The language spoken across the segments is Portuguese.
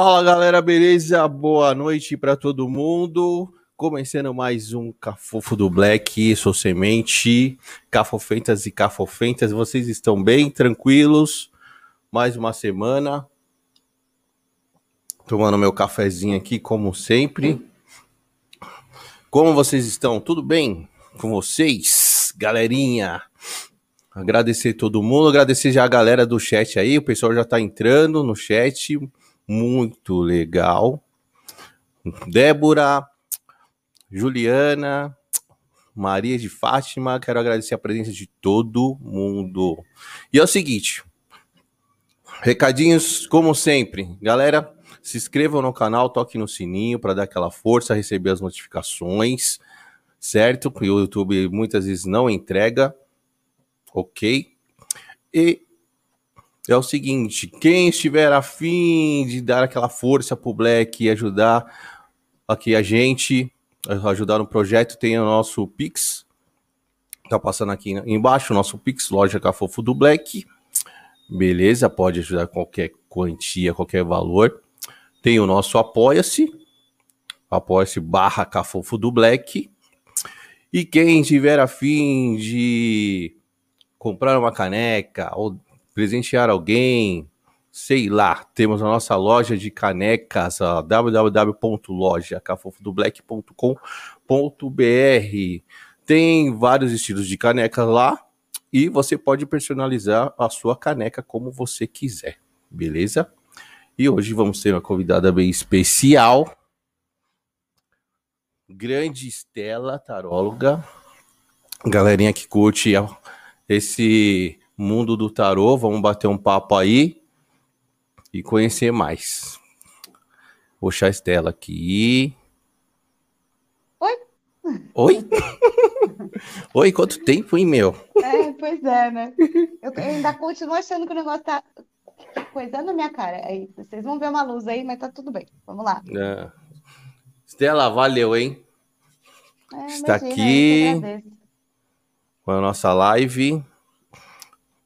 Fala galera, beleza? Boa noite para todo mundo. Começando mais um Cafofo do Black, sou Semente, Cafofentas e Cafofentas, vocês estão bem, tranquilos? Mais uma semana. Tomando meu cafezinho aqui, como sempre. Como vocês estão? Tudo bem com vocês, galerinha? Agradecer todo mundo, agradecer já a galera do chat aí, o pessoal já tá entrando no chat, muito legal. Débora, Juliana, Maria de Fátima, quero agradecer a presença de todo mundo. E é o seguinte, recadinhos como sempre, galera, se inscrevam no canal, toque no sininho para dar aquela força, receber as notificações, certo? O YouTube muitas vezes não entrega, ok? E é o seguinte: quem estiver afim de dar aquela força pro Black e ajudar aqui a gente, ajudar no projeto, tem o nosso Pix. Tá passando aqui embaixo o nosso Pix, loja Cafofo do Black. Beleza, pode ajudar qualquer quantia, qualquer valor. Tem o nosso Apoia-se, apoia-se barra Cafofo do Black. E quem tiver afim de comprar uma caneca ou presentear alguém, sei lá, temos a nossa loja de canecas, www.lojacafofodoblack.com.br. Tem vários estilos de canecas lá e você pode personalizar a sua caneca como você quiser, beleza? E hoje vamos ter uma convidada bem especial. Grande Estela, taróloga. Galerinha que curte esse mundo do tarô, vamos bater um papo aí e conhecer mais. Vou achar a Estela aqui. Oi? Oi? Oi, quanto tempo, hein, meu? É, pois é, né? Eu ainda continuo achando que o negócio tá coisando na minha cara. Aí, vocês vão ver uma luz aí, mas tá tudo bem. Vamos lá. É. Estela, valeu, hein? É, Está imagina, aqui com a nossa live.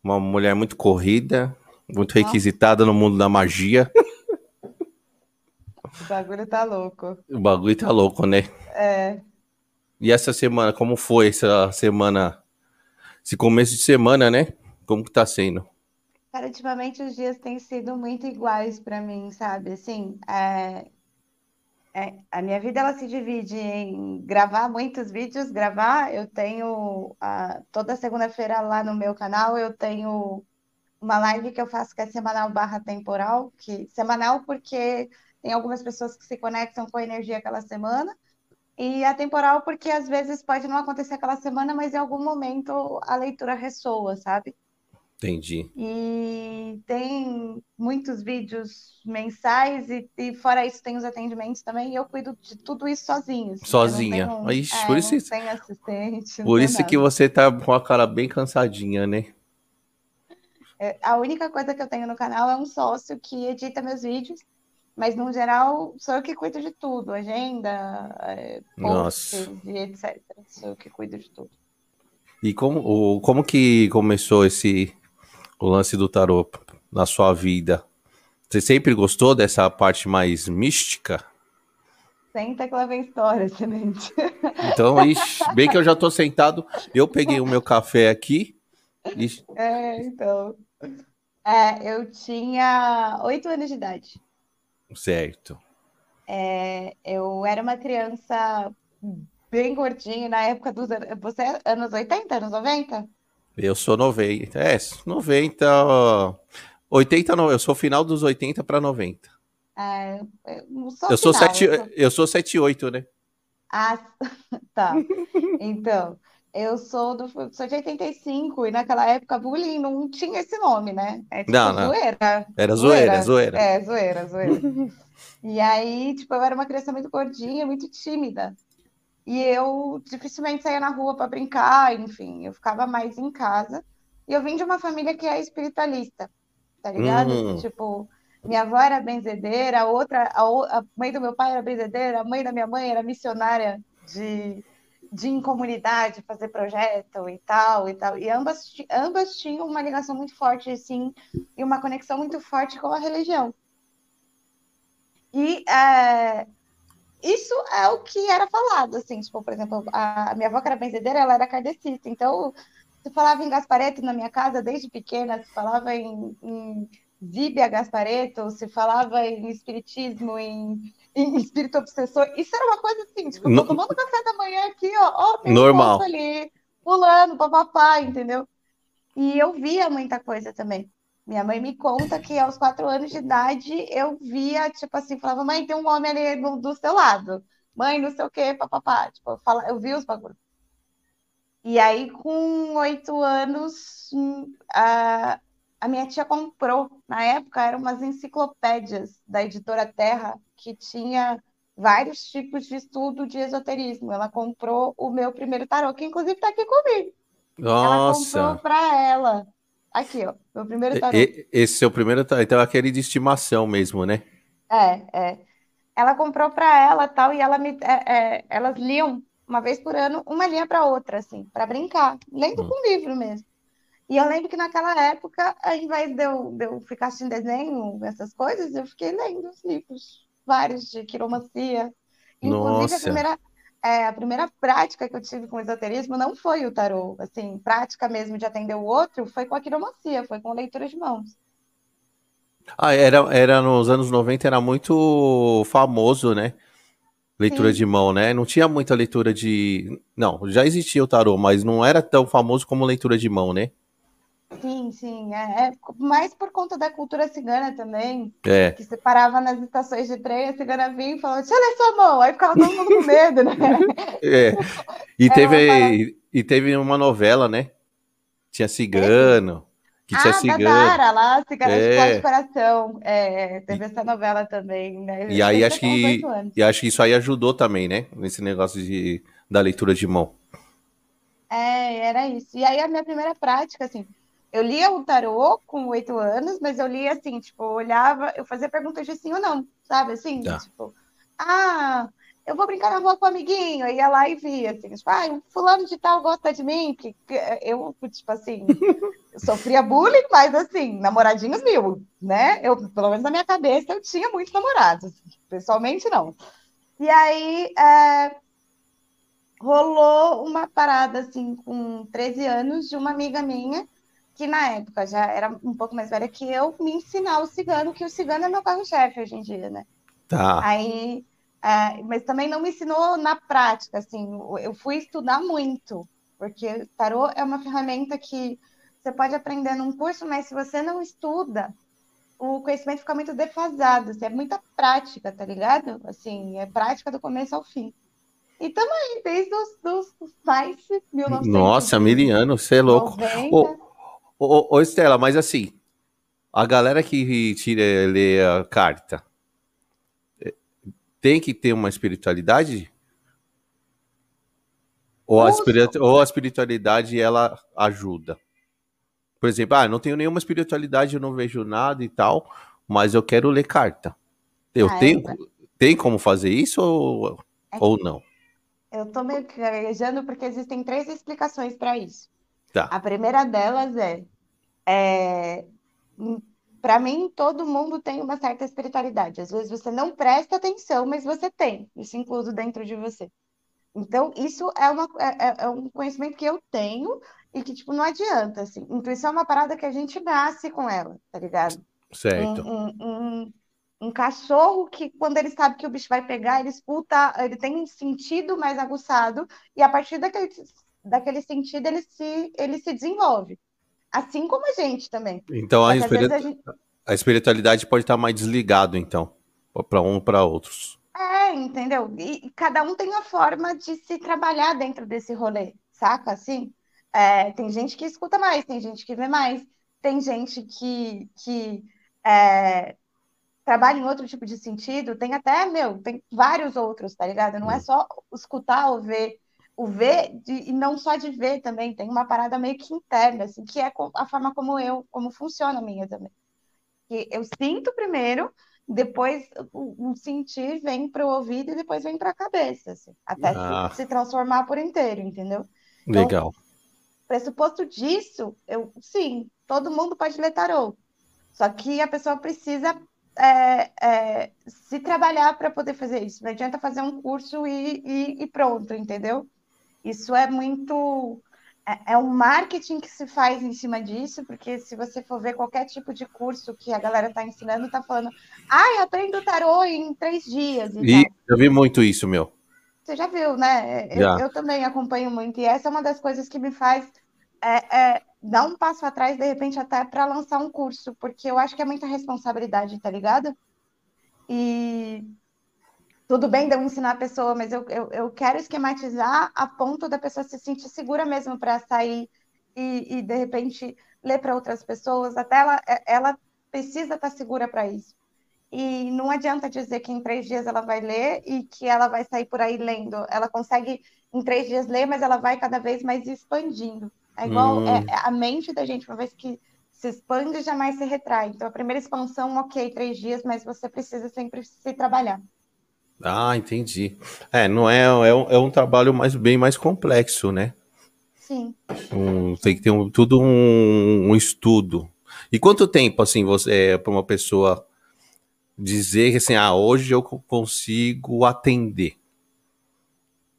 Uma mulher muito corrida, muito requisitada no mundo da magia. O bagulho tá louco. O bagulho tá louco, né? É. E essa semana, como foi essa semana? Esse começo de semana, né? Como que tá sendo? Cara, ultimamente os dias têm sido muito iguais para mim, sabe? Assim, é, é, a minha vida ela se divide em gravar muitos vídeos, gravar. Eu tenho a, toda segunda-feira lá no meu canal eu tenho uma live que eu faço que é semanal barra temporal, que semanal porque tem algumas pessoas que se conectam com a energia aquela semana. E a temporal porque às vezes pode não acontecer aquela semana, mas em algum momento a leitura ressoa, sabe? Entendi. E tem muitos vídeos mensais e, e, fora isso tem os atendimentos também e eu cuido de tudo isso sozinho. Assim, Sozinha. Tenho, Ixi, é, por isso, tem assistente. Por isso nada. que você tá com a cara bem cansadinha, né? É, a única coisa que eu tenho no canal é um sócio que edita meus vídeos, mas no geral sou eu que cuido de tudo, agenda, é, posts e etc. Sou eu que cuido de tudo. E como, como que começou esse o lance do tarô na sua vida? Você sempre gostou dessa parte mais mística? Senta que lá vem história, excelente. Então, ixi, bem que eu já tô sentado, eu peguei o meu café aqui. E... É, então. É, eu tinha oito anos de idade. Certo. É, eu era uma criança bem gordinha na época dos anos. Você é anos 80, anos 90? Eu sou 90. É, 90. 80, não, eu sou final dos 80 para 90. É, eu sou, eu sou, 7, eu sou... eu sou 78, né? Ah, tá. Então, eu sou do sou de 85 e naquela época bullying não tinha esse nome, né? É tipo não, não. zoeira. Era zoeira, zoeira. É, zoeira, zoeira. e aí, tipo, eu era uma criança muito gordinha, muito tímida. E eu dificilmente saía na rua para brincar, enfim, eu ficava mais em casa. E eu vim de uma família que é espiritualista, tá ligado? Uhum. Tipo, minha avó era benzedeira, a outra, a, a, mãe do meu pai era benzedeira, a mãe da minha mãe era missionária de, de em comunidade, fazer projeto e tal e tal. E ambas, ambas tinham uma ligação muito forte, assim, e uma conexão muito forte com a religião. E é, isso é o que era falado, assim, tipo, por exemplo, a minha avó que era benzedeira, ela era kardecista, então se falava em Gaspareto na minha casa desde pequena, se falava em, em Zíbia Gaspareto, se falava em espiritismo, em, em espírito obsessor, isso era uma coisa assim, tipo, no... tomando café da manhã aqui, ó, ó Normal. Um ali, pulando, papapá, entendeu? E eu via muita coisa também. Minha mãe me conta que aos quatro anos de idade eu via, tipo assim, falava, mãe, tem um homem ali do, do seu lado. Mãe, não sei o quê, papapá. Tipo, eu, fala, eu vi os bagulhos. E aí, com oito anos, a, a minha tia comprou. Na época, eram umas enciclopédias da editora Terra, que tinha vários tipos de estudo de esoterismo. Ela comprou o meu primeiro tarô, que inclusive está aqui comigo. Nossa! Ela comprou para ela. Aqui, ó, meu primeiro tarô. Esse seu primeiro tarô, então é aquele de estimação mesmo, né? É, é. Ela comprou para ela tal, e ela me, é, é, elas liam uma vez por ano uma linha para outra, assim, para brincar, lendo hum. com livro mesmo. E eu lembro que naquela época, ao invés de eu, de eu ficar assistindo desenho, essas coisas, eu fiquei lendo os livros, vários de quiromancia. Inclusive, Nossa. a primeira, é, a primeira prática que eu tive com o esoterismo não foi o tarô, assim, prática mesmo de atender o outro, foi com a quiromancia, foi com leitura de mãos. Ah, era, era nos anos 90, era muito famoso, né? Leitura Sim. de mão, né? Não tinha muita leitura de. Não, já existia o tarô, mas não era tão famoso como leitura de mão, né? Sim, sim. É, é mais por conta da cultura cigana também. É. Que você parava nas estações de trem, a cigana vinha e falava, deixa eu ler sua mão. Aí ficava todo mundo com medo, né? É. E, teve, e teve uma novela, né? Tinha cigano. Que tinha ah, cigano. Dara, lá, Cigana é. de Coração. É, teve essa novela também, né? E aí acho que, e acho que isso aí ajudou também, né? Nesse negócio de, da leitura de mão. É, era isso. E aí a minha primeira prática, assim, eu lia o tarô com oito anos, mas eu lia assim, tipo, eu olhava, eu fazia perguntas de sim ou não, sabe? Assim, tá. tipo, ah, eu vou brincar na rua com o amiguinho, aí ia lá e via, assim, tipo, ah, fulano de tal gosta de mim, que eu, tipo assim, sofria bullying, mas assim, namoradinhos mil, né? Eu, pelo menos na minha cabeça, eu tinha muitos namorados, pessoalmente não. E aí, é, rolou uma parada, assim, com 13 anos, de uma amiga minha, que na época já era um pouco mais velha que eu, me ensinar o cigano, que o cigano é meu carro-chefe hoje em dia, né? Tá. Aí, é, mas também não me ensinou na prática, assim, eu fui estudar muito, porque tarô é uma ferramenta que você pode aprender num curso, mas se você não estuda, o conhecimento fica muito defasado, assim, é muita prática, tá ligado? Assim, é prática do começo ao fim. E também, desde os dos mais 1900. Nossa, Miriano, você é louco. Ô, ô, Estela, mas assim, a galera que tira, lê a carta é, tem que ter uma espiritualidade? Ou a, espiritu ou a espiritualidade ela ajuda? Por exemplo, ah, não tenho nenhuma espiritualidade, eu não vejo nada e tal, mas eu quero ler carta. Eu ah, tenho, é. tem como fazer isso ou, é ou não? Eu tô meio gaguejando porque existem três explicações para isso. Tá. A primeira delas é é, para mim, todo mundo tem uma certa espiritualidade. Às vezes você não presta atenção, mas você tem, isso incluso dentro de você. Então, isso é, uma, é, é, é um conhecimento que eu tenho e que, tipo, não adianta, assim. Intuição é uma parada que a gente nasce com ela, tá ligado? Certo. Um, um, um, um, cachorro que, quando ele sabe que o bicho vai pegar, ele escuta, ele tem um sentido mais aguçado e a partir daquele, daquele sentido ele se, ele se desenvolve. Assim como a gente também. Então a, espiritu... a, gente... a, espiritualidade pode estar mais desligado, então, para um para outros. É, entendeu? E, cada um tem uma forma de se trabalhar dentro desse rolê, saca? Assim, é, tem gente que escuta mais, tem gente que vê mais, tem gente que, que é, trabalha em outro tipo de sentido, tem até, meu, tem vários outros, tá ligado? Não é hum. só escutar ou ver o ver de, e não só de ver também, tem uma parada meio que interna, assim, que é a forma como eu, como funciona a minha também. Que eu sinto primeiro, depois o, sentir vem para o ouvido e depois vem para a cabeça, assim, até ah. se, se, transformar por inteiro, entendeu? Então, Legal. Pressuposto disso, eu sim, todo mundo pode ler tarô. Só que a pessoa precisa é, é, se trabalhar para poder fazer isso. Não adianta fazer um curso e, e, e pronto, entendeu? Isso é muito. É, é um marketing que se faz em cima disso, porque se você for ver qualquer tipo de curso que a galera está ensinando, está falando, ai, ah, aprendo tarô em três dias. E, e eu vi muito isso, meu. Você já viu, né? Eu, eu, também acompanho muito, e essa é uma das coisas que me faz é, é, dar um passo atrás, de repente, até para lançar um curso, porque eu acho que é muita responsabilidade, tá ligado? E tudo bem de eu ensinar a pessoa, mas eu, eu, eu quero esquematizar a ponto da pessoa se sentir segura mesmo para sair e, e, de repente, ler para outras pessoas, até ela, ela precisa estar tá segura para isso. E não adianta dizer que em três dias ela vai ler e que ela vai sair por aí lendo. Ela consegue em três dias ler, mas ela vai cada vez mais expandindo. É igual hum. é, a mente da gente, uma vez que se expande, jamais se retrai. Então, a primeira expansão, ok, três dias, mas você precisa sempre se trabalhar. Ah, entendi. É, não é, é, um, é um trabalho mais, bem mais complexo, né? Sim. Um, tem que ter um, tudo um, um, estudo. E quanto tempo, assim, você, é, para uma pessoa dizer que assim, ah, hoje eu consigo atender?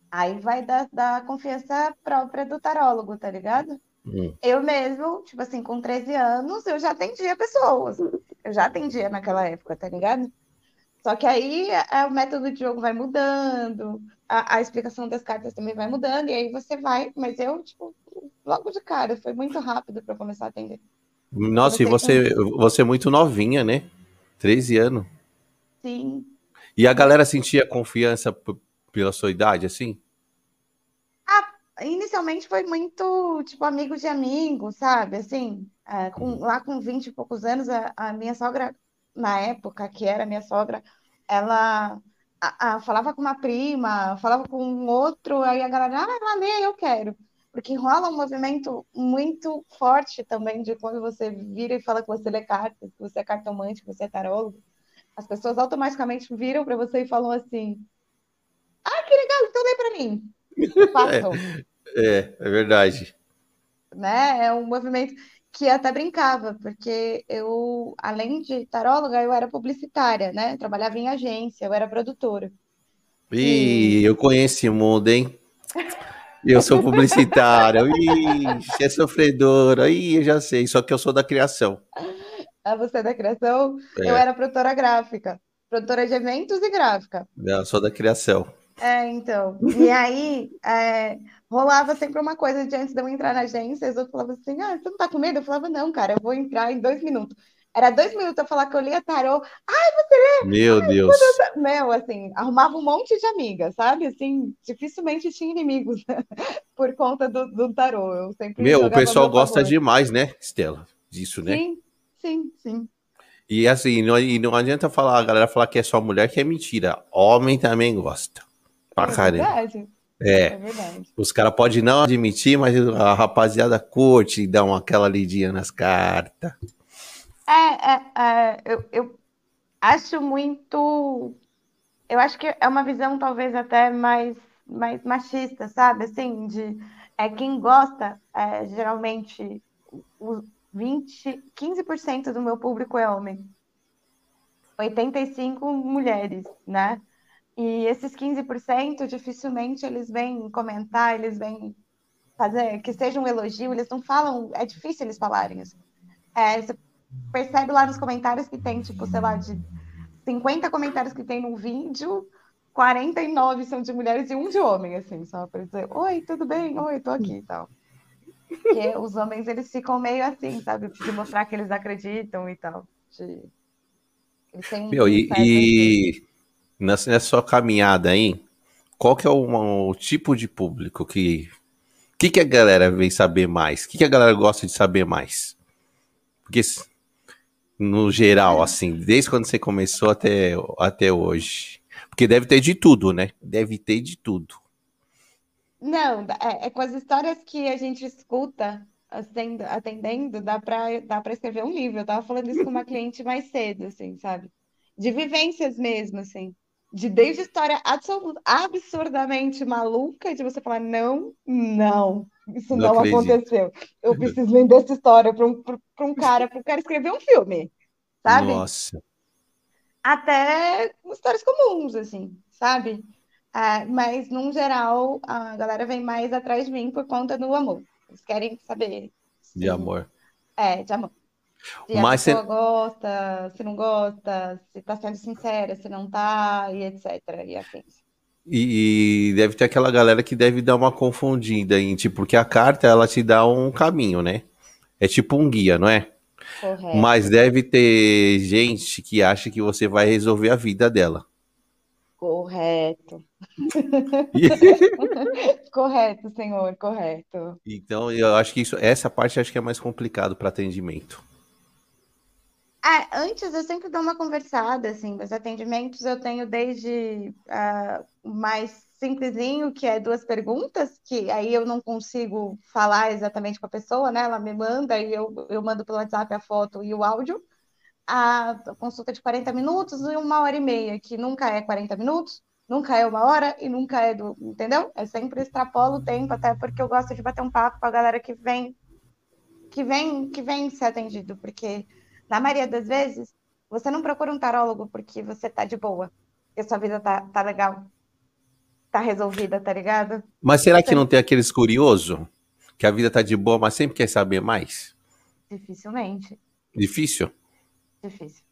Aí vai da, da confiança própria do tarólogo, tá ligado? Hum. Eu mesmo, tipo assim, com 13 anos, eu já atendia pessoas. Eu já atendia naquela época, tá ligado? Só que aí é, o método de jogo vai mudando, a, a, explicação das cartas também vai mudando, e aí você vai, mas eu, tipo, logo de cara, foi muito rápido para começar a atender. Nossa, e você, você é muito novinha, né? 13 anos. Sim. E a galera sentia confiança pela sua idade, assim? Ah, inicialmente foi muito, tipo, amigo de amigo, sabe? Assim, é, com, uhum. lá com 20 e poucos anos, a, a, minha sogra, na época, que era minha sogra, ela a, a, falava com uma prima, falava com um outro, aí a galera, ah, ela lê, eu quero. Porque rola um movimento muito forte também de quando você vira e fala que você lê cartas, que você é cartomante, que você é tarólogo as pessoas automaticamente viram para você e falam assim: Ah, que legal, então lê para mim. É, é, é verdade. Né? É um movimento que até brincava, porque eu, além de taróloga, eu era publicitária, né? Trabalhava em agência, eu era produtora. Ih, e... eu conheci o mundo, hein? Eu sou publicitária, ih, é sofredora, ih, eu já sei, só que eu sou da criação a você da criação, é. eu era produtora gráfica, produtora de eventos e gráfica. Eu sou da criação. É, então. E aí, é, rolava sempre uma coisa de antes de eu entrar na agência, os outros falavam assim: ah, você não tá com medo? Eu falava, não, cara, eu vou entrar em dois minutos. Era dois minutos eu falar que eu lia tarô. Ai, você lê! Meu Ai, Deus! Meu, assim, arrumava um monte de amigas, sabe? Assim, dificilmente tinha inimigos por conta do, do tarô. Eu sempre Meu, o pessoal gosta favor. demais, né, Estela? Disso, né? Sim, Sim, sim. E assim, não, e não adianta falar, a galera falar que é só mulher, que é mentira. Homem também gosta. Pra é caramba. Verdade. É. é verdade. Os caras podem não admitir, mas a rapaziada curte e dá uma, aquela lidinha nas cartas. É, é, é eu, eu acho muito. Eu acho que é uma visão talvez até mais, mais machista, sabe? Assim, de é, quem gosta, é, geralmente, 20, 15% do meu público é homem. 85 mulheres, né? E esses 15% dificilmente eles vêm comentar, eles vêm fazer que seja um elogio, eles não falam, é difícil eles falarem isso. É, você percebe lá nos comentários que tem, tipo, sei lá, de 50 comentários que tem no vídeo, 49 são de mulheres e um de homem, assim, só para dizer, oi, tudo bem? Oi, tô aqui e tal. Porque os homens, eles ficam meio assim, sabe? De mostrar que eles acreditam e tal. De... Eles têm Meu, e, e nessa sua caminhada aí, qual que é o, o tipo de público que... O que, que a galera vem saber mais? O que, que a galera gosta de saber mais? Porque, no geral, assim, desde quando você começou até, até hoje. Porque deve ter de tudo, né? Deve ter de tudo. Não, é, é, com as histórias que a gente escuta assim, atendendo, dá para dá para escrever um livro. Eu tava falando isso com uma cliente mais cedo, assim, sabe? De vivências mesmo, assim. De desde história absurdamente maluca, de você falar, não, não, isso não, não aconteceu. Eu preciso vender essa história para um, um cara, para o cara escrever um filme, sabe? Nossa. até histórias comuns, assim, sabe? É, mas, num geral, a galera vem mais atrás de mim por conta do amor. Eles querem saber. De amor. É, de amor. Se mas a pessoa você... gosta, se não gosta, se tá sendo sincera, se não tá, e etc. E. E, e, deve ter aquela galera que deve dar uma confundida em tipo, porque a carta ela te dá um caminho, né? É tipo um guia, não é? Correto. Mas deve ter gente que acha que você vai resolver a vida dela. Correto. correto, senhor, correto. Então, eu acho que isso, essa parte acho que é mais complicado para atendimento. É, antes eu sempre dou uma conversada, assim, meus atendimentos eu tenho desde uh, mais simplesinho, que é duas perguntas, que aí eu não consigo falar exatamente com a pessoa, né? Ela me manda e eu, eu mando pelo WhatsApp a foto e o áudio. A consulta de 40 minutos e uma hora e meia, que nunca é 40 minutos, nunca é uma hora e nunca é do. Entendeu? É sempre extrapolo o tempo, até porque eu gosto de bater um papo com a galera que vem, que vem, que vem ser atendido, porque na maioria das vezes, você não procura um tarólogo porque você tá de boa, porque sua vida tá, tá legal, tá resolvida, tá ligado? Mas será você... que não tem aqueles curioso que a vida tá de boa, mas sempre quer saber mais? Dificilmente. Difícil? Difícil.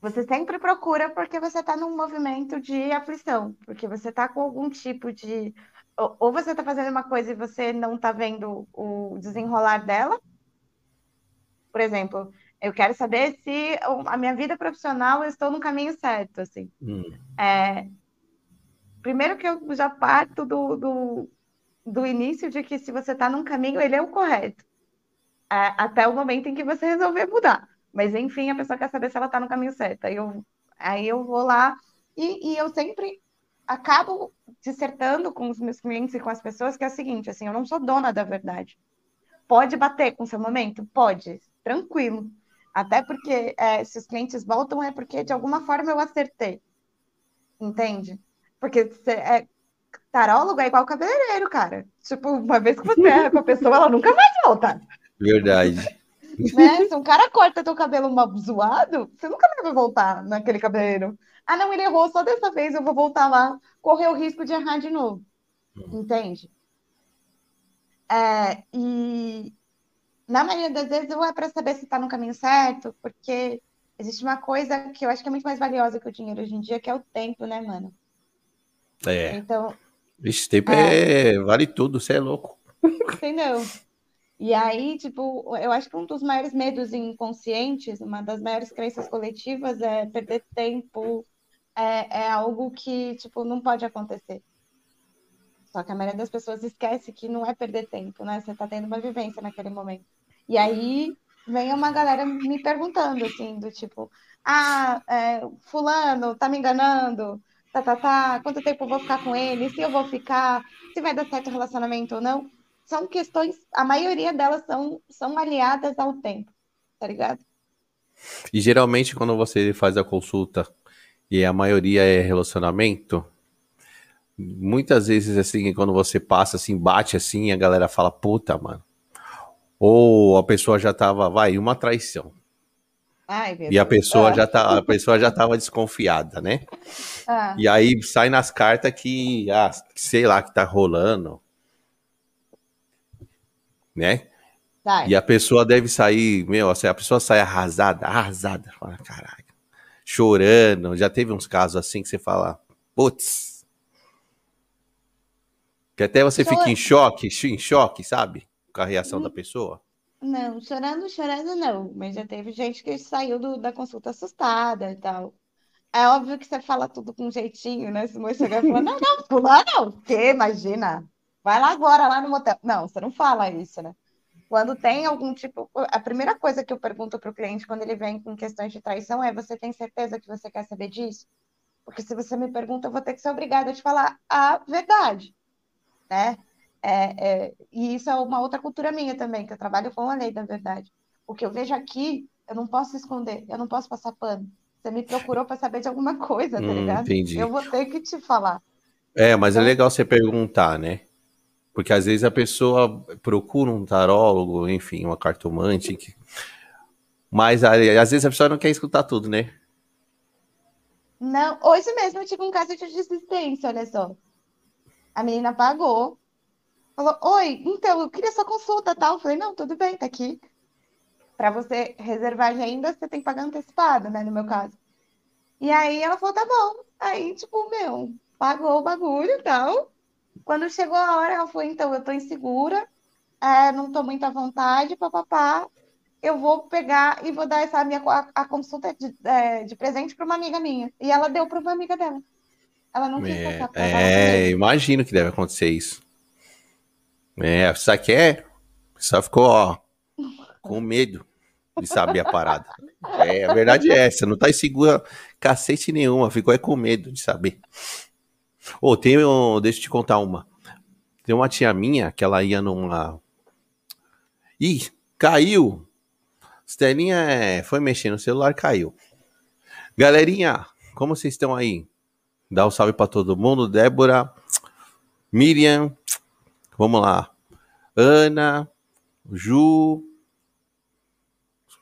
Você sempre procura porque você está num movimento de aflição, porque você está com algum tipo de. Ou você está fazendo uma coisa e você não está vendo o desenrolar dela. Por exemplo, eu quero saber se a minha vida profissional eu estou no caminho certo, assim. Hum. É, primeiro que eu já parto do, do, do início de que se você está num caminho, ele é o correto. É, até o momento em que você resolver mudar. Mas, enfim, a pessoa quer saber se ela está no caminho certo. Aí eu, aí eu vou lá e, e eu sempre acabo dissertando com os meus clientes e com as pessoas que é o seguinte, assim, eu não sou dona da verdade. Pode bater com o seu momento? Pode, tranquilo. Até porque é, se os clientes voltam é porque de alguma forma eu acertei. Entende? Porque é, tarólogo é igual cabeleireiro, cara. Tipo, uma vez que você erra com a pessoa, ela nunca mais volta. Verdade. Né? Se um cara corta teu cabelo zoado, você nunca mais vai voltar naquele cabeleireiro. Ah, não, ele errou só dessa vez, eu vou voltar lá, correr o risco de errar de novo. Hum. Entende? É, e, na maioria das vezes, ou é para saber se está no caminho certo, porque existe uma coisa que eu acho que é muito mais valiosa que o dinheiro hoje em dia, que é o tempo, né, mano? É. Então. Esse tempo é... é... vale tudo, você é louco. Entendeu? E aí, tipo, eu acho que um dos maiores medos inconscientes, uma das maiores crenças coletivas é perder tempo, é, é algo que, tipo, não pode acontecer. Só que a maioria das pessoas esquece que não é perder tempo, né? Você tá tendo uma vivência naquele momento. E aí vem uma galera me perguntando, assim, do tipo, ah, é, fulano, tá me enganando, tá, tá, tá, quanto tempo eu vou ficar com ele, se eu vou ficar, se vai dar certo o relacionamento ou não. São questões, a maioria delas são, são aliadas ao tempo, tá ligado? E geralmente quando você faz a consulta e a maioria é relacionamento, muitas vezes, assim, quando você passa, assim, bate assim, a galera fala, puta, mano. Ou a pessoa já tava, vai, uma traição. Ai, e a pessoa, ah. já tá, a pessoa já tava desconfiada, né? Ah. E aí sai nas cartas que, ah, sei lá, que tá rolando. Né? E a pessoa deve sair, meu, assim, a pessoa sai arrasada, arrasada. Fala, caralho. Chorando. Já teve uns casos assim que você fala, putz, que até você fica em choque, em choque, sabe? Com a reação da pessoa. Não, chorando, chorando não. Mas já teve gente que saiu do, da consulta assustada e tal. É óbvio que você fala tudo com jeitinho, né? Se você chegar e falar, não, não, pular não. Que, imagina. Vai lá agora, lá no motel. Não, você não fala isso, né? Quando tem algum tipo. A primeira coisa que eu pergunto para o cliente quando ele vem com questões de traição é: você tem certeza que você quer saber disso? Porque se você me pergunta, eu vou ter que ser obrigada a te falar a verdade né? É, é, e isso é uma outra cultura minha também, que eu trabalho com a lei da verdade. O que eu vejo aqui, eu não posso esconder, eu não posso passar pano. Você me procurou para saber de alguma coisa, tá hum, ligado? Entendi. Eu vou ter que te falar. É, mas é então, é legal você perguntar, né? Porque às vezes a pessoa procura um tarólogo, enfim, uma cartomante, que... mas às vezes a pessoa não quer escutar tudo, né? Não, hoje mesmo eu tive um caso de desistência, olha só. A menina pagou, falou: Oi, então eu queria sua consulta, tal. Eu falei: Não, tudo bem, tá aqui. Para você reservar agenda, você tem que pagar antecipado, né? No meu caso. E aí ela falou: Tá bom. Aí, tipo, meu, pagou o bagulho tal. Quando chegou a hora, ela falou: Então, eu tô insegura, é, não tô muito à vontade, papapá eu vou pegar e vou dar essa minha a, a consulta de, é, de presente para uma amiga minha. E ela deu para uma amiga dela. Ela não quis é, passar É, imagino que deve acontecer isso. É, só que é, só ficou, ó, com medo de saber a parada. É, a verdade é essa, não tá insegura cacete nenhuma, ficou é com medo de saber. Ô, oh, tem, um, deixa eu te contar uma. Tem uma tia minha que ela ia numa. Ih, caiu! Estelinha é, foi mexer no celular, caiu. Galerinha, como vocês estão aí? Dá um salve para todo mundo. Débora, Miriam, vamos lá. Ana, Ju.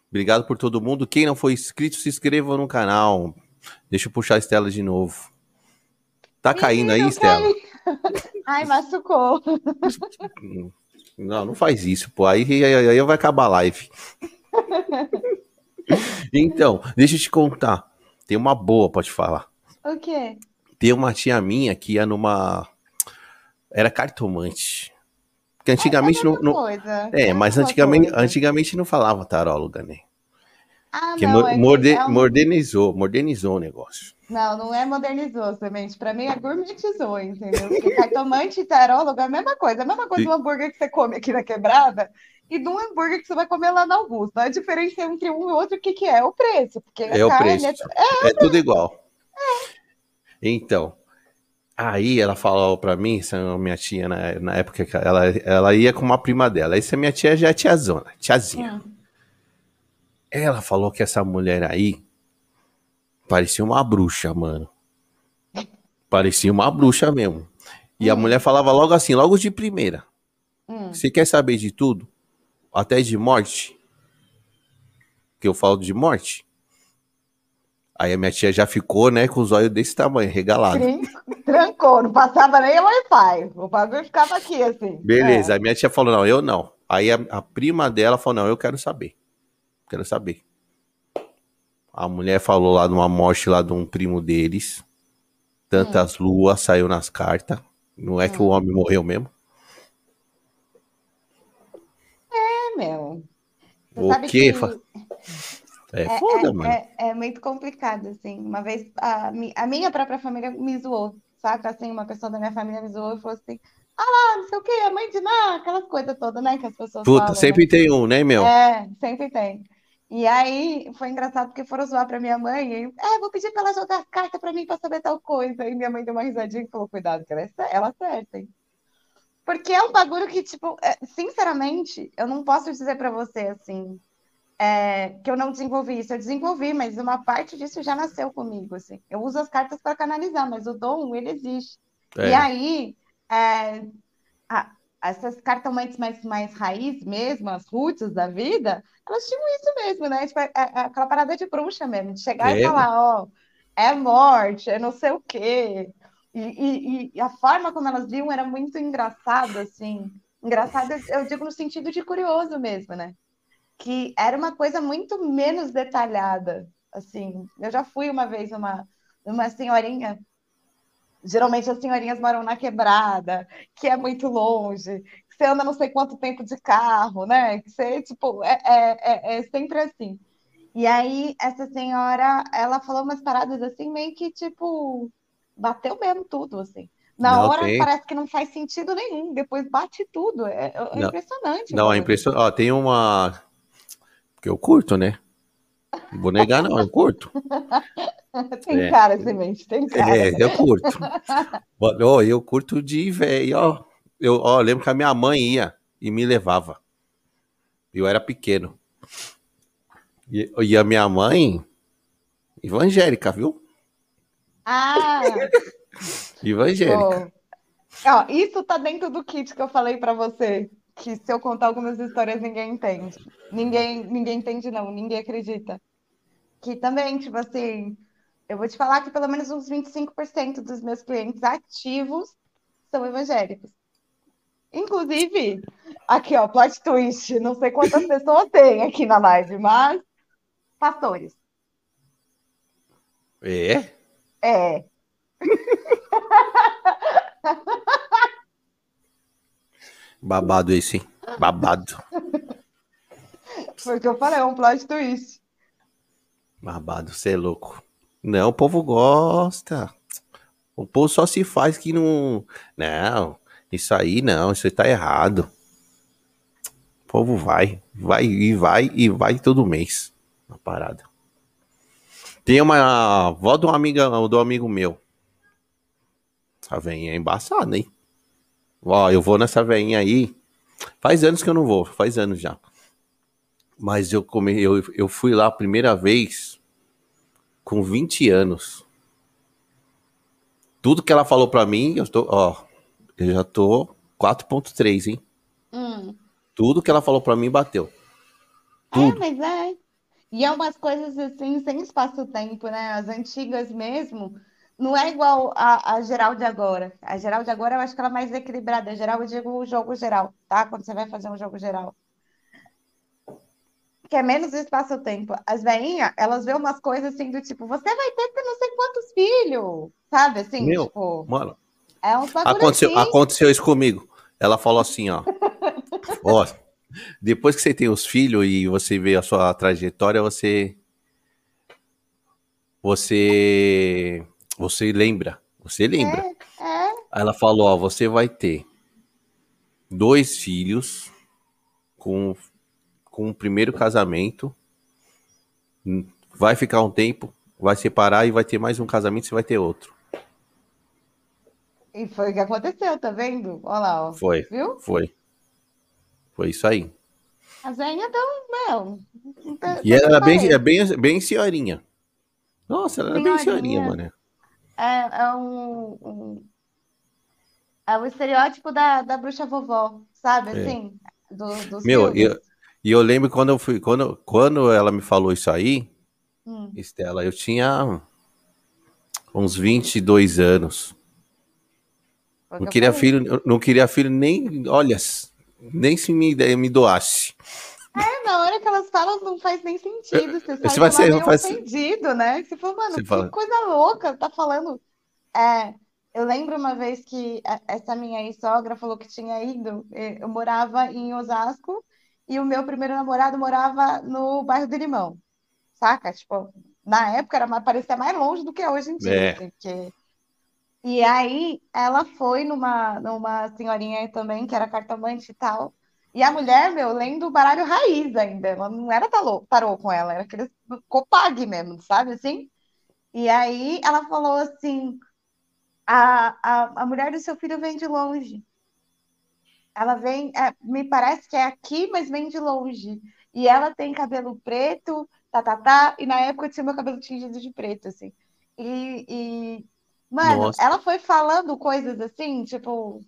Obrigado por todo mundo. Quem não foi inscrito, se inscreva no canal. Deixa eu puxar a Estela de novo. Tá caindo aí, Estela? Ai, machucou. Não, não faz isso, pô. Aí, aí, aí vai acabar a live. então, deixa eu te contar. Tem uma boa, pode falar. O quê? Tem uma tia minha que ia numa. Era cartomante. Porque antigamente é não. não... É, é mas antigamente, antigamente não falava taróloga, né? Ah, que não, é morde... é um... modernizou, modernizou o negócio. Não, não é modernizou, semente. Para mim é gourmetizou, entendeu? Porque cartomante e tarólogo é a mesma coisa. A mesma coisa do hambúrguer que você come aqui na quebrada e do hambúrguer que você vai comer lá na Augusta. A diferença entre um e outro, o que, que é? O preço. Porque é o preço. É, é, é tudo igual. É. Então, aí ela falou para mim, essa minha tia, na, na época que ela, ela ia com uma prima dela. Essa minha tia já é tiazona, tiazinha. Hum. Ela falou que essa mulher aí parecia uma bruxa, mano. Parecia uma bruxa mesmo. E hum. a mulher falava logo assim, logo de primeira. Hum. Você quer saber de tudo? até de morte, que eu falo de morte. Aí a minha tia já ficou, né, com os olhos desse tamanho, regalado. Trancou, não passava nem Wi-Fi. O bagulho ficava aqui, assim. Beleza, é. a minha tia falou, não, eu não. Aí a, a, prima dela falou, não, eu quero saber. Quero saber. A mulher falou lá de uma morte lá de um primo deles. Tantas hum. luas saiu nas cartas. Não é hum. que o hum. homem morreu mesmo? meu. Você o quê? Que... É, é foda, é, mano. É, é, muito complicado, assim. Uma vez a, a minha própria família me zoou, saca? Assim, uma pessoa da minha família me zoou e falou assim: ah lá, não sei o quê, a mãe de Ná, aquelas coisas todas, né? Que as pessoas Puta, falam, sempre né? tem um, né, meu? É, sempre tem. E aí foi engraçado porque foram zoar pra minha mãe. E, é, vou pedir pra ela jogar carta pra mim pra saber tal coisa. E minha mãe deu uma risadinha e falou: cuidado, que ela, é, ela acerta, hein? Porque é um bagulho que, tipo, é, sinceramente, eu não posso dizer para você assim. É, que eu não desenvolvi isso, eu desenvolvi, mas uma parte disso já nasceu comigo, assim. Eu uso as cartas para canalizar, mas o dom, ele existe. É. E aí, é, a, essas cartomantes mais, mais raiz mesmo, as roots da vida, elas tinham isso mesmo, né? Tipo, é, é aquela parada de bruxa mesmo, de chegar e falar, ó, é morte, é não sei o quê, e, e, e, a forma como elas viam era muito engraçada, assim. Engraçada, eu digo no sentido de curioso mesmo, né? Que era uma coisa muito menos detalhada, assim. Eu já fui uma vez numa, numa senhorinha Geralmente as senhorinhas moram na quebrada, que é muito longe, que você anda não sei quanto tempo de carro, né? Que você, tipo, é, é, é, é sempre assim. E aí, essa senhora, ela falou umas paradas assim, meio que, tipo, bateu mesmo tudo, assim. Na não, hora tem... parece que não faz sentido nenhum, depois bate tudo. É, é não, impressionante. Não, é impressionante. Ó, tem uma. Porque eu curto, né? Não vou negar, não, eu curto. tem é. cara, semente, tem cara. É, eu curto. ó, eu curto de velho, ó. Eu ó, lembro que a minha mãe ia e me levava. Eu era pequeno. E, e a minha mãe, evangélica, viu? Ah! Evangélica. Ó, isso tá dentro do kit que eu falei para você. Que se eu contar algumas histórias, ninguém entende. Ninguém, ninguém entende, não, ninguém acredita. Que também, tipo assim, eu vou te falar que pelo menos uns 25% dos meus clientes ativos são evangélicos. Inclusive, aqui, ó, plot twist. Não sei quantas pessoas tem aqui na live, mas pastores. É? É. Babado esse, hein? Babado. Foi o que eu falei, é um plot twist. Babado, você é louco. Não, o povo gosta. O povo só se faz que não. Não, isso aí não, isso aí tá errado. O povo vai, vai e vai e vai todo mês na parada. Tem uma avó de uma amiga, do amigo meu. Essa veinha é embaçada, hein? Ó, eu vou nessa veinha aí. Faz anos que eu não vou, faz anos já. Mas eu, come, eu, eu fui lá a primeira vez com 20 anos. Tudo que ela falou pra mim, eu tô, ó, eu já tô 4.3, hein? Hum. Tudo que ela falou pra mim bateu. É, Tudo. mas é. E é umas coisas assim, sem espaço-tempo, né? As antigas mesmo, não é igual a, a geral de agora. A geral de agora eu acho que ela é mais equilibrada. A geral, eu digo o jogo geral, tá? Quando você vai fazer um jogo geral. Que é menos espaço-tempo. As veinhas, elas vê umas coisas assim do tipo, você vai ter não sei quantos filhos, sabe? Assim, Meu, tipo, Mano, é bagulho aconteceu, assim. aconteceu isso comigo. Ela falou assim, ó. ó, depois que você tem os filhos e você vê a sua trajetória, você. Você. Você lembra. Você lembra. É, é. Aí ela falou, ó, você vai ter dois filhos com, com o primeiro casamento, vai ficar um tempo, vai separar e vai ter mais um casamento, você vai ter outro. E foi o que aconteceu, tá vendo? Olha lá, ó. Foi, Viu? foi. Foi isso aí. As veinhas tão, meu. tem- E ela era bem, é bem, bem senhorinha. Nossa, ela era bem Senhorinha. senhorinha, mano. É, é um, um- é o estereótipo da, da bruxa vovó, sabe? É. Assim, do- dos Meu, filmes. eu- E eu lembro quando eu fui, quando, quando ela me falou isso aí, Hum. Estela, eu tinha uns 22 anos. Não queria filho, não queria filho nem, olha, nem se me, me doasse. É, na hora que elas falam, não faz nem sentido. Você sai vai ser- ser- ofendido, né? Você fala, mano, Você que fala- coisa louca, tá falando. É, eu lembro uma vez que a- essa minha ex-sogra falou que tinha ido. Eu morava em Osasco e o meu primeiro namorado morava no bairro do Limão, saca? Tipo, na época era parecia mais longe do que é hoje em dia, É. assim, porque... E aí ela foi numa, numa senhorinha também, que era cartomante e tal. E a mulher, meu, lendo o baralho raiz ainda. Ela não era tarô, tarô com ela, era aquele copag mesmo, sabe assim? E aí ela falou assim: a, a, a mulher do seu filho vem de longe. Ela vem, é, me parece que é aqui, mas vem de longe. E ela tem cabelo preto, tá, tá, tá. E na época eu tinha meu cabelo tingido de preto, assim. E, e mano, Nossa. ela foi falando coisas assim, tipo,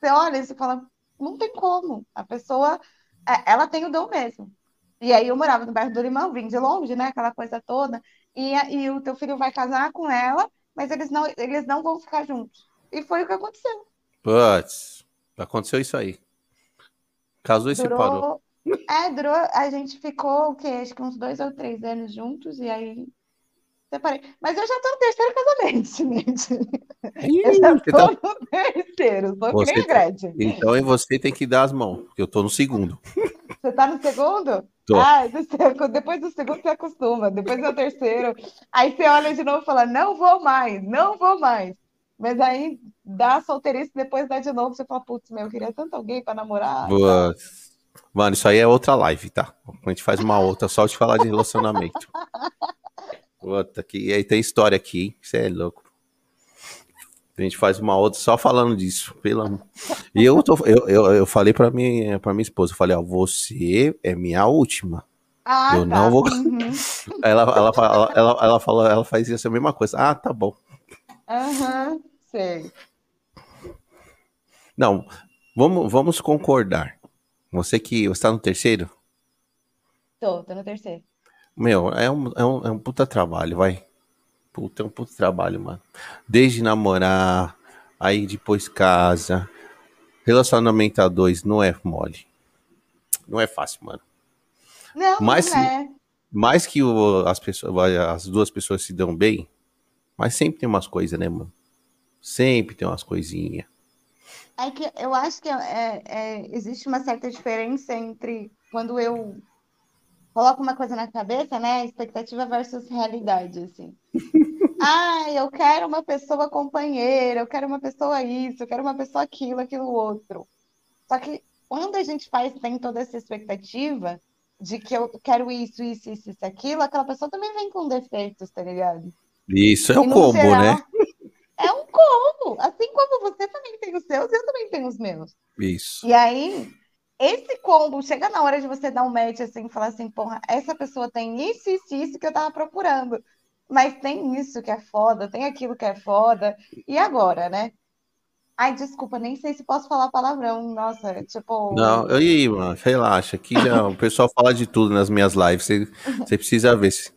você olha e você fala, não tem como. A pessoa, é, ela tem o dom mesmo. E aí eu morava no bairro do Limão, vim de longe, né? Aquela coisa toda. E, e o teu filho vai casar com ela, mas eles não, eles não vão ficar juntos. E foi o que aconteceu. Putz, aconteceu isso aí. Casou e separou. Durou. É, durou. A gente ficou, o quê? Acho que uns dois ou três anos juntos, e aí separei. Mas eu já tô no terceiro casamento, gente. Eu já Ih, você tô tá- terceiro, sou que Você nem a tá- Gretchen. Então, e você tem que dar as mãos, porque eu tô no segundo. Você tá no segundo? Tô. Ah, depois do segundo você acostuma, depois do terceiro. Aí você olha de novo e fala, não vou mais, não vou mais. Mas aí dá solteirice, depois dá de novo, você fala, putz, meu, eu queria tanto alguém pra namorar. Putz. Mano, isso aí é outra live, tá? A gente faz uma outra só de falar de relacionamento. Puta, que aí tem história aqui, hein? Você é louco. A gente faz uma outra só falando disso, pelo amor. E eu, tô, eu, eu, eu falei pra minha, pra minha esposa, eu falei, ó, você é minha última. Ah, Eu tá. não vou- Uhum. Ela, ela, ela, ela, ela falou, ela faz isso a mesma coisa. Ah, tá bom. Aham, sei. Não, vamos, vamos concordar. Você que você tá no terceiro? Tô, tô no terceiro. Meu, é um, é um, é um puta trabalho, vai. Puta, é um puto trabalho, mano. Desde namorar, aí depois casa. Relacionamento a dois não é mole. Não é fácil, mano. Não, Mas- não é. Mais que o- as, pessoas, as duas pessoas se dão bem, mas sempre tem umas coisas, né, mano? Sempre tem umas coisinhas. É que eu acho que é, é- existe uma certa diferença entre quando eu coloco uma coisa na cabeça, né? Expectativa versus realidade, assim. Ah, eu quero uma pessoa companheira, eu quero uma pessoa isso, eu quero uma pessoa aquilo, aquilo outro. Só que quando a gente faz, tem toda essa expectativa de que eu quero isso, isso, isso, isso, aquilo, aquela pessoa também vem com defeitos, tá ligado? Isso é no combo, geral, né? É um combo. Assim como você também tem os seus, eu também tenho os meus. Isso. E aí, esse combo, chega na hora de você dar um match assim, e falar assim, porra, essa pessoa tem isso, isso, isso que eu tava procurando. Mas tem isso que é foda, tem aquilo que é foda. E agora, né? Ai, desculpa, nem sei se posso falar palavrão. Nossa, tipo. Não, aí, mano, relaxa. Aqui já, o pessoal fala de tudo nas minhas lives. Você, você precisa ver. se-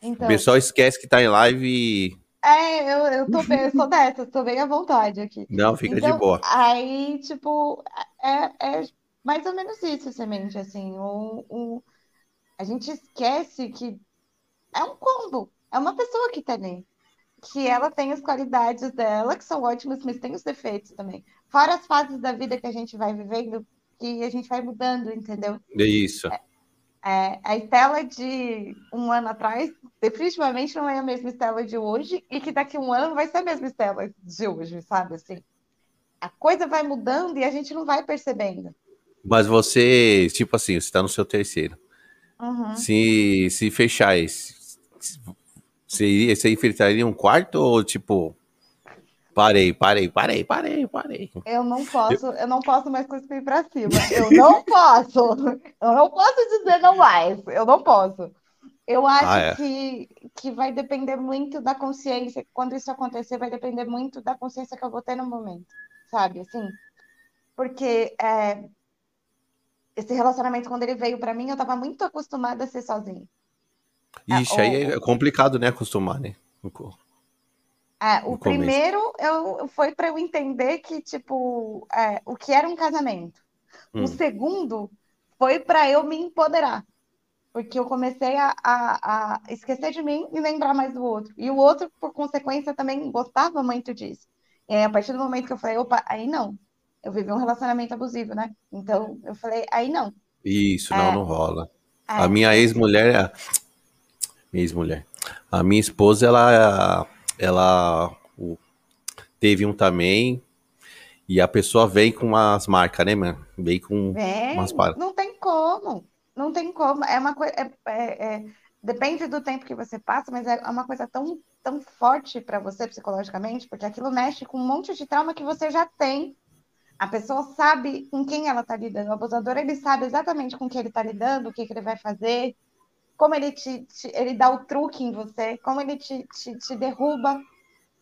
Então, O pessoal esquece que tá em live e. é, eu, eu tô bem, eu sou dessa, tô bem à vontade aqui. Não, fica de Então, boa. aí, tipo, é, é mais ou menos isso, semente, assim. O, o, a gente esquece que é um combo, é uma pessoa que tá ali. Que ela tem as qualidades dela, que são ótimas, mas tem os defeitos também. Fora as fases da vida que a gente vai vivendo, que a gente vai mudando, entendeu? É isso. É, a Estela de um ano atrás definitivamente não é a mesma Estela de hoje, e que daqui a um ano vai ser a mesma Estela de hoje, sabe? Assim, a coisa vai mudando e a gente não vai percebendo. Mas você, tipo assim, você tá no seu terceiro. Uhum. Se, se fechar esse, você, você enfrentaria um quarto ou tipo. Parei, parei, parei, parei, parei. Eu não posso, eu não posso mais cuspir pra cima. Eu não posso. Eu não posso dizer não mais. Eu não posso. Eu acho Ah, é. que, que vai depender muito da consciência. Quando isso acontecer, vai depender muito da consciência que eu vou ter no momento, sabe? Assim, porque é, esse relacionamento, quando ele veio pra mim, eu tava muito acostumada a ser sozinha. Ixi, É, aí o- é complicado, né? Acostumar, né? É, o primeiro eu, foi para eu entender que, tipo, é, o que era um casamento. Hum. O segundo foi para eu me empoderar. Porque eu comecei a, a, a esquecer de mim e lembrar mais do outro. E o outro, por consequência, também gostava muito disso. E aí, a partir do momento que eu falei, opa, aí não. Eu vivi um relacionamento abusivo, né? Então, eu falei, aí não. Isso, não, É. não rola. É, A minha ex-mulher, minha ex-mulher, a minha esposa, ela, ela teve um também, e a pessoa vem com umas marcas, né, mano? Vem com Vem, umas paradas. não tem como, não tem como. É uma coisa, é- é- é- depende do tempo que você passa, mas é uma coisa tão, tão forte para você psicologicamente, porque aquilo mexe com um monte de trauma que você já tem. A pessoa sabe com quem ela está lidando. O abusador, ele sabe exatamente com quem ele está lidando, o que, que ele vai fazer, como ele te, te- ele dá o truque em você, como ele te, te, te derruba,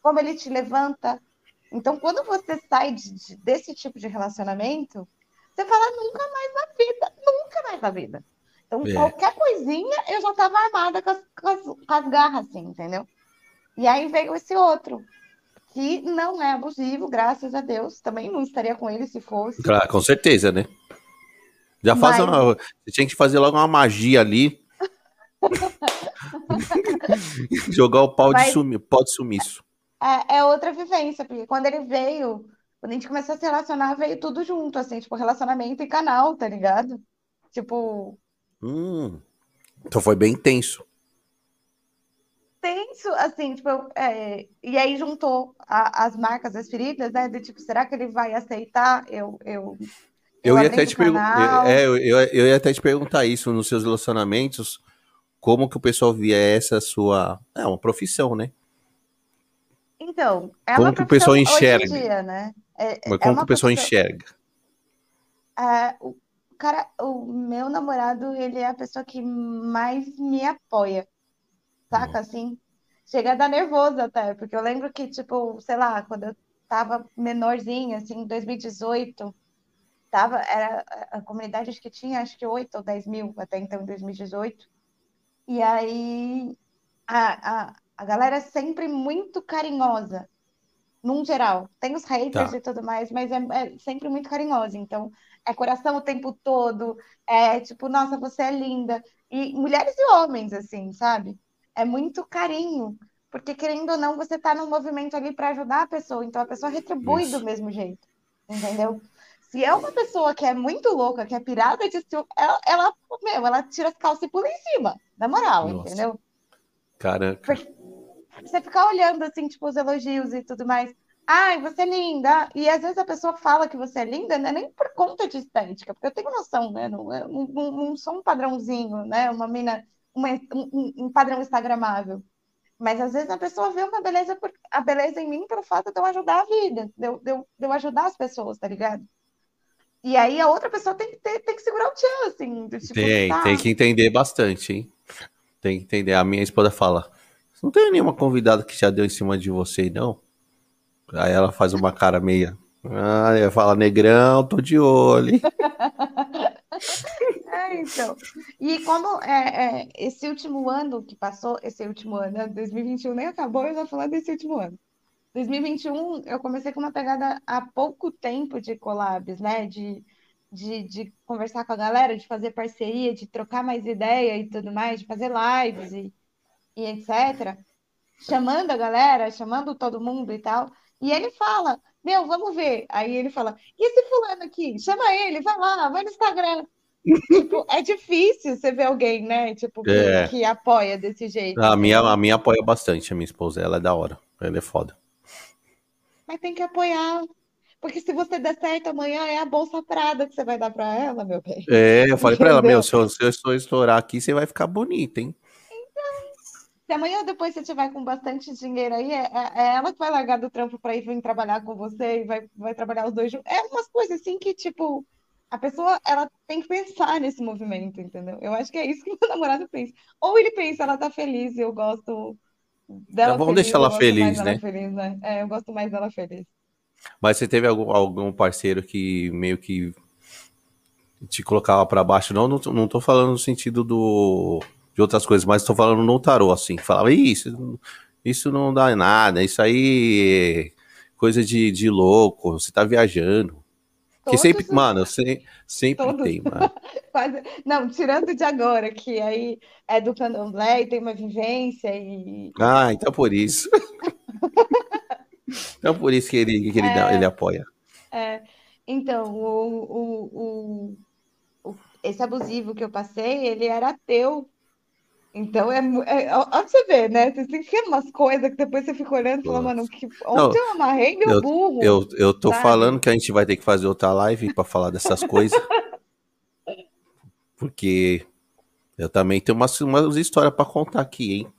como ele te levanta. Então, quando você sai de- de- desse tipo de relacionamento, você fala nunca mais na vida, nunca mais na vida. Então, É. qualquer coisinha, eu já estava armada com as, com as- com as garras, assim, entendeu? E aí veio esse outro, que não é abusivo, graças a Deus. Também não estaria com ele se fosse. Claro, com certeza, né? Já faz Mas- uma. Você tinha que fazer logo uma magia ali. Jogar o pau de, Mas- sumi, pau de sumiço. É, é outra vivência, porque quando ele veio, quando a gente começou a se relacionar, veio tudo junto, assim, tipo, relacionamento e canal, tá ligado? Tipo, Hum, então foi bem intenso. tenso, assim, tipo, é, e aí juntou a- as marcas, as feridas, né? De tipo, será que ele vai aceitar eu, eu, Eu, ia até te perguntar. canal? É, eu, eu, eu ia até te perguntar isso nos seus relacionamentos. Como que o pessoal via essa sua. É uma profissão, né? Então, é Como uma que o pessoal enxerga? dia, né? É, Mas é como que uma o pessoal profissão- enxerga? É, o cara, o meu namorado, ele é a pessoa que mais me apoia, saca, assim? Chega a dar nervoso até, porque eu lembro que, tipo, sei lá, quando eu tava menorzinha, assim, em 2018, tava, era, a comunidade acho que tinha, acho que 8 ou 10 mil até então, em 2018, e aí a, a, A galera é sempre muito carinhosa, num geral. Tem os haters Tá. e tudo mais, mas é, é sempre muito carinhosa. Então, é coração o tempo todo, é tipo, nossa, você é linda. E mulheres e homens, assim, sabe? É muito carinho. Porque, querendo ou não, você tá num movimento ali para ajudar a pessoa. Então, a pessoa retribui Isso. do mesmo jeito. Entendeu? Se é uma pessoa que é muito louca, que é pirada de ciúme, ela, ela, meu, ela tira as calças e pula em cima. Na moral, Nossa. entendeu? Caraca. Você ficar olhando, assim, tipo, os elogios e tudo mais. Ai, você é linda. E às vezes a pessoa fala que você é linda, não é nem por conta de estética, porque eu tenho noção, né? Não, não, não sou um padrãozinho, né? Uma mina, uma, um, um padrão instagramável. Mas às vezes a pessoa vê uma beleza, por, a beleza em mim pelo fato de eu ajudar a vida, de eu, de eu, de eu ajudar as pessoas, tá ligado? E aí a outra pessoa tem que, ter, tem que segurar o tchan, assim. do Tipo, Tem, tá, tem que entender bastante, hein? Tem que entender. A minha esposa fala: não tem nenhuma convidada que já deu em cima de você, não? Aí ela faz uma cara meia. Ah, fala, negrão, tô de olho. hein?" É, então. E como é, é, esse último ano que passou, esse último ano, né, 2021 nem acabou, eu já falando desse último ano. 2021, eu comecei com uma pegada há pouco tempo de collabs, né? De, de, de conversar com a galera, de fazer parceria, de trocar mais ideia e tudo mais, de fazer lives e, e etc. Chamando a galera, chamando todo mundo e tal. E ele fala, meu, vamos ver. Aí ele fala, e esse fulano aqui? Chama ele, vai lá, vai no Instagram. Tipo, é difícil você ver alguém, né? Tipo, que, É. que apoia desse jeito. A minha, a minha apoia bastante, a minha esposa. Ela é da hora. Ela é foda. Mas tem que apoiar. Porque se você der certo amanhã, é a bolsa Prada que você vai dar pra ela, meu bem. É, eu falei pra ela, Entendeu? meu, se eu, se eu estou estourar aqui, você vai ficar bonita, hein? Se amanhã ou depois você tiver com bastante dinheiro aí, é, é- é ela que vai largar do trampo pra ir vir trabalhar com você e vai, vai trabalhar os dois juntos. É umas coisas assim que, tipo, a pessoa ela tem que pensar nesse movimento, entendeu? Eu acho que é isso que meu namorado pensa. Ou ele pensa, ela tá feliz e eu gosto dela Então, vamos feliz, deixar ela feliz, né? feliz, né? É, eu gosto mais dela feliz. Mas você teve algum, algum parceiro que meio que te colocava pra baixo? Não, não, não tô falando no sentido do, de outras coisas, mas tô falando no tarô, assim. que Falava, "Ih, isso, isso não dá nada, isso aí é coisa de, de louco, você tá viajando. Que sempre, mano, se- sempre Todos. tem, mano. Não, tirando de agora, que aí é do candomblé e tem uma vivência e Ah, então por isso. então por isso que ele, que ele, dá- ele apoia. É, então, o, o, o, o- esse abusivo que eu passei, ele era ateu. Então, é, é, pra você ver, né? Você tem que umas coisas que depois você fica olhando e fala, mano, que, onde eu amarrei meu burro? Eu, eu tô sabe? falando que a gente vai ter que fazer outra live pra falar dessas coisas. Porque eu também tenho umas, umas histórias pra contar aqui, hein?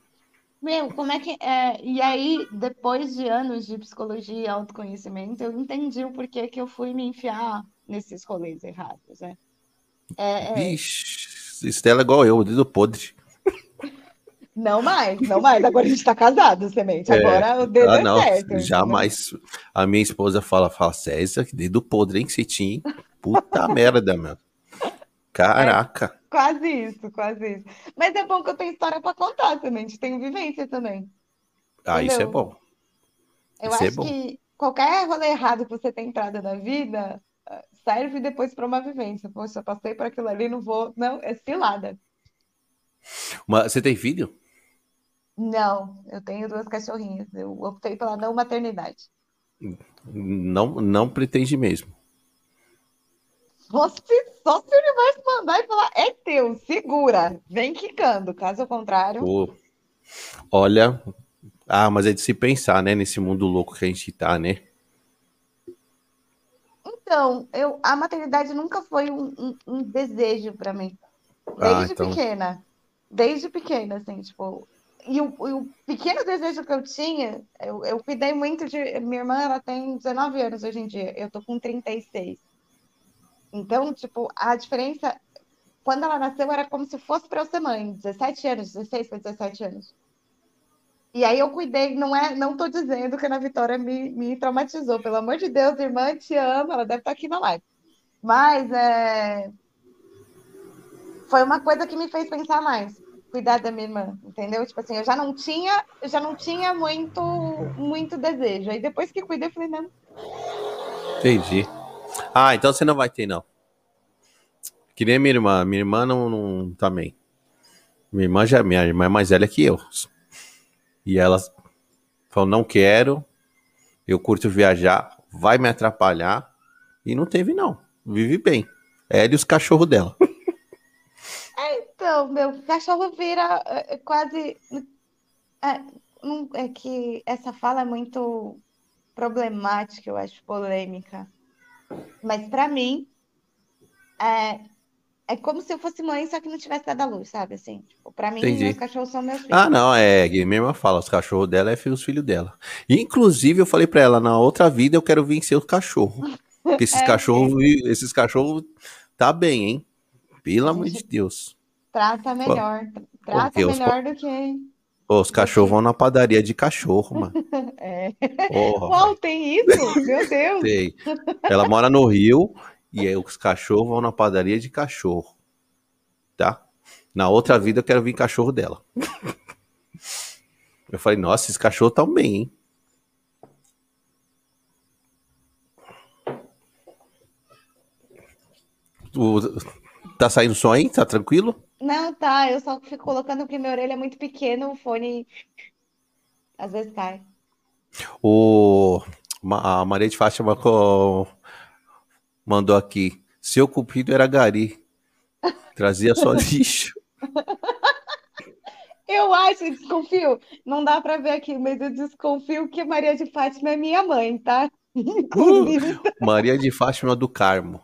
Meu, como é que é? E aí, depois de anos de psicologia e autoconhecimento, eu entendi o porquê que eu fui me enfiar nesses rolês errados, né? É, é, Vixe, Estela é igual eu, dedo podre. Não mais, não mais. Agora a gente tá casado, semente. É. Agora o dedo Ah, é não, certo. entendeu? jamais. A minha esposa fala, fala, César, que dedo podre, hein, que você tinha? Puta merda, meu. Caraca. Quase isso, quase isso. Mas é bom que eu tenho história pra contar também, tenho vivência também. Ah, isso é Entendeu? bom. Eu Isso é acho bom. que qualquer rolê errado que você tem entrado na vida eh, serve depois pra uma vivência. Poxa, passei por aquilo ali, não vou. Não, é cilada. Mas você tem filho? Não, eu tenho duas cachorrinhas. Eu optei pela não maternidade. Não, não pretende mesmo. Só se, só se o universo mandar e falar, é teu, segura, vem quicando. Caso contrário, Pô, olha. Ah, mas é de se pensar, né? Nesse mundo louco que a gente tá, né? Então, eu, a maternidade nunca foi um, um- um desejo pra mim. Ah, Desde então. pequena. Desde pequena, assim, tipo. E o, o pequeno desejo que eu tinha, eu, eu cuidei muito de. Minha irmã, ela tem 19 anos hoje em dia, eu tô com 36. Então, tipo, a diferença. Quando ela nasceu, era como se fosse pra eu ser mãe, 17 anos, 16 para 17 anos. E aí eu cuidei, não é, não tô dizendo que a Ana Vitória me, me traumatizou, pelo amor de Deus, irmã, te amo, ela deve estar aqui na live. Mas é, foi uma coisa que me fez pensar mais. Cuidar da minha irmã, entendeu? Tipo assim, eu já não tinha, eu já não tinha muito, muito desejo. Aí depois que cuidei, eu falei, não. Entendi. Ah, então você não vai ter, não. Que nem minha irmã. Minha irmã não, não também. Minha irmã já minha irmã é mais velha que eu. E ela falou, não quero, eu curto viajar, vai me atrapalhar. E não teve, não. Vive bem. Ela e os cachorros dela. Então, meu cachorro vira é, é quase. É, é que essa fala é muito problemática, eu acho polêmica. Mas para mim, é, é como se eu fosse mãe, só que não tivesse dado a luz, sabe? Assim, tipo, pra mim, Entendi. meus cachorros são meus filhos. Ah, não, é, a minha irmã fala, os cachorros dela é os filhos dela. Inclusive, eu falei pra ela, na outra vida eu quero vencer os cachorros. Porque esses é, cachorros, é. esses cachorros tá bem, hein? Pelo amor de Deus. Trata melhor. Trata melhor os... do que. os cachorros vão na padaria de cachorro, mano. É. Porra, tem isso? Meu Deus. Tem. Ela mora no Rio e aí os cachorros vão na padaria de cachorro. Tá? Na outra vida eu quero vir cachorro dela. Eu falei, nossa, esses cachorros tão bem, hein? Tá saindo som aí? Tá tranquilo? Não, tá. Eu só fico colocando porque minha orelha é muito pequena, o fone às vezes cai. O, a Maria de Fátima mandou aqui. Seu cupido era gari. Trazia só lixo. Eu acho, desconfio. Não dá para ver aqui, mas eu desconfio que Maria de Fátima é minha mãe, tá? Uh, Maria de Fátima do Carmo.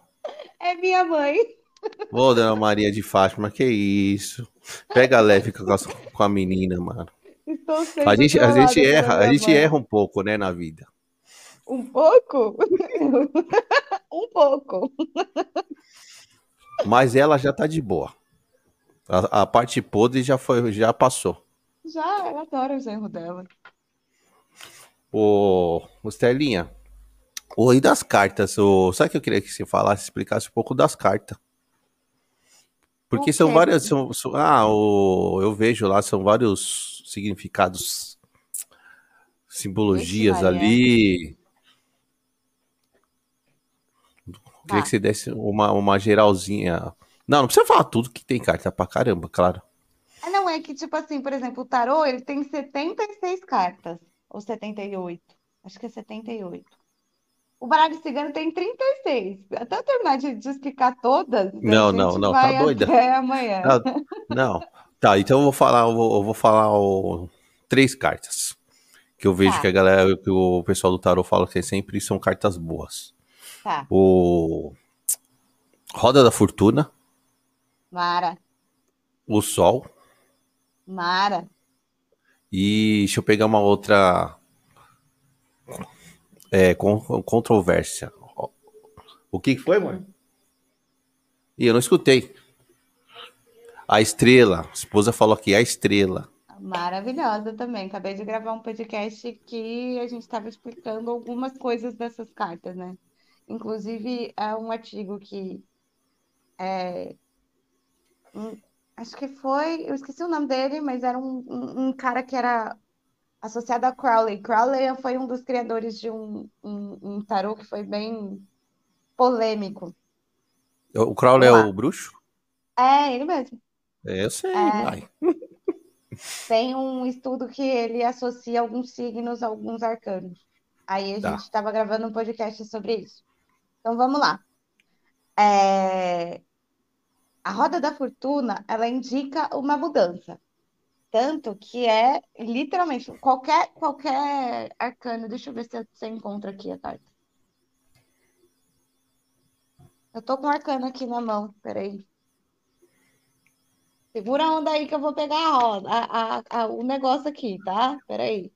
É minha mãe. Ô, dona Maria de Fátima, que isso? Pega leve com a, com a menina, mano. a gente, a gente erra, a gente erra um pouco, né, na vida. Um pouco? um pouco. Mas ela já tá de boa. A, a, parte podre já foi, já passou. Já, ela adora os erros dela. Ô, ô Stelinha, Oi das cartas. O... Sabe que eu queria que você falasse, explicasse um pouco das cartas? Porque são várias. São, são, ah, o, eu vejo lá, são vários significados, simbologias ali. Queria tá. que você desse uma, uma geralzinha. Não, não precisa falar tudo que tem carta pra caramba, claro. Ah, não, é que, tipo assim, por exemplo, o tarô, ele tem 76 cartas. Ou 78. Acho que é 78. O baralho cigano tem 36. Até eu terminar de, de explicar todas. Não, não, não, tá doida. Até amanhã. Não, não. Tá, então eu vou falar, eu vou, eu vou falar o, três cartas. Que eu vejo tá. que a galera, que o pessoal do tarot fala que sempre são cartas boas. Tá. O Roda da Fortuna. Mara. O Sol. Mara. E deixa eu pegar uma outra é, com, controvérsia. O que foi, mãe? E eu não escutei. A estrela. A esposa falou aqui, a estrela. Maravilhosa também. Acabei de gravar um podcast que a gente estava explicando algumas coisas dessas cartas, né? Inclusive, é um artigo que é, acho que foi, eu esqueci o nome dele, mas era um, um, um cara que era associado a Crowley. Crowley foi um dos criadores de um, um, um tarô que foi bem polêmico. O Crowley é o bruxo? É, ele mesmo. É, eu sei, é... Tem um estudo que ele associa alguns signos a alguns arcanos. Aí a tá. gente estava gravando um podcast sobre isso. Então vamos lá. É... A roda da fortuna, ela indica uma mudança. Tanto que é literalmente qualquer, qualquer arcano. Deixa eu ver se você encontra aqui a carta. Eu tô com o arcano aqui na mão, peraí. Segura a onda aí que eu vou pegar a roda, a, a, a, o negócio aqui, tá? Peraí.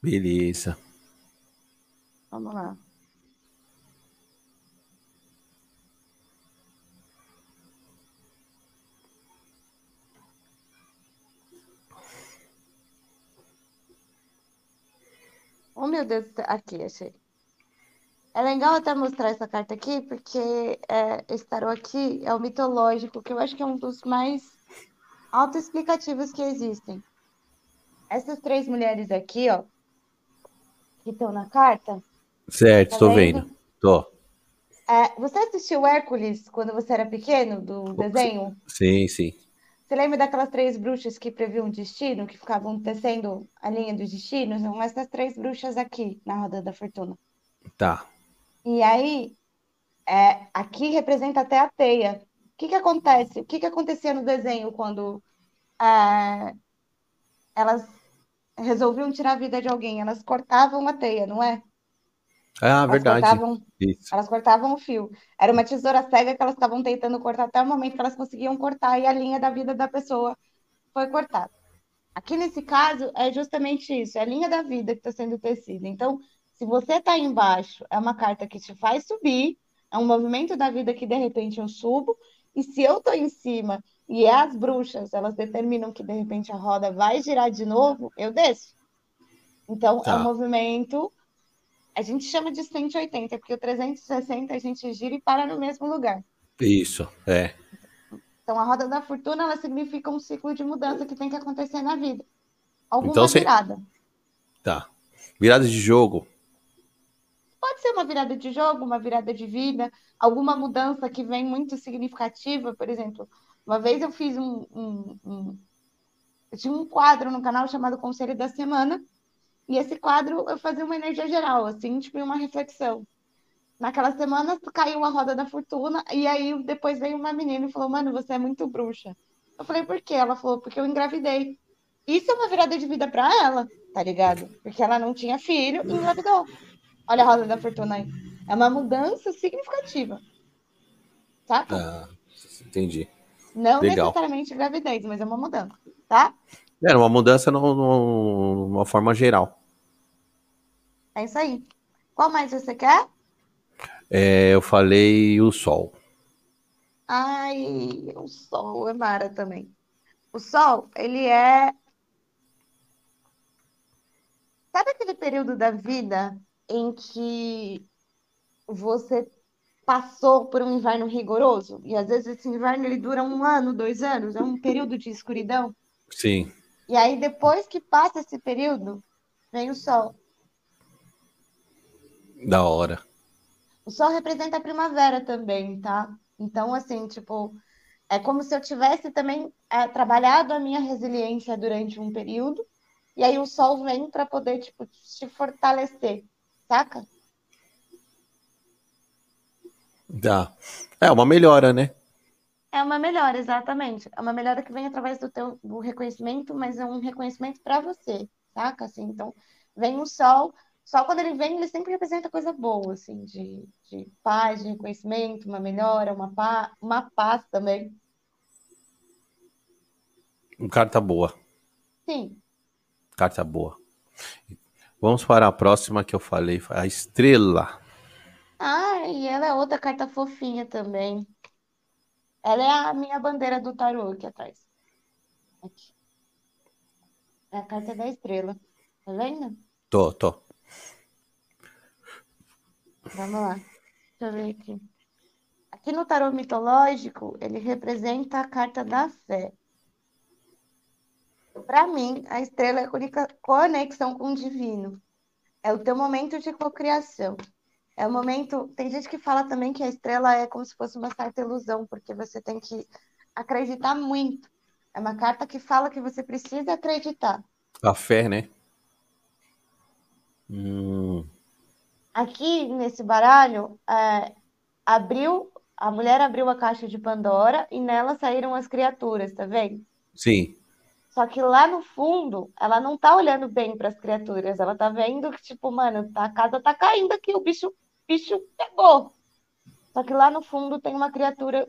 Beleza. Vamos lá. Oh, meu Deus, aqui, achei. É legal até mostrar essa carta aqui, porque é, esse tarô aqui é o mitológico, que eu acho que é um dos mais autoexplicativos que existem. Essas três mulheres aqui, ó, que estão na carta. Certo, tá tô vendo? vendo. Tô. É, você assistiu Hércules quando você era pequeno, do desenho? Sim, sim. Você lembra daquelas três bruxas que previam o destino, que ficavam tecendo a linha dos destinos? São essas três bruxas aqui, na Roda da Fortuna. Tá. E aí, é, aqui representa até a teia. O que, que acontece? O que, que acontecia no desenho quando é, elas resolviam tirar a vida de alguém? Elas cortavam a teia, não é? Ah, elas verdade. Cortavam, elas cortavam o fio. Era uma tesoura cega que elas estavam tentando cortar até o momento que elas conseguiam cortar e a linha da vida da pessoa foi cortada. Aqui nesse caso é justamente isso, é a linha da vida que está sendo tecida. Então, se você está embaixo, é uma carta que te faz subir, é um movimento da vida que de repente eu subo, e se eu estou em cima e é as bruxas, elas determinam que de repente a roda vai girar de novo, eu desço. Então, tá. é um tá. movimento a gente chama de 180, porque o 360 a gente gira e para no mesmo lugar. Isso, é. Então a roda da fortuna ela significa um ciclo de mudança que tem que acontecer na vida. Alguma então, virada. Tá. Virada de jogo. Pode ser uma virada de jogo, uma virada de vida, alguma mudança que vem muito significativa. Por exemplo, uma vez eu fiz um, um, um eu tinha um quadro no canal chamado Conselho da Semana, e esse quadro eu fazia uma energia geral, assim, tipo uma reflexão. Naquela semana caiu a roda da fortuna, e aí depois veio uma menina e falou: Mano, você é muito bruxa. Eu falei: Por quê? Ela falou: Porque eu engravidei. Isso é uma virada de vida para ela, tá ligado? Porque ela não tinha filho e engravidou. Olha a roda da fortuna aí. É uma mudança significativa. Tá? Ah, entendi. Não Legal. necessariamente gravidez, mas é uma mudança, tá? É, uma mudança numa forma geral. É isso aí. Qual mais você quer? É, eu falei o Sol. Ai, o Sol é Mara também. O Sol, ele é. Sabe aquele período da vida em que você passou por um inverno rigoroso? E às vezes esse inverno ele dura um ano, dois anos, é um período de escuridão? Sim. E aí, depois que passa esse período, vem o sol. Da hora. O sol representa a primavera também, tá? Então, assim, tipo, é como se eu tivesse também é, trabalhado a minha resiliência durante um período, e aí o sol vem para poder, tipo, te fortalecer, saca? Dá. É uma melhora, né? É uma melhora, exatamente. É uma melhora que vem através do teu do reconhecimento, mas é um reconhecimento para você, saca? Assim, então, vem o sol, só quando ele vem, ele sempre representa coisa boa, assim, de, de paz, de reconhecimento, uma melhora, uma paz, uma paz também. Um carta boa. Sim. Carta boa. Vamos para a próxima que eu falei, a estrela. Ah, e ela é outra carta fofinha também. Ela é a minha bandeira do tarô aqui atrás. Aqui. É a carta da estrela. Tá vendo? Tô, tô. Vamos lá. Deixa eu ver aqui. Aqui no tarô mitológico, ele representa a carta da fé. Para mim, a estrela é a conexão com o divino. É o teu momento de cocriação. É o momento. Tem gente que fala também que a estrela é como se fosse uma certa ilusão, porque você tem que acreditar muito. É uma carta que fala que você precisa acreditar. A fé, né? Hum. Aqui nesse baralho, é, abriu, a mulher abriu a caixa de Pandora e nela saíram as criaturas, tá vendo? Sim. Só que lá no fundo, ela não tá olhando bem para as criaturas, ela tá vendo que, tipo, mano, a casa tá caindo aqui, o bicho bicho pegou. Só que lá no fundo tem uma criatura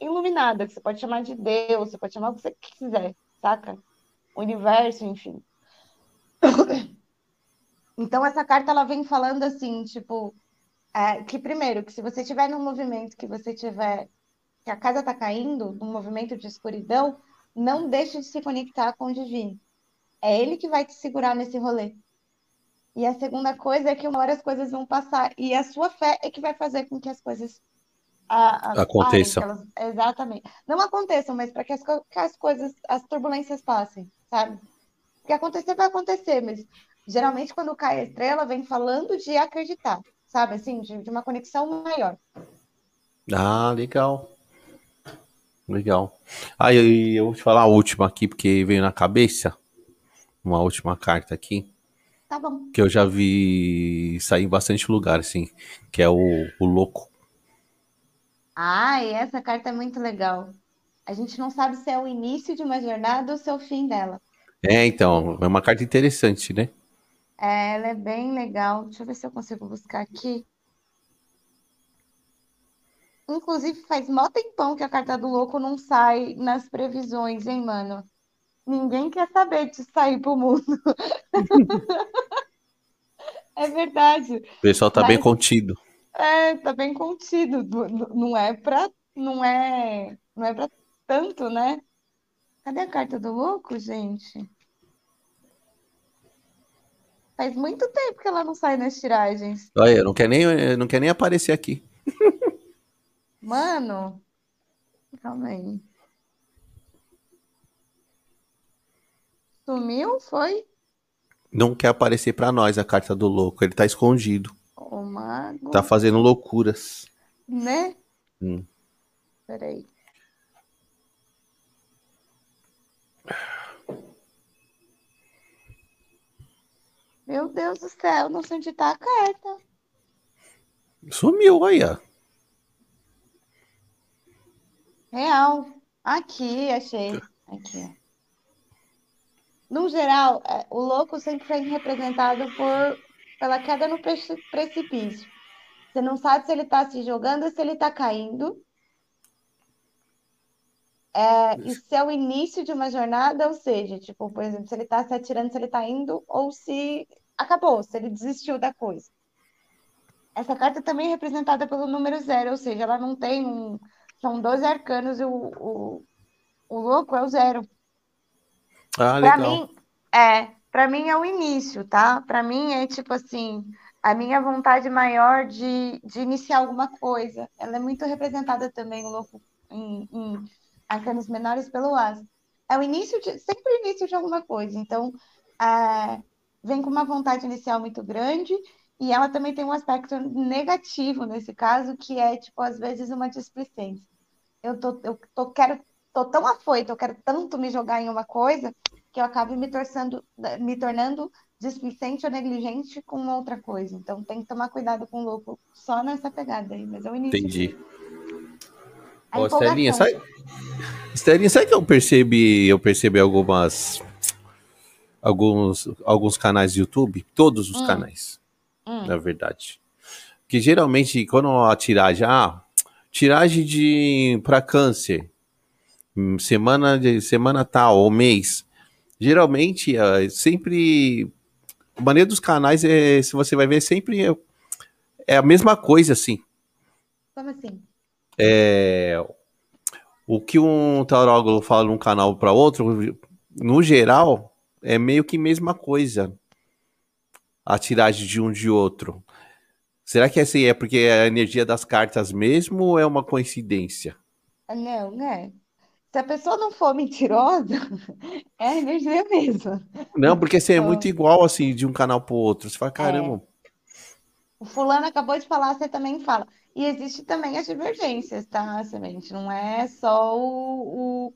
iluminada, que você pode chamar de Deus, você pode chamar o que você quiser, saca? Universo, enfim. Então essa carta ela vem falando assim, tipo, é, que primeiro, que se você estiver num movimento que você tiver que a casa tá caindo, num movimento de escuridão, não deixe de se conectar com o divino. É ele que vai te segurar nesse rolê. E a segunda coisa é que uma hora as coisas vão passar. E a sua fé é que vai fazer com que as coisas a, a, aconteçam. Elas, exatamente. Não aconteçam, mas para que as, que as coisas, as turbulências passem, sabe? O que acontecer vai acontecer, mas geralmente quando cai a estrela, vem falando de acreditar, sabe? Assim, de, de uma conexão maior. Ah, legal. Legal. Ah, eu, eu vou te falar a última aqui, porque veio na cabeça. Uma última carta aqui. Tá bom. Que eu já vi sair em bastante lugar, assim. Que é o, o Louco. Ah, e essa carta é muito legal. A gente não sabe se é o início de uma jornada ou se é o fim dela. É, então, é uma carta interessante, né? É, ela é bem legal. Deixa eu ver se eu consigo buscar aqui. Inclusive, faz mó tempão que a carta do louco não sai nas previsões, hein, mano? Ninguém quer saber de sair pro mundo. é verdade. O pessoal tá Mas, bem contido. É, tá bem contido. Não é pra. Não é. Não é pra tanto, né? Cadê a carta do louco, gente? Faz muito tempo que ela não sai nas tiragens. Olha, não quer nem, não quer nem aparecer aqui. Mano, calma aí. Sumiu, foi? Não quer aparecer para nós a carta do louco. Ele tá escondido. O mago. Tá fazendo loucuras. Né? Hum. Peraí. Meu Deus do céu, não sei onde tá a carta. Sumiu, aí, ó. Real. Aqui, achei. Aqui, ó. No geral, é, o louco sempre foi representado por, pela queda no precipício. Você não sabe se ele está se jogando ou se ele está caindo. É, e se é o início de uma jornada, ou seja, tipo, por exemplo, se ele está se atirando, se ele está indo, ou se acabou, se ele desistiu da coisa. Essa carta também é representada pelo número zero, ou seja, ela não tem um. São 12 arcanos e o, o, o louco é o zero. Ah, legal. Pra mim, é, para mim é o início, tá? Para mim é tipo assim, a minha vontade maior de, de iniciar alguma coisa. Ela é muito representada também, o louco, em, em arcanos menores pelo as. É o início de, sempre o início de alguma coisa. Então, é, vem com uma vontade inicial muito grande e ela também tem um aspecto negativo nesse caso, que é, tipo, às vezes uma displicência. Eu tô, eu tô, quero tô tão afoito, eu quero tanto me jogar em uma coisa que eu acabo me, torçando, me tornando displicente ou negligente com outra coisa. Então tem que tomar cuidado com o louco só nessa pegada aí, mas é o início. Entendi. Ó, Estelinha, sabe... Estelinha, sabe que eu percebi, eu percebi algumas alguns, alguns canais do YouTube, todos os hum. canais, hum. na verdade. Que geralmente, quando a tiragem, ah, tiragem de para câncer, semana de semana tal ou mês. Geralmente, é, sempre a maneira dos canais é, se você vai ver sempre é, é a mesma coisa assim. Como assim? É, o que um tarólogo fala num canal para outro, no geral, é meio que mesma coisa. A tiragem de um de outro. Será que essa é porque é a energia das cartas mesmo ou é uma coincidência? Não, é. Se a pessoa não for mentirosa, é a energia mesmo. Não, porque assim, é então, muito igual assim de um canal para outro. Você fala, caramba. É. O fulano acabou de falar, você também fala. E existe também as divergências, tá, semente? Não é só o,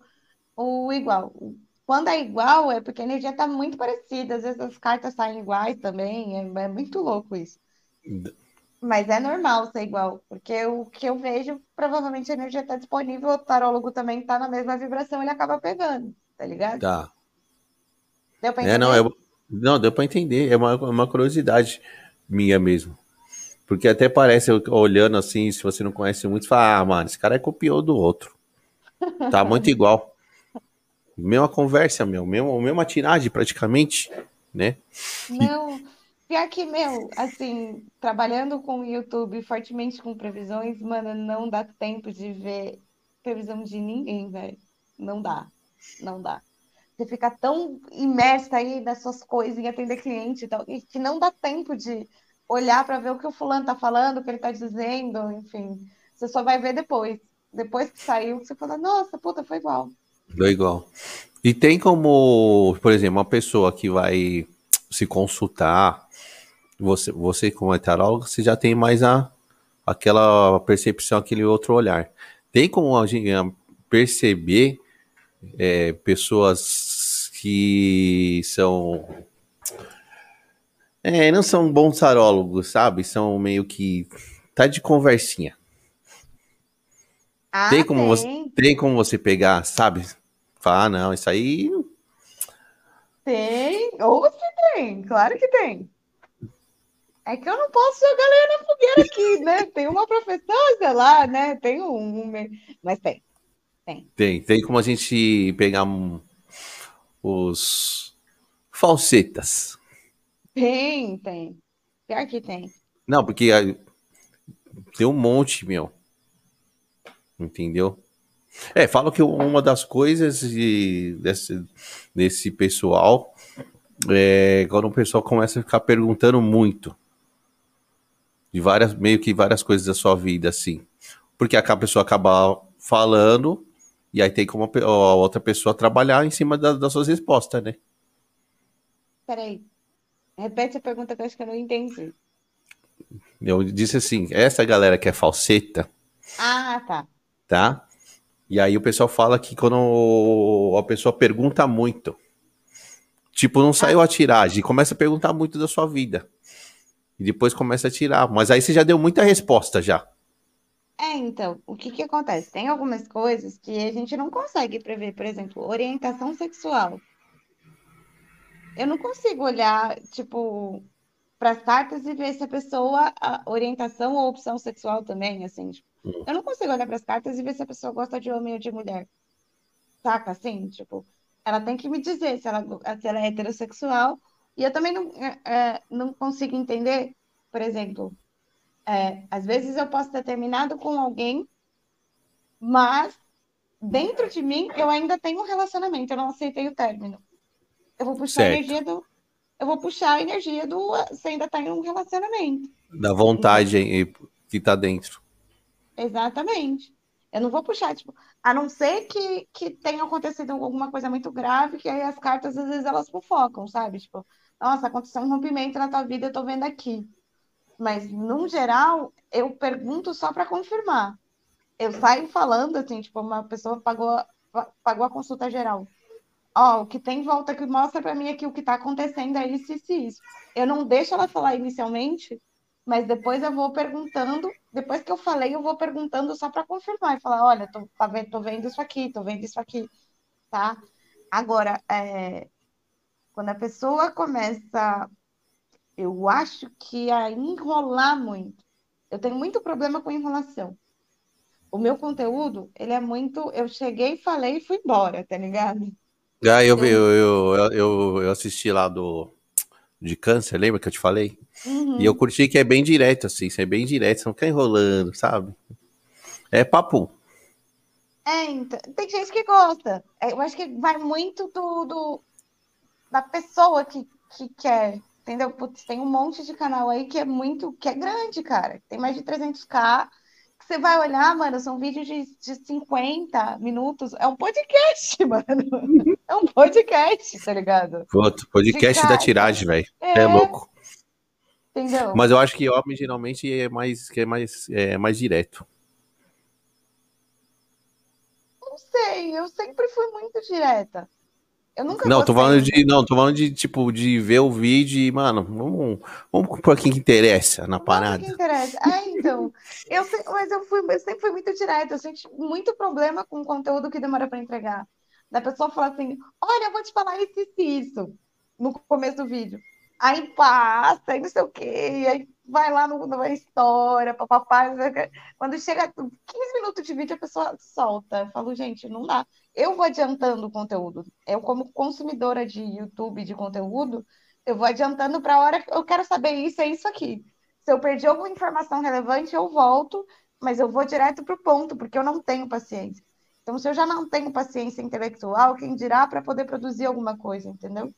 o, o igual. Quando é igual, é porque a energia está muito parecida. Às vezes as cartas saem iguais também. É, é muito louco isso. Mas é normal ser igual, porque o que eu vejo, provavelmente a energia está disponível, o tarólogo também está na mesma vibração, ele acaba pegando, tá ligado? Tá. Deu pra entender? É, não, é, não, deu para entender. É uma, uma curiosidade minha mesmo. Porque até parece, olhando assim, se você não conhece muito, você fala, ah, mano, esse cara é copiou do outro. Tá muito igual. Mesma conversa, meu, mesma, mesma tiragem praticamente, né? Não, Pior que, meu, assim, trabalhando com o YouTube fortemente com previsões, mano, não dá tempo de ver previsão de ninguém, velho. Não dá. Não dá. você fica tão imersa aí nas suas coisas, em atender cliente e tal, que não dá tempo de olhar para ver o que o fulano tá falando, o que ele tá dizendo, enfim. Você só vai ver depois. Depois que saiu, você fala, nossa, puta, foi igual. Foi igual. E tem como, por exemplo, uma pessoa que vai se consultar, você, você como tarólogo, você já tem mais a, aquela percepção, aquele outro olhar. Tem como a gente perceber é, pessoas que são. É, não são bons tarólogos, sabe? São meio que. Tá de conversinha. Ah, tem, como tem. Você, tem como você pegar, sabe? Falar, ah, não, isso aí. Tem, ou se tem, claro que tem. É que eu não posso jogar lenha na fogueira aqui, né? Tem uma professora lá, né? Tem um, um, mas tem. Tem. Tem, tem como a gente pegar um, os falsetas. Tem, tem. Pior que tem. Não, porque tem um monte, meu. Entendeu? É, falo que uma das coisas de, desse, desse pessoal é quando o pessoal começa a ficar perguntando muito de várias, meio que várias coisas da sua vida, assim. Porque a pessoa acaba falando e aí tem como a outra pessoa trabalhar em cima da, das suas respostas, né? Peraí. Repete a pergunta que eu acho que eu não entendi. Eu disse assim, essa galera que é falseta. Ah, tá. Tá? E aí o pessoal fala que quando a pessoa pergunta muito, tipo, não saiu ah. a tiragem, começa a perguntar muito da sua vida. E depois começa a tirar. Mas aí você já deu muita resposta já. É, então, o que que acontece? Tem algumas coisas que a gente não consegue prever, por exemplo, orientação sexual. Eu não consigo olhar, tipo, para as cartas e ver se a pessoa, a orientação ou opção sexual também, assim, tipo, hum. eu não consigo olhar para as cartas e ver se a pessoa gosta de homem ou de mulher. Saca, assim, tipo, ela tem que me dizer se ela, se ela é heterossexual. E eu também não, é, é não consigo entender, por exemplo, é, às vezes eu posso ter terminado com alguém, mas dentro de mim eu ainda tenho um relacionamento, eu não aceitei o término. Eu vou puxar certo. a energia do. Eu vou puxar a energia do. Você ainda está em um relacionamento. Da vontade que está dentro. Exatamente. Eu não vou puxar, tipo, a não ser que, que tenha acontecido alguma coisa muito grave, que aí as cartas às vezes elas fofocam, sabe? Tipo, nossa, aconteceu um rompimento na tua vida, eu tô vendo aqui. Mas, no geral, eu pergunto só para confirmar. Eu saio falando, assim, tipo, uma pessoa pagou, pagou a consulta geral. Ó, o que tem em volta que mostra para mim aqui o que está acontecendo é isso, isso e isso. Eu não deixo ela falar inicialmente, mas depois eu vou perguntando, depois que eu falei, eu vou perguntando só para confirmar e falar, olha, tô, tá vendo, tô vendo isso aqui, tô vendo isso aqui, tá? Agora, é, quando a pessoa começa eu acho que a enrolar muito. Eu tenho muito problema com enrolação. O meu conteúdo, ele é muito. Eu cheguei, falei e fui embora, tá ligado? Ah, eu, eu, eu, eu, eu assisti lá do de câncer, lembra que eu te falei? Uhum. E eu curti que é bem direto, assim, isso é bem direto, você não fica enrolando, sabe? É papo. É, então, tem gente que gosta. É, eu acho que vai muito do, do da pessoa que, que quer Entendeu? Putz, tem um monte de canal aí que é muito, que é grande, cara. Tem mais de 300k. Que você vai olhar, mano, são vídeos de, de 50 minutos. É um podcast, mano. É um podcast, tá ligado? Outro podcast da tiragem, velho. É... é louco. Entendeu? Mas eu acho que homem geralmente é mais, que é mais, é mais direto. Não sei, eu sempre fui muito direta. Eu nunca Não, tô falando de. Não, tô falando de, tipo, de ver o vídeo e, mano, vamos, vamos por quem que interessa na parada. Que interessa. Ah, então. Eu, mas eu, fui, eu sempre fui muito direta. Eu senti muito problema com o conteúdo que demora para entregar. Da pessoa falar assim: olha, eu vou te falar isso e isso no começo do vídeo. Aí passa, e não sei o quê, aí vai lá no, numa história, papapá. Quando chega 15 minutos de vídeo, a pessoa solta. Eu falo, gente, não dá. Eu vou adiantando o conteúdo. Eu, como consumidora de YouTube de conteúdo, eu vou adiantando para a hora que eu quero saber isso, é isso aqui. Se eu perdi alguma informação relevante, eu volto, mas eu vou direto para o ponto, porque eu não tenho paciência. Então, se eu já não tenho paciência intelectual, quem dirá para poder produzir alguma coisa, entendeu?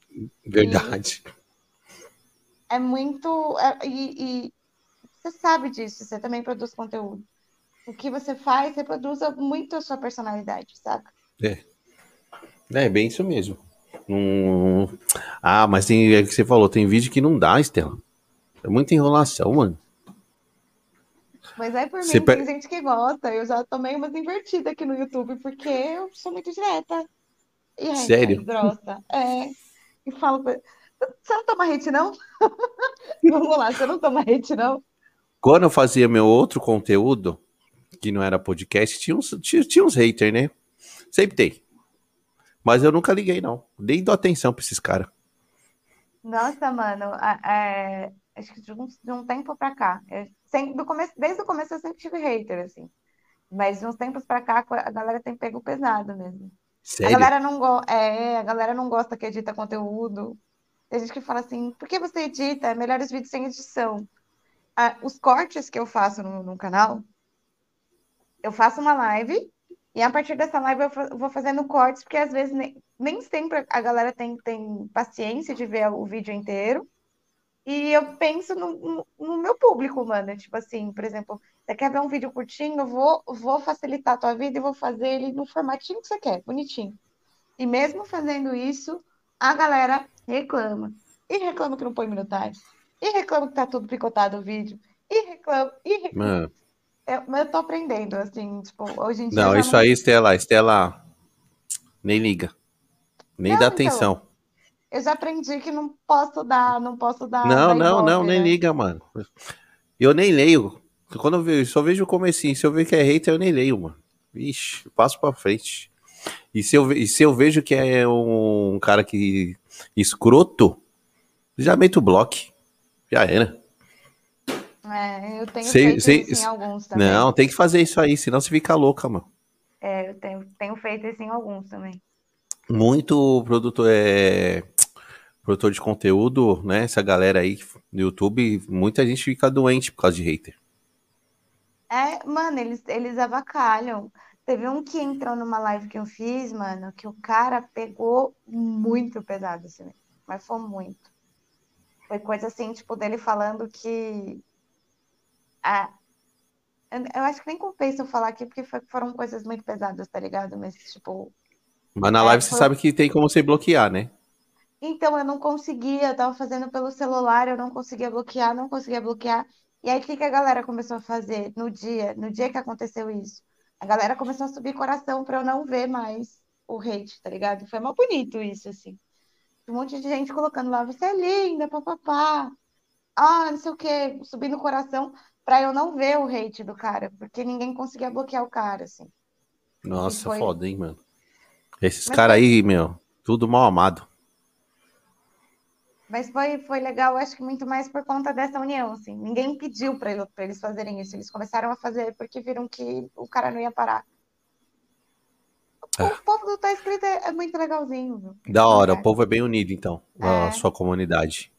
Verdade. E é muito. É, e, e, você sabe disso, você também produz conteúdo. O que você faz, você produz muito a sua personalidade, saca? É. É, bem isso mesmo. Hum... Ah, mas tem, é que você falou, tem vídeo que não dá, Estela. É muita enrolação, mano. Mas é por mim, per... tem gente que gosta. Eu já tomei umas invertidas aqui no YouTube, porque eu sou muito direta. E é, Sério? grossa. É. E falo. Você não toma hate, não? Vamos lá, você não toma hate, não? Quando eu fazia meu outro conteúdo, que não era podcast, tinha uns, tinha, tinha uns haters, né? Sempre tem. Mas eu nunca liguei, não. Nem dou atenção pra esses caras. Nossa, mano, é, acho que de um, de um tempo pra cá. Sempre, do começo, desde o começo eu sempre tive hater, assim. Mas de uns tempos pra cá, a galera tem pego pesado mesmo. Sério? A galera não, go é, a galera não gosta que edita conteúdo. Tem gente que fala assim, por que você edita? É melhor os vídeos sem edição. Ah, os cortes que eu faço no, no canal, eu faço uma live e a partir dessa live eu vou fazendo cortes, porque às vezes nem, nem sempre a galera tem, tem paciência de ver o vídeo inteiro. E eu penso no, no, no, meu público, mano. Tipo assim, por exemplo, você quer ver um vídeo curtinho, eu vou, vou facilitar a tua vida e vou fazer ele no formatinho que você quer, bonitinho. E mesmo fazendo isso, a galera reclama. E reclama que não põe minutagem. E reclama que tá tudo picotado o vídeo. E reclama, e reclama. Mano. Eu, mas eu tô aprendendo, assim, tipo, hoje em dia. Não, isso não... aí, Estela, Estela, nem liga. Nem não, dá então, atenção. Eu já aprendi que não posso dar, não posso dar. Não, não, não, nem né? liga, mano. Eu nem leio. Quando eu vejo, só vejo o comecinho. Se eu ver que é hater, eu nem leio, mano. Vixe, passo pra frente. E se eu, e se eu vejo que é um cara que escroto, já meto o bloco. Já era. É, eu tenho sei, feito sei, isso em alguns também. Não, tem que fazer isso aí, senão você fica louca, mano. É, eu tenho, tenho feito isso em alguns também. Muito produtor, é, produtor de conteúdo, né? Essa galera aí no YouTube, muita gente fica doente por causa de hater. É, mano, eles, eles avacalham. Teve um que entrou numa live que eu fiz, mano, que o cara pegou muito pesado, assim, mas foi muito. Foi coisa assim, tipo, dele falando que ah, eu acho que nem compensa eu falar aqui, porque foram coisas muito pesadas, tá ligado? Mas, tipo. Mas na é, live você sabe que tem como você bloquear, né? Então, eu não conseguia, eu tava fazendo pelo celular, eu não conseguia bloquear, não conseguia bloquear. E aí, o que, que a galera começou a fazer no dia, no dia que aconteceu isso? A galera começou a subir coração pra eu não ver mais o hate, tá ligado? Foi mal bonito isso, assim. Um monte de gente colocando lá, você é linda, papapá. Ah, não sei o quê, subindo coração para eu não ver o hate do cara, porque ninguém conseguia bloquear o cara, assim. Nossa, foi... foda, hein, mano. Esses caras aí, meu, tudo mal amado. Mas foi, foi legal, acho que muito mais por conta dessa união, assim. Ninguém pediu para eles fazerem isso. Eles começaram a fazer porque viram que o cara não ia parar. O, é. povo do Tá Escrito é, é, muito legalzinho. Viu? Da hora, é. o povo é bem unido, então, é. a sua comunidade.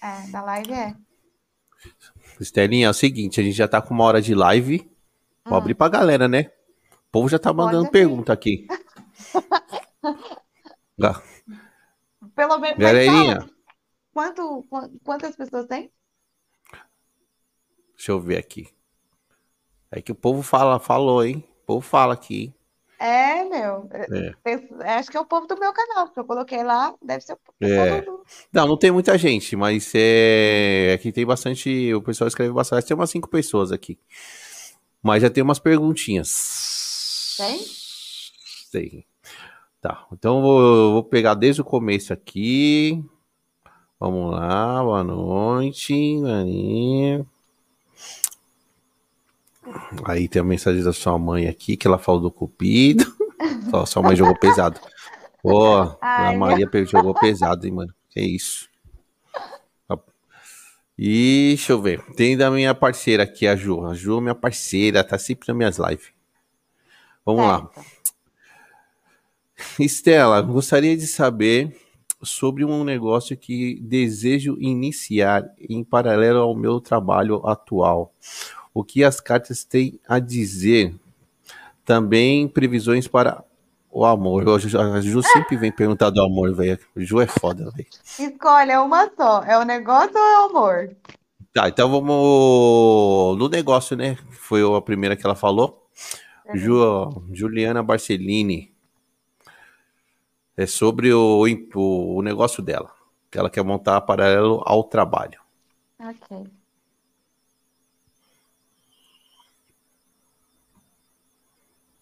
É, da live é. Estelinha, é o seguinte, a gente já tá com uma hora de live. Vou hum. abrir pra galera, né? O povo já tá mandando pergunta aqui. Pelo menos. Galerinha. Quanto, quantas pessoas tem? Deixa eu ver aqui. É que o povo fala, falou, hein? O povo fala aqui? É, meu. É. Acho que é o povo do meu canal, porque eu coloquei lá, deve ser o é. do... Não, não tem muita gente, mas é... aqui tem bastante. O pessoal escreve bastante. Tem umas cinco pessoas aqui. Mas já tem umas perguntinhas. Tem? Tem. Tá, então vou, vou pegar desde o começo aqui. Vamos lá, boa noite, Marinha. Aí tem a mensagem da sua mãe aqui, que ela falou do cupido. Só, sua mãe jogou pesado. Pô, a Maria jogou pesado, hein, mano. Que isso. E deixa eu ver. Tem da minha parceira aqui, a Ju. A Ju é minha parceira, tá sempre nas minhas lives. Vamos certo. lá. Estela, gostaria de saber sobre um negócio que desejo iniciar em paralelo ao meu trabalho atual o que as cartas têm a dizer. Também previsões para o amor. A Ju sempre vem perguntar do amor, velho. Ju é foda, velho. Escolha é uma só. É o negócio ou é o amor? Tá, então vamos no negócio, né? Foi a primeira que ela falou. Ju, Juliana Barcelini. É sobre o, o, o negócio dela. Que ela quer montar paralelo ao trabalho. Ok.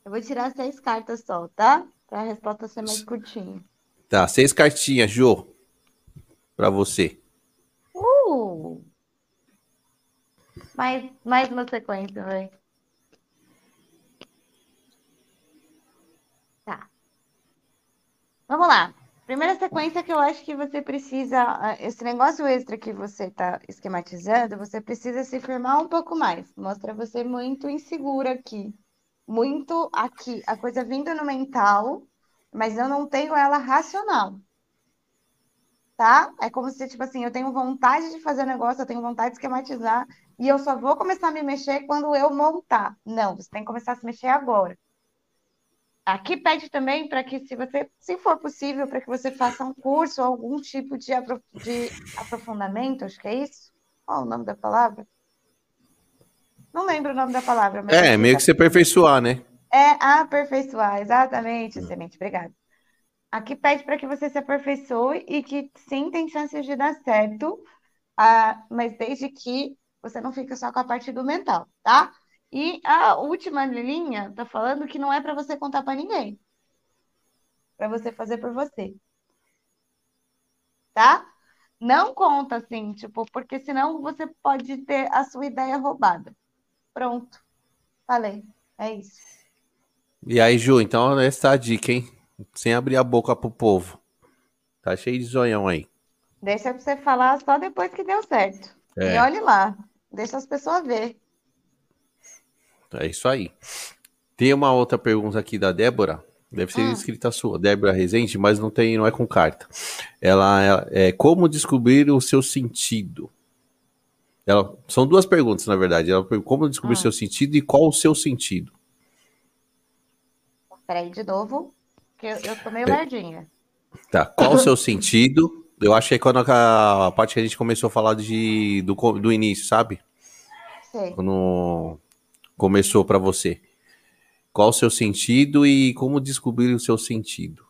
Eu vou tirar seis cartas só, tá? Para a resposta ser mais curtinha. Tá, seis cartinhas, Jô. Para você. Uh! Mais, mais uma sequência, vai. Vamos lá. Primeira sequência que eu acho que você precisa, ah, esse negócio extra que você está esquematizando, você precisa se firmar um pouco mais. Mostra você muito insegura aqui muito aqui, a coisa vindo no mental, mas eu não tenho ela racional. Tá? É como se, tipo assim, eu tenho vontade de fazer negócio, eu tenho vontade de esquematizar, e eu só vou começar a me mexer quando eu montar. Não, você tem que começar a se mexer agora. Aqui pede também para que, se você, se for possível, para que você faça um curso, algum tipo de, apro de aprofundamento, acho que é isso. Qual o nome da palavra? Não lembro o nome da palavra. Mas é, meio que se aperfeiçoar, né? É aperfeiçoar, exatamente, hum. Semente, obrigada. Aqui pede para que você se aperfeiçoe e que sim tem chances de dar certo, uh, mas desde que você não fique só com a parte do mental, tá? E a última linha tá falando que não é para você contar para ninguém. Para você fazer por você. Tá? Não conta assim, tipo, porque senão você pode ter a sua ideia roubada. Pronto. Falei. É isso. E aí, Ju, então essa é a dica, hein? Sem abrir a boca pro povo. Tá cheio de zoião aí. Deixa pra você falar só depois que deu certo. É. E olhe lá. Deixa as pessoas ver. É isso aí. Tem uma outra pergunta aqui da Débora. Deve ser hum. escrita sua, Débora Rezende, mas não tem, não é com carta. Ela é, é como descobrir o seu sentido. Ela, são duas perguntas, na verdade. Ela como descobrir ah. seu sentido e qual o seu sentido. Peraí, de novo, que eu, eu tô meio é. lerdinha. Tá, qual o seu sentido? Eu acho que é quando a, a, parte que a gente começou a falar de, do, do início, sabe? Sei. Quando começou para você. Qual o seu sentido e como descobrir o seu sentido?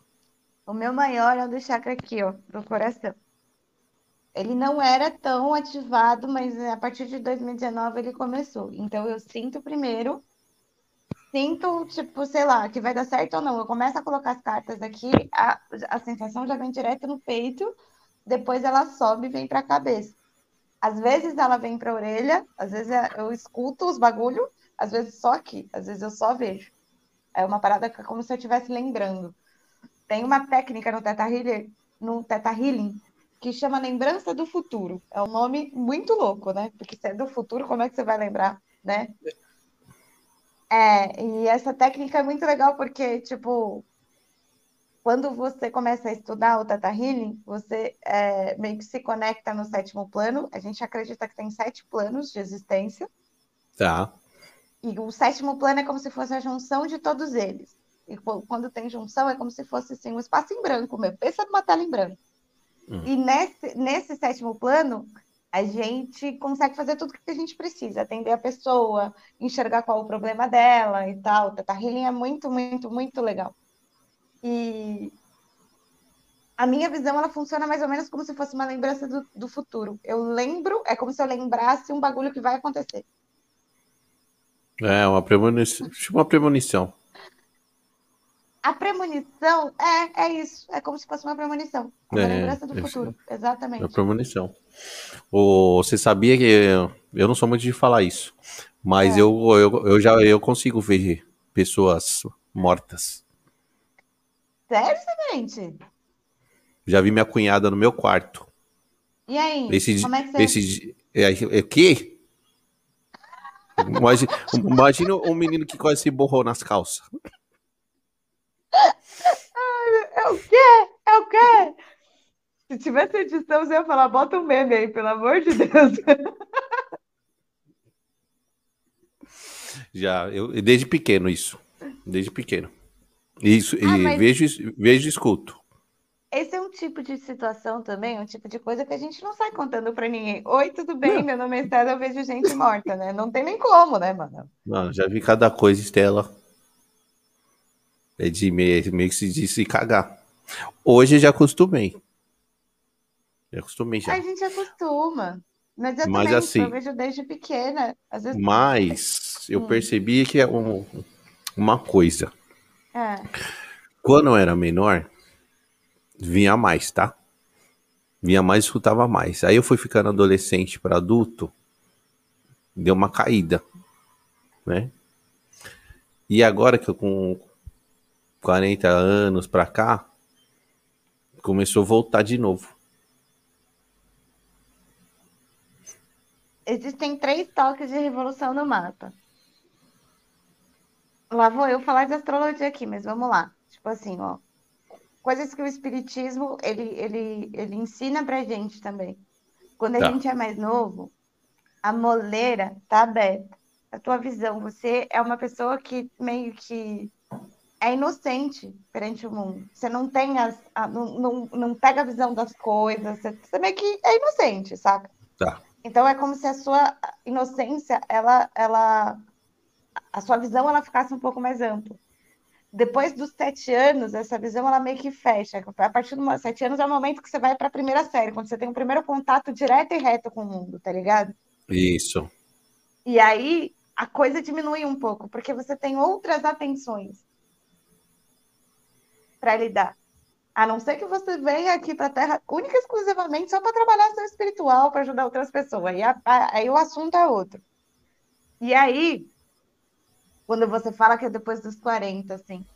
O meu maior é o do chakra aqui, ó, do coração. Ele não era tão ativado, mas a partir de 2019 ele começou. Então eu sinto primeiro, sinto, tipo, sei lá, que vai dar certo ou não. Eu começo a colocar as cartas aqui, a, a sensação já vem direto no peito, depois ela sobe e vem para a cabeça. Às vezes ela vem para a orelha, às vezes eu escuto os bagulho, às vezes só aqui, às vezes eu só vejo. É uma parada que é como se eu estivesse lembrando. Tem uma técnica no Teta Healing, no Teta Healing que chama Lembrança do Futuro. É um nome muito louco, né? Porque se é do futuro, como é que você vai lembrar, né? É, e essa técnica é muito legal porque, tipo, quando você começa a estudar o Tata Healing, você é, meio que se conecta no sétimo plano. A gente acredita que tem sete planos de existência. Tá. E o sétimo plano é como se fosse a junção de todos eles. E quando tem junção, é como se fosse assim, um espaço em branco mesmo. Pensa numa tela em branco. Hum. E nesse, nesse sétimo plano, a gente consegue fazer tudo que a gente precisa, atender a pessoa, enxergar qual o problema dela e tal. O Teta Healing é muito, muito, muito legal. E a minha visão, ela funciona mais ou menos como se fosse uma lembrança do, do futuro. Eu lembro, é como se eu lembrasse um bagulho que vai acontecer. É, uma premonição. Uma premonição. A premonição é, é isso. É como se fosse uma premonição. Uma é, lembrança do futuro. Exatamente. Uma premonição. O, você sabia que eu, eu não sou muito de falar isso, mas é. eu, eu, eu já eu consigo ver pessoas mortas. Sério, gente? Já vi minha cunhada no meu quarto. E aí? Esse, como é que você... Esse, é, é, que? Imagina, imagina um menino que quase se borrou nas calças. É o quê? É o quê? Se tivesse edição, você ia falar, bota um meme aí, pelo amor de Deus. Já, eu desde pequeno isso. Desde pequeno. Isso, Ah, e mas- vejo, vejo e escuto. Esse é um tipo de situação também, um tipo de coisa que a gente não sai contando pra ninguém. Oi, tudo bem? Meu nome é Estela, eu vejo gente morta, né? Não tem nem como, né, mano? Mano, já vi cada coisa, Estela. É de meio, meio que se de se cagar. Hoje eu já acostumei. Já acostumei já. A gente acostuma. Mas eu Mas também, assim- eu vejo desde pequena. Vezes. Mas eu Hum. percebi que é um- uma coisa. É. Quando eu era menor, vinha mais, tá? Vinha mais escutava mais. Aí eu fui ficando adolescente para adulto, deu uma caída, né? E agora que eu com 40 anos pra cá, começou a voltar de novo. Existem três toques de revolução no mapa. Lá vou eu falar de astrologia aqui, mas vamos lá. Tipo assim, ó. Coisas que o espiritismo ele, ele, ele ensina pra gente também. Quando a Tá. gente é mais novo, a moleira tá aberta. A tua visão, você é uma pessoa que meio que é inocente perante o mundo. Você não tem as, a- não, não, não pega a visão das coisas, você, você meio que é inocente, saca? Tá. Então é como se a sua inocência, ela, ela, a sua visão, ela ficasse um pouco mais ampla. Depois dos sete anos, essa visão ela meio que fecha. A partir dos sete anos é o momento que você vai para a primeira série, quando você tem o primeiro contato direto e reto com o mundo, tá ligado? Isso. E aí a coisa diminui um pouco, porque você tem outras atenções para lidar. A não ser que você venha aqui para a Terra única e exclusivamente só para trabalhar seu espiritual, para ajudar outras pessoas. Aí, a- a- aí o assunto é outro. E aí, quando você fala que é depois dos 40, assim.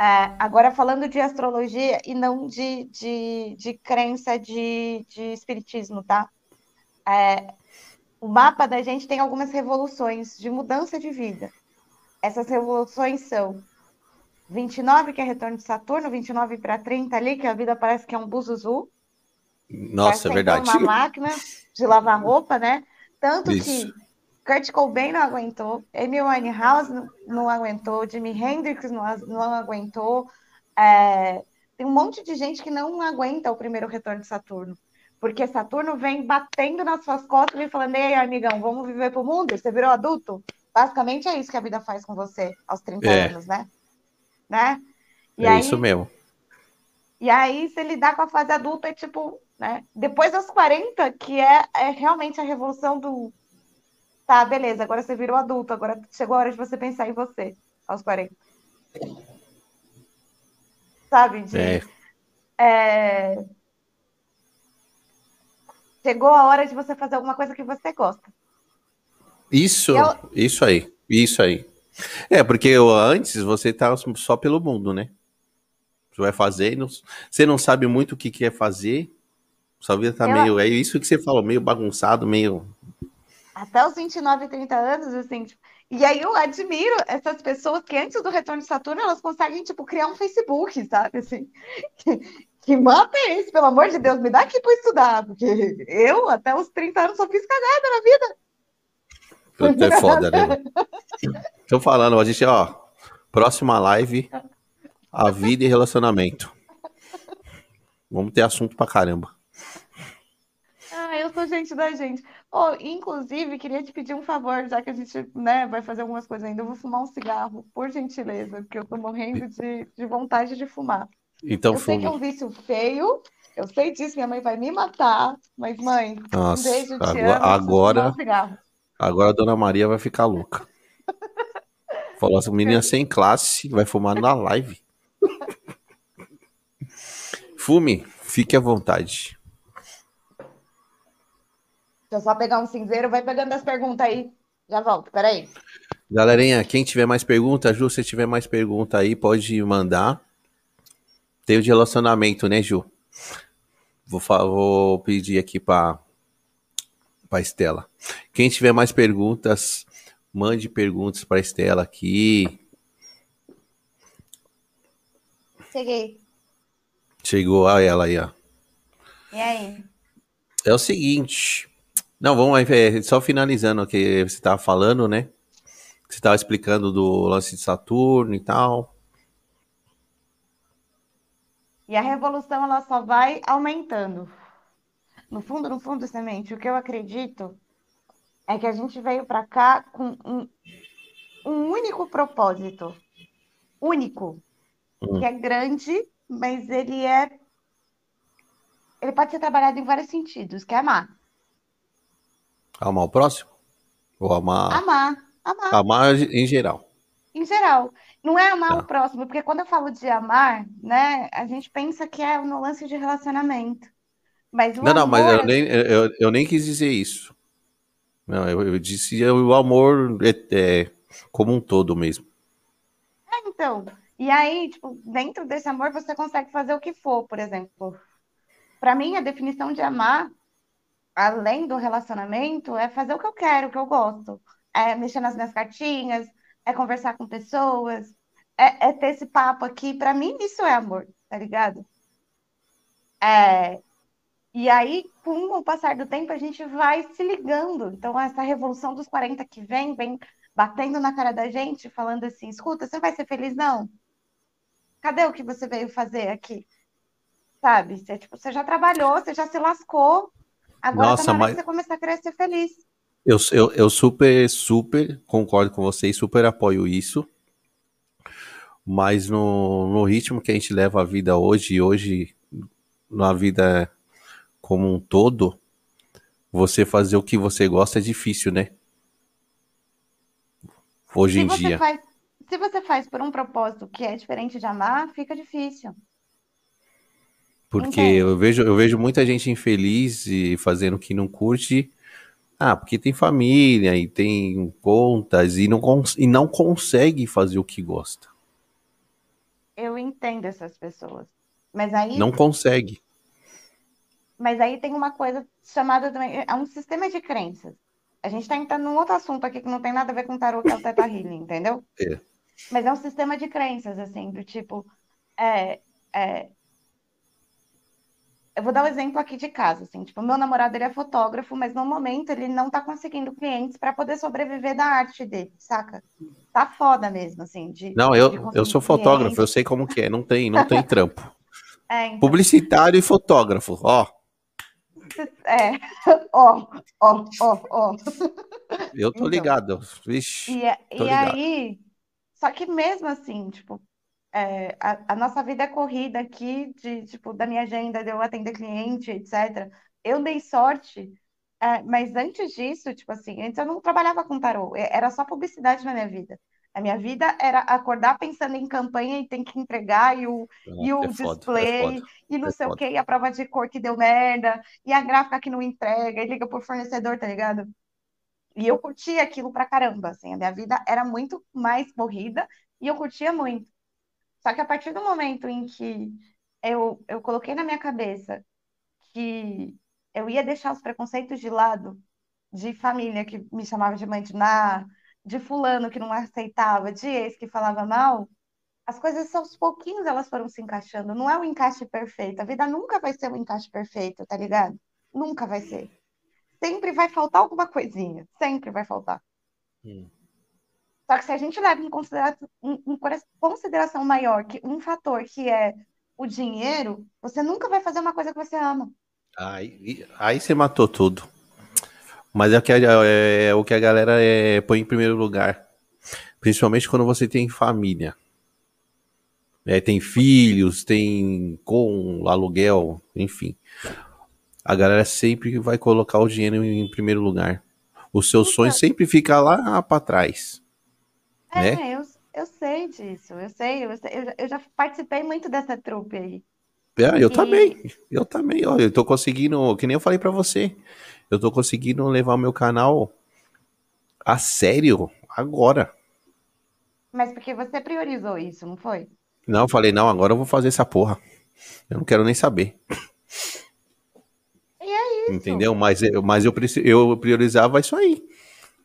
é, agora falando de astrologia e não de, de, de crença de, de espiritismo, tá? É, o mapa da gente tem algumas revoluções de mudança de vida. Essas revoluções são 29, que é retorno de Saturno, 29 para 30 ali, que a vida parece que é um buzuzu. Nossa, é entrou verdade. uma máquina de lavar roupa, né? Tanto Isso. que Kurt Cobain não aguentou, Amy Winehouse não, não aguentou, Jimi Hendrix não, não aguentou. É, tem um monte de gente que não aguenta o primeiro retorno de Saturno. Porque Saturno vem batendo nas suas costas e falando: Ei, amigão, vamos viver pro mundo? Você virou adulto? Basicamente é isso que a vida faz com você aos 30 É. anos, né? né? E É aí, isso mesmo. e aí, se lidar com a fase adulta, é tipo, né? Depois dos 40, que é, é realmente a revolução do. Tá, beleza, agora você virou adulto, agora chegou a hora de você pensar em você, aos 40. Sabe? De, É. é, Chegou a hora de você fazer alguma coisa que você gosta. Isso, Eu- isso aí, isso aí. É, porque eu- antes você tá só pelo mundo, né? Você vai fazer, não- você não sabe muito o que quer fazer, sua vida tá Eu- meio, é isso que você falou, meio bagunçado, meio... Até os 29, 30 anos, assim, tipo, e aí eu admiro essas pessoas que antes do retorno de Saturno, elas conseguem, tipo, criar um Facebook, sabe, assim, que, que mata é esse, pelo amor de Deus, me dá aqui pra estudar, porque eu, até os 30 anos, só fiz cagada na vida. Puta, é foda, né? Tô falando, a gente, ó, próxima live, a vida e relacionamento. Vamos ter assunto pra caramba. Ah, eu sou gente da gente. Oh, inclusive, queria te pedir um favor, já que a gente, né, vai fazer algumas coisas ainda, eu vou fumar um cigarro, por gentileza, porque eu tô morrendo de, de vontade de fumar. Então, Eu sei que é um fume. vício feio, eu sei disso, minha mãe vai me matar, mas mãe, um Nossa, beijo, te agora- amo, agora- um. Agora a dona Maria vai ficar louca. Falou essa menina sem classe, vai fumar na live. Fume, fique à vontade. Deixa eu só pegar um cinzeiro, vai pegando as perguntas aí. Já volto, peraí. Galerinha, quem tiver mais pergunta, Ju, se tiver mais pergunta aí, pode mandar. Tem o de relacionamento, né, Ju? Vou, vou pedir aqui para para Estela. Quem tiver mais perguntas, mande perguntas para Estela aqui. Cheguei. Chegou a ela aí, ó. E aí? É o seguinte. Não, vamos aí, é, só finalizando o que você estava falando, né? Você estava explicando do lance de Saturno e tal. E a revolução ela só vai aumentando. No fundo, no fundo, semente, o que eu acredito é que a gente veio para cá com um, um único propósito, único, hum. que é grande, mas ele é ele pode ser trabalhado em vários sentidos, que é amar. Amar o próximo? Ou amar? Amar, amar. Amar em geral. Em geral. Não é amar tá. o próximo, porque quando eu falo de amar, né, a gente pensa que é no lance de relacionamento. Mas não, amor... não, mas eu nem, eu, eu nem quis dizer isso. Não, eu, eu disse o amor é, é, como um todo mesmo. É, então. E aí, tipo, dentro desse amor você consegue fazer o que for, por exemplo. Para mim, a definição de amar, além do relacionamento, é fazer o que eu quero, o que eu gosto. É mexer nas minhas cartinhas, é conversar com pessoas, é, é ter esse papo aqui. Para mim, isso é amor, tá ligado? É, e aí, com o passar do tempo, a gente vai se ligando. Então, essa revolução dos 40 que vem, vem batendo na cara da gente, falando assim: escuta, você vai ser feliz? Não. Cadê o que você veio fazer aqui? Sabe? Você, tipo, você já trabalhou, você já se lascou. Agora Nossa, tá mas... você começar a ser feliz. Eu, eu, eu super, super concordo com vocês, super apoio isso. Mas no, no ritmo que a gente leva a vida hoje, hoje, na vida como um todo, você fazer o que você gosta é difícil, né? Hoje se em dia. Faz, se você faz por um propósito que é diferente de amar, fica difícil. Porque eu vejo, eu vejo muita gente infeliz e fazendo o que não curte. Ah, porque tem família e tem contas e não, e não consegue fazer o que gosta. Eu entendo essas pessoas. Mas aí. Não consegue. Mas aí tem uma coisa chamada também. É um sistema de crenças. A gente está entrando num outro assunto aqui que não tem nada a ver com tarot, que é o Teta Healing, entendeu? É. Mas é um sistema de crenças, assim, do tipo. É, é, eu vou dar um exemplo aqui de casa, assim, tipo, meu namorado ele é fotógrafo, mas no momento ele não tá conseguindo clientes para poder sobreviver da arte dele, saca? Tá foda mesmo, assim, de Não, eu, de eu sou fotógrafo, clientes. eu sei como que é, não tem, não tem trampo. É, então... Publicitário e fotógrafo, ó. É, ó, ó, ó, ó. Eu tô então, ligado. Vixe, e, é, e ligado. aí, só que mesmo assim, tipo, é, a, a, nossa vida é corrida aqui, de, tipo, da minha agenda, de eu atender cliente, etc. Eu dei sorte, é, mas antes disso, tipo assim, antes eu não trabalhava com tarô, é, era só publicidade na minha vida. A minha vida era acordar pensando em campanha e tem que entregar, e o, ah, e o é display, foda, é e não é sei foda. o que, e a prova de cor que deu merda, e a gráfica que não entrega, e liga pro fornecedor, tá ligado? E eu curtia aquilo pra caramba, assim, a minha vida era muito mais corrida, e eu curtia muito. Só que a partir do momento em que eu, eu coloquei na minha cabeça que eu ia deixar os preconceitos de lado, de família que me chamava de mãe de Ná, de fulano que não aceitava, de ex que falava mal, as coisas aos pouquinhos elas foram se encaixando. Não é um encaixe perfeito. A vida nunca vai ser um encaixe perfeito, tá ligado? Nunca vai ser. Sempre vai faltar alguma coisinha. Sempre vai faltar. Hum. Só que se a gente leva em consideração, em, em consideração maior que um fator que é o dinheiro, você nunca vai fazer uma coisa que você ama. Aí, aí você matou tudo. Mas é o que a, é, é o que a galera é, põe em primeiro lugar. Principalmente quando você tem família. É, tem filhos, tem com aluguel, enfim. A galera sempre vai colocar o dinheiro em primeiro lugar. O seu sonho sempre fica lá para trás. É, né? eu, eu sei disso, eu sei, eu, sei, eu, eu já participei muito dessa trupe aí. É, eu e... também, eu também, ó, eu tô conseguindo, que nem eu falei para você, eu tô conseguindo levar o meu canal a sério agora. Mas porque você priorizou isso, não foi? Não, eu falei, não, agora eu vou fazer essa porra. Eu não quero nem saber. E é isso. Entendeu? Mas, mas eu, eu priorizava isso aí.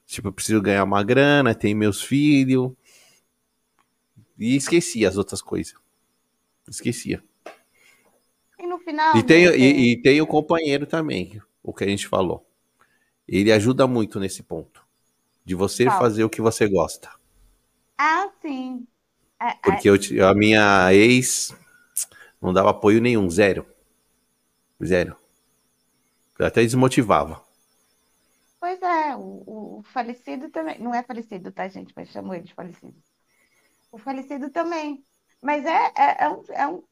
Tipo, eu preciso ganhar uma grana, tem meus filhos. E esqueci as outras coisas. Esquecia. E no final. E tem, e, e tem o companheiro também o que a gente falou. Ele ajuda muito nesse ponto. De você fazer o que você gosta. Ah, sim. É, é. Porque eu, a minha ex não dava apoio nenhum, zero. Zero. Eu até desmotivava. Pois é, o, o, falecido também. Não é falecido, tá, gente? Mas chamou ele de falecido. O falecido também. Mas é, é, é, um, é um.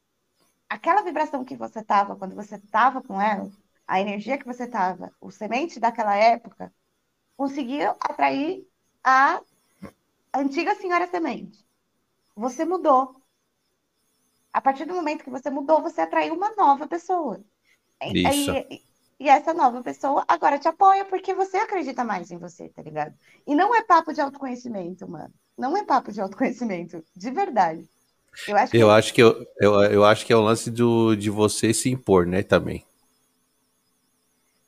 Aquela vibração que você tava quando você tava com ela, a energia que você tava, o semente daquela época, conseguiu atrair a antiga senhora semente. Você mudou. A partir do momento que você mudou, você atraiu uma nova pessoa. Isso. E, e essa nova pessoa agora te apoia porque você acredita mais em você, tá ligado? E não é papo de autoconhecimento, mano. Não é papo de autoconhecimento, de verdade. Eu acho que, eu, acho que eu, eu, eu acho que é o lance do, de você se impor, né, também.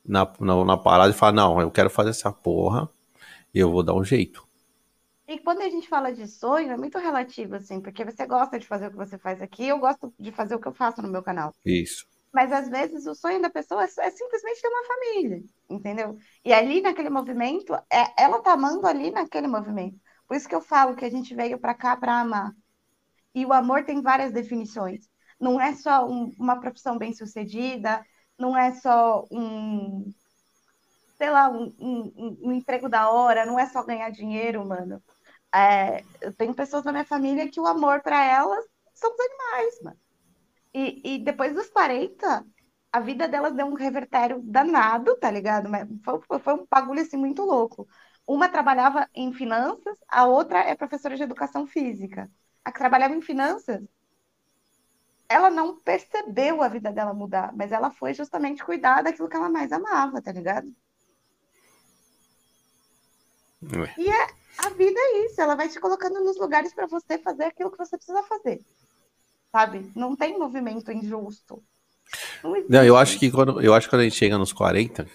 Na, na, na parada e falar, não, eu quero fazer essa porra e eu vou dar um jeito. E quando a gente fala de sonho, é muito relativo, assim, porque você gosta de fazer o que você faz aqui, eu gosto de fazer o que eu faço no meu canal. Isso. Mas às vezes o sonho da pessoa é, é simplesmente ter uma família, entendeu? E ali naquele movimento, é, ela tá amando ali naquele movimento. Por isso que eu falo que a gente veio para cá para amar. E o amor tem várias definições. Não é só um, uma profissão bem sucedida, não é só um, sei lá, um, um, um, emprego da hora, não é só ganhar dinheiro, mano. É, eu tenho pessoas na minha família que o amor para elas são os animais, mano. E, e depois dos 40, a vida delas deu um revertério danado, tá ligado? Mas foi, foi um bagulho assim muito louco. Uma trabalhava em finanças, a outra é professora de educação física. A que trabalhava em finanças, ela não percebeu a vida dela mudar, mas ela foi justamente cuidar daquilo que ela mais amava, tá ligado? Ué. E é, a vida é isso, ela vai te colocando nos lugares para você fazer aquilo que você precisa fazer sabe? Não tem movimento injusto. Não, não, eu acho que quando eu acho que quando a gente chega nos 40,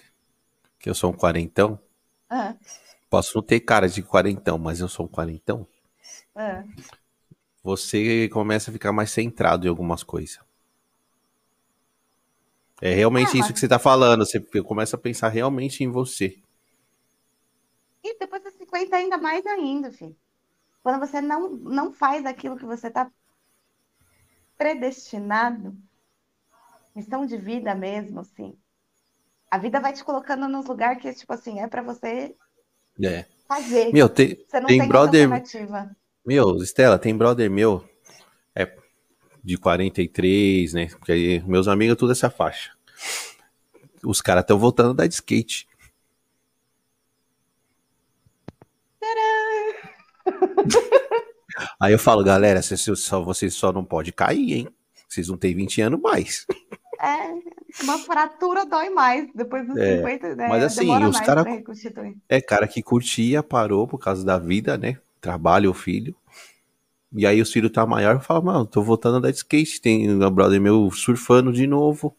que eu sou um quarentão, ah. posso não ter cara de quarentão, mas eu sou um quarentão. Ah. Você começa a ficar mais centrado em algumas coisas. É realmente ah, isso que você tá falando. Você começa a pensar realmente em você. E depois dos 50 ainda mais ainda, filho. Quando você não, não faz aquilo que você tá predestinado, missão de vida mesmo, assim. A vida vai te colocando nos lugares que, tipo assim, é para você é. fazer. Meu, tem, você não tem, tem brother. Meu, Estela, tem brother meu, é de 43, né? Porque aí, meus amigos, tudo essa faixa. Os caras estão voltando da de skate. Aí eu falo, galera, vocês só, vocês só não pode cair, hein? Vocês não têm 20 anos mais. É, uma fratura dói mais depois dos é, 50, né? Mas assim, os caras. É, cara que curtia, parou por causa da vida, né? Trabalho, o filho. E aí o filho tá maior e fala, mano, tô voltando a andar de skate. Tem um brother meu surfando de novo.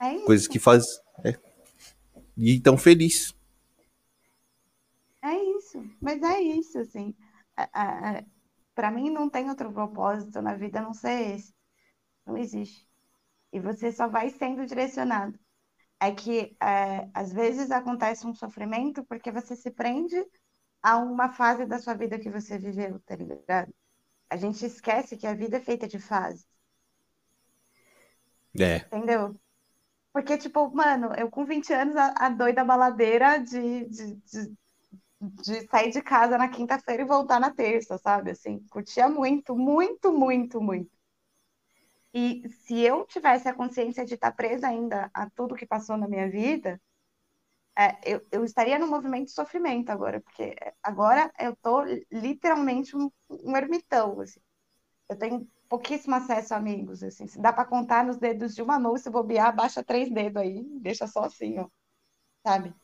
É isso. Coisas que faz. É. E tão feliz. É isso, mas é isso, assim para mim não tem outro propósito na vida a não ser esse. Não existe. E você só vai sendo direcionado. É que é, às vezes acontece um sofrimento porque você se prende a uma fase da sua vida que você viveu, tá ligado? A gente esquece que a vida é feita de fases. É. Entendeu? Porque, tipo, mano, eu com 20 anos, a, a doida baladeira de, de, de de sair de casa na quinta-feira e voltar na terça, sabe? Assim, curtia muito, muito, muito, muito. E se eu tivesse a consciência de estar presa ainda a tudo que passou na minha vida, é, eu, eu, estaria no movimento de sofrimento agora, porque agora eu tô literalmente um, um ermitão, assim. Eu tenho pouquíssimo acesso a amigos, assim. Se dá para contar nos dedos de uma mão, se bobear, baixa três dedos aí, deixa só assim, ó. Sabe?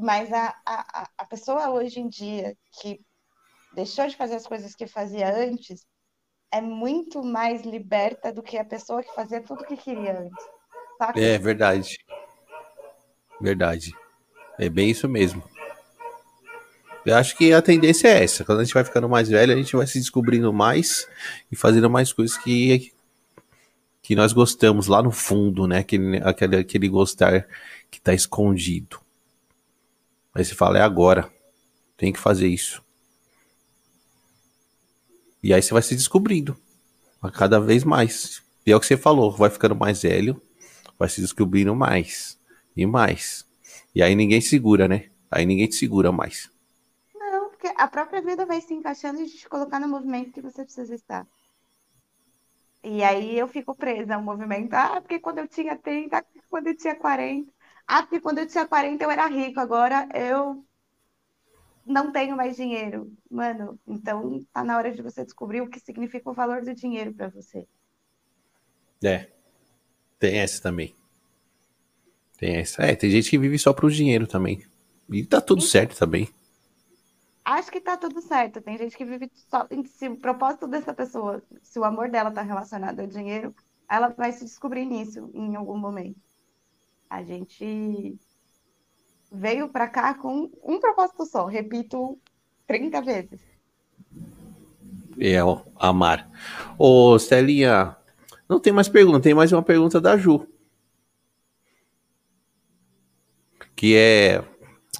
Mas a, a, a pessoa hoje em dia que deixou de fazer as coisas que fazia antes é muito mais liberta do que a pessoa que fazia tudo que queria antes. Saca? É verdade. Verdade. É bem isso mesmo. Eu acho que a tendência é essa. Quando a gente vai ficando mais velho, a gente vai se descobrindo mais e fazendo mais coisas que, que nós gostamos lá no fundo, né? Aquele, aquele, aquele gostar que está escondido. Aí você fala, é agora. Tem que fazer isso. E aí você vai se descobrindo a cada vez mais. E é o que você falou, vai ficando mais velho, vai se descobrindo mais e mais. E aí ninguém segura, né? Aí ninguém te segura mais. Não, porque a própria vida vai se encaixando e te colocar no movimento que você precisa estar. E aí eu fico presa ao movimento. Ah, porque quando eu tinha 30, quando eu tinha 40. Ah, porque quando eu tinha 40 eu era rico, agora eu não tenho mais dinheiro. Mano, então tá na hora de você descobrir o que significa o valor do dinheiro para você. É. Tem essa também. Tem essa. É, tem gente que vive só pro dinheiro também. E tá tudo Sim. certo também. Acho que tá tudo certo. Tem gente que vive só. Se o propósito dessa pessoa, se o amor dela tá relacionado ao dinheiro, ela vai se descobrir nisso em algum momento. A gente veio para cá com um propósito só, repito 30 vezes. É, amar. Ô, Celinha, não tem mais pergunta, tem mais uma pergunta da Ju. Que é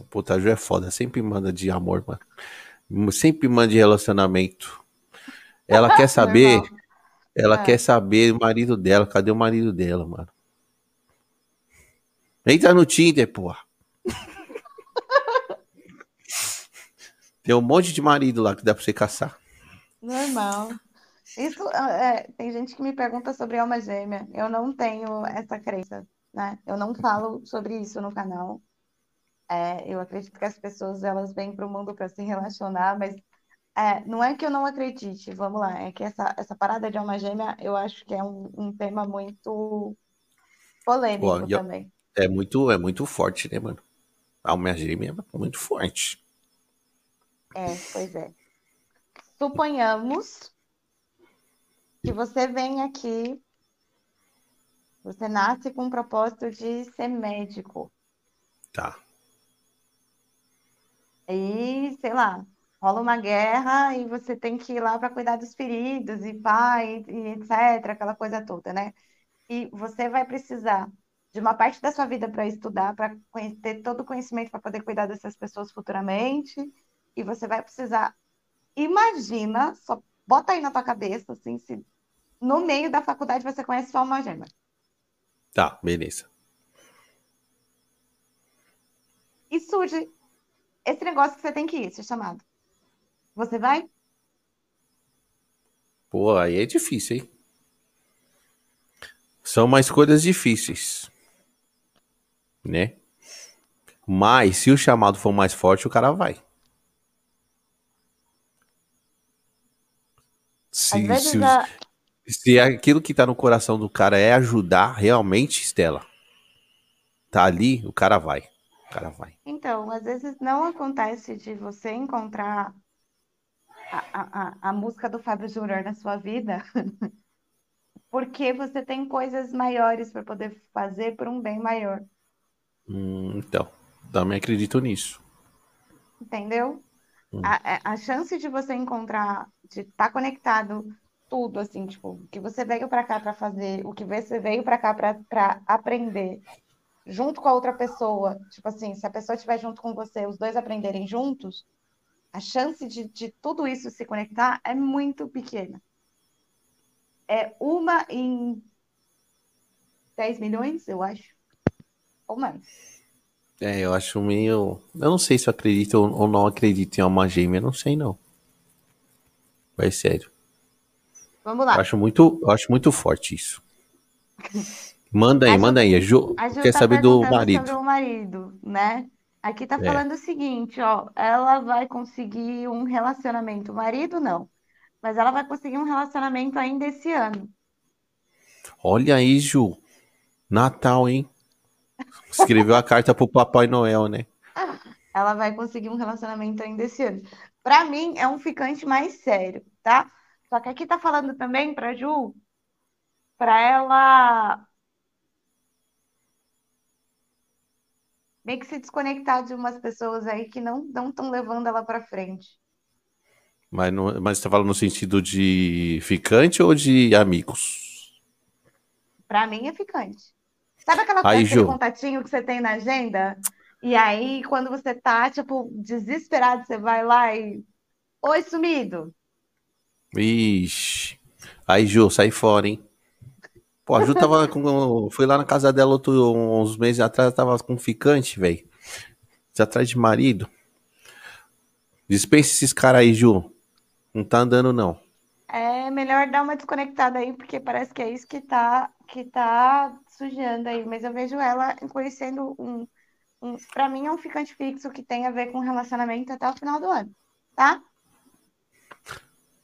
Puta, a Ju é foda, sempre manda de amor, mano. Sempre manda de relacionamento. Ela quer saber. ela é. quer saber o marido dela. Cadê o marido dela, mano? Entra no Tinder, porra. Tem um monte de marido lá que dá pra você caçar. Normal. Isso é, tem gente que me pergunta sobre alma gêmea. Eu não tenho essa crença, né? Eu não falo sobre isso no canal. É, eu acredito que as pessoas elas vêm para o mundo para se relacionar, mas é, não é que eu não acredite, vamos lá, é que essa, essa parada de alma gêmea eu acho que é um, um tema muito polêmico Pô, também. É muito, é muito forte, né, mano? A alma gêmea é muito forte. É, pois é. Suponhamos que você vem aqui, você nasce com o propósito de ser médico. Tá. Aí, sei lá, rola uma guerra e você tem que ir lá para cuidar dos feridos e pai, e, e etc., aquela coisa toda, né? E você vai precisar de uma parte da sua vida para estudar, para ter todo o conhecimento para poder cuidar dessas pessoas futuramente, e você vai precisar. Imagina, só bota aí na tua cabeça, assim, se no meio da faculdade você conhece só uma gema. Tá, beleza. E surge esse negócio que você tem que ir, ser chamado. Você vai? Pô, aí é difícil, hein? São mais coisas difíceis. Né? Mas se o chamado for mais forte, o cara vai. Se, se, se aquilo que tá no coração do cara é ajudar realmente, Estela, tá ali, o cara vai cara vai. Então, às vezes não acontece de você encontrar a, a, a música do Fábio Júnior na sua vida, porque você tem coisas maiores para poder fazer por um bem maior. Hum, então, também acredito nisso. Entendeu? Hum. A, a chance de você encontrar, de estar tá conectado tudo, assim, tipo, o que você veio para cá para fazer, o que você veio para cá para aprender, junto com a outra pessoa, tipo assim, se a pessoa estiver junto com você, os dois aprenderem juntos, a chance de, de tudo isso se conectar é muito pequena. É uma em 10 milhões, eu acho. Ou mais. É, eu acho meio. Eu não sei se eu acredito ou não acredito em alma gêmea, não sei não. Vai sério. Vamos lá. Eu acho muito, eu acho muito forte isso. Manda aí, manda aí. A Ju, a Ju quer tá saber do marido. Sobre o marido, né? Aqui tá é. falando o seguinte, ó, ela vai conseguir um relacionamento, o marido não, mas ela vai conseguir um relacionamento ainda esse ano. Olha aí, Ju, Natal, hein? Escreveu a carta pro Papai Noel, né? Ela vai conseguir um relacionamento ainda esse ano. Para mim é um ficante mais sério, tá? Só que aqui tá falando também para Ju, para ela meio que se desconectar de umas pessoas aí que não estão levando ela para frente. Mas, não, mas você tá falando no sentido de ficante ou de amigos? Para mim é ficante. Sabe aquela aí, aquele contatinho que você tem na agenda? E aí, quando você tá, tipo, desesperado, você vai lá e. Oi, sumido. Ixi. Aí, Ju, sai fora, hein? Pô, a Ju tava com. Fui lá na casa dela outro, uns meses atrás, tava com ficante, velho. Atrás de marido. Dispensa esses caras aí, Ju. Não tá andando, não. É melhor dar uma desconectada aí, porque parece que é isso que tá, que tá sujando aí. Mas eu vejo ela conhecendo um, um. Pra mim, é um ficante fixo que tem a ver com relacionamento até o final do ano, tá?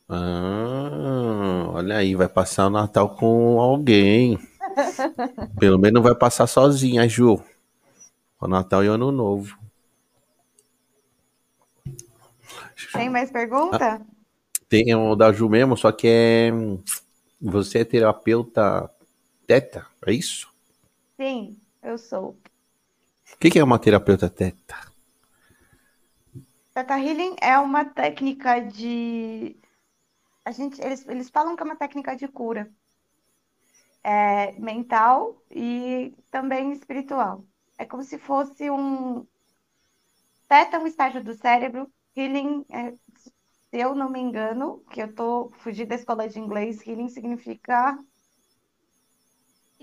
Ah, olha aí, vai passar o Natal com alguém. Pelo menos não vai passar sozinha, Ju. O Natal e o Ano Novo. Tem mais pergunta? Ah, tem o da Ju mesmo, só que é. Você é terapeuta teta, é isso? Sim, eu sou. O que, é uma terapeuta teta? Teta Healing é uma técnica de a gente, eles, eles falam que é uma técnica de cura é, mental e também espiritual. É como se fosse um. Teta um estágio do cérebro, healing, é, se eu não me engano, que eu tô fugindo da escola de inglês, healing significa.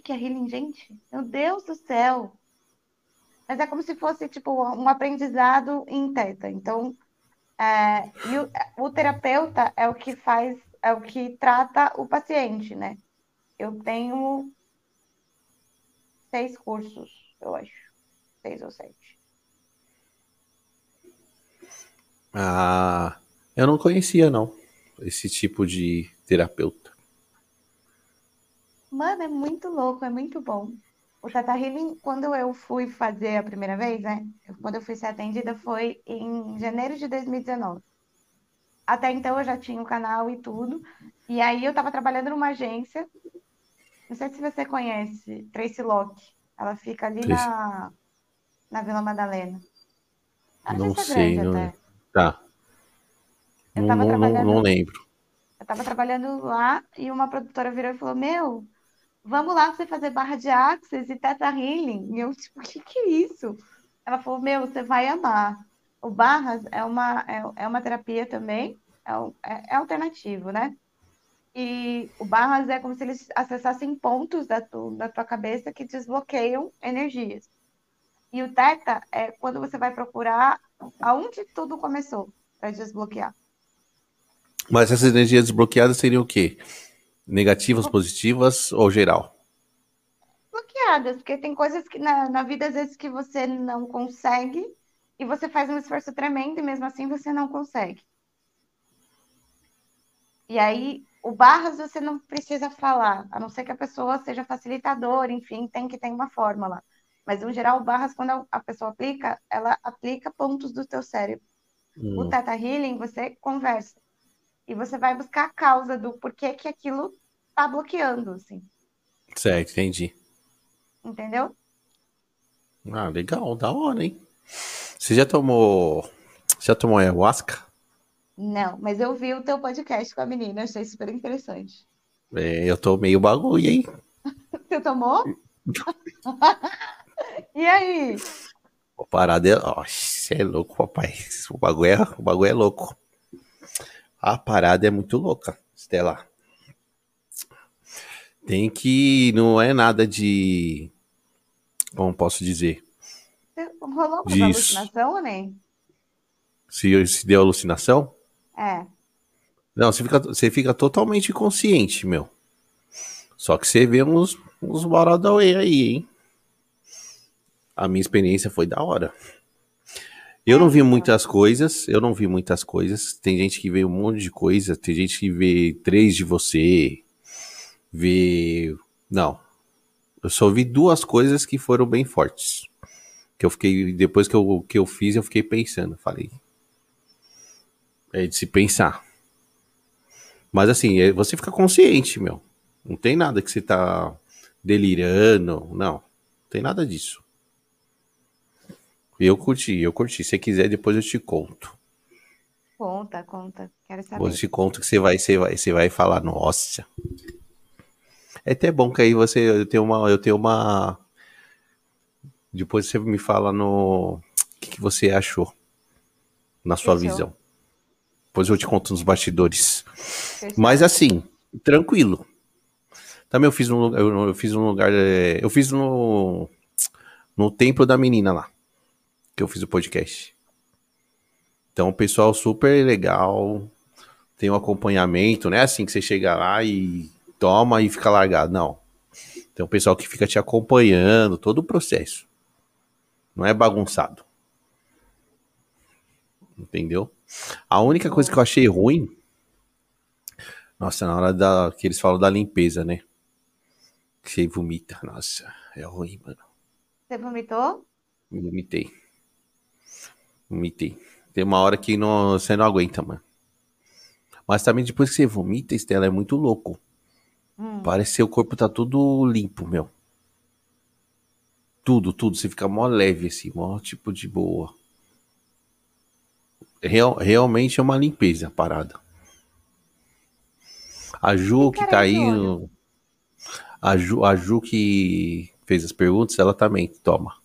Que é healing, gente? Meu Deus do céu! Mas é como se fosse tipo um aprendizado em teta. Então, é, o, o, terapeuta é o que faz, é o que trata o paciente, né? Eu tenho seis cursos, eu acho. Seis ou sete. Ah, eu não conhecia, não, esse tipo de terapeuta. Mano, é muito louco, é muito bom. O Tata Healing, quando eu fui fazer a primeira vez, né? Quando eu fui ser atendida foi em janeiro de 2019. Até então eu já tinha o um canal e tudo. E aí eu estava trabalhando numa agência. Não sei se você conhece, Tracy Locke. Ela fica ali na, na Vila Madalena. A não sei, não... Até. Tá. Eu não, não, não lembro. Eu estava trabalhando lá e uma produtora virou e falou: Meu, vamos lá você fazer barra de Axis e Teta Healing. E eu, tipo, o que que é isso? Ela falou, meu, você vai amar. O Barras é uma, é, é uma terapia também, é, é, é alternativo, né? E o Barras é como se eles acessassem pontos da, tu, da tua cabeça que desbloqueiam energias. E o Teta é quando você vai procurar aonde tudo começou para desbloquear. Mas essas energias desbloqueadas seriam o quê? Negativas, positivas ou geral? Bloqueadas, porque tem coisas que na, na vida, às vezes, que você não consegue e você faz um esforço tremendo e mesmo assim você não consegue. E aí, o barras você não precisa falar, a não ser que a pessoa seja facilitadora, enfim, tem que ter uma fórmula. Mas, no geral, o barras, quando a pessoa aplica, ela aplica pontos do teu cérebro. Hum. O Teta Healing, você conversa e você vai buscar a causa do porquê que aquilo tá bloqueando, assim. Certo, entendi. Entendeu? Ah, legal, da hora, hein? Você já tomou. Já tomou ayahuasca? Não, mas eu vi o teu podcast com a menina, achei super interessante. É, eu tomei o bagulho, hein? Você tomou? e aí? O parada é. Você é louco, papai. O bagulho é, o bagulho é louco. A parada é muito louca, Stella. Tem que. Não é nada de. Como posso dizer? Rolou uma alucinação nem? Se, se deu alucinação? É. Não, você fica, você fica totalmente consciente, meu. Só que você vê uns, uns Baradaway aí, hein? A minha experiência foi da hora. Eu não vi é. muitas coisas, eu não vi muitas coisas. Tem gente que vê um monte de coisa, tem gente que vê três de você, vê. Não. Eu só vi duas coisas que foram bem fortes. Que eu fiquei. Depois que eu, que eu fiz, eu fiquei pensando. Falei. É de se pensar. Mas assim, é, você fica consciente, meu. Não tem nada que você tá delirando. Não. Não tem nada disso. Eu curti, eu curti. Se quiser, depois eu te conto. Conta, conta. Quero saber. Depois eu te conto que você vai, você vai, você vai falar, nossa. É até bom que aí você eu tenho uma, eu tenho uma. Depois você me fala no o que, que você achou na sua Fechou. visão. Depois eu te conto nos bastidores. Mas assim, tranquilo. Também eu fiz um eu, eu fiz um lugar, é, eu fiz no no templo da menina lá, que eu fiz o podcast. Então, o pessoal super legal, tem um acompanhamento, não é assim que você chega lá e toma e fica largado, não. Tem um pessoal que fica te acompanhando, todo o processo. Não é bagunçado. Entendeu? A única coisa que eu achei ruim. Nossa, na hora da, que eles falam da limpeza, né? Que você vomita. Nossa, é ruim, mano. Você vomitou? Vomitei. Vomitei. Tem uma hora que não, você não aguenta, mano. Mas também depois que você vomita, Estela, é muito louco. Hum. Parece que o corpo tá tudo limpo, meu. Tudo, tudo. Você fica mó leve, assim, mó tipo de boa. Real, realmente é uma limpeza a parada. A Ju que tá aí. A Ju, a Ju que fez as perguntas, ela também toma.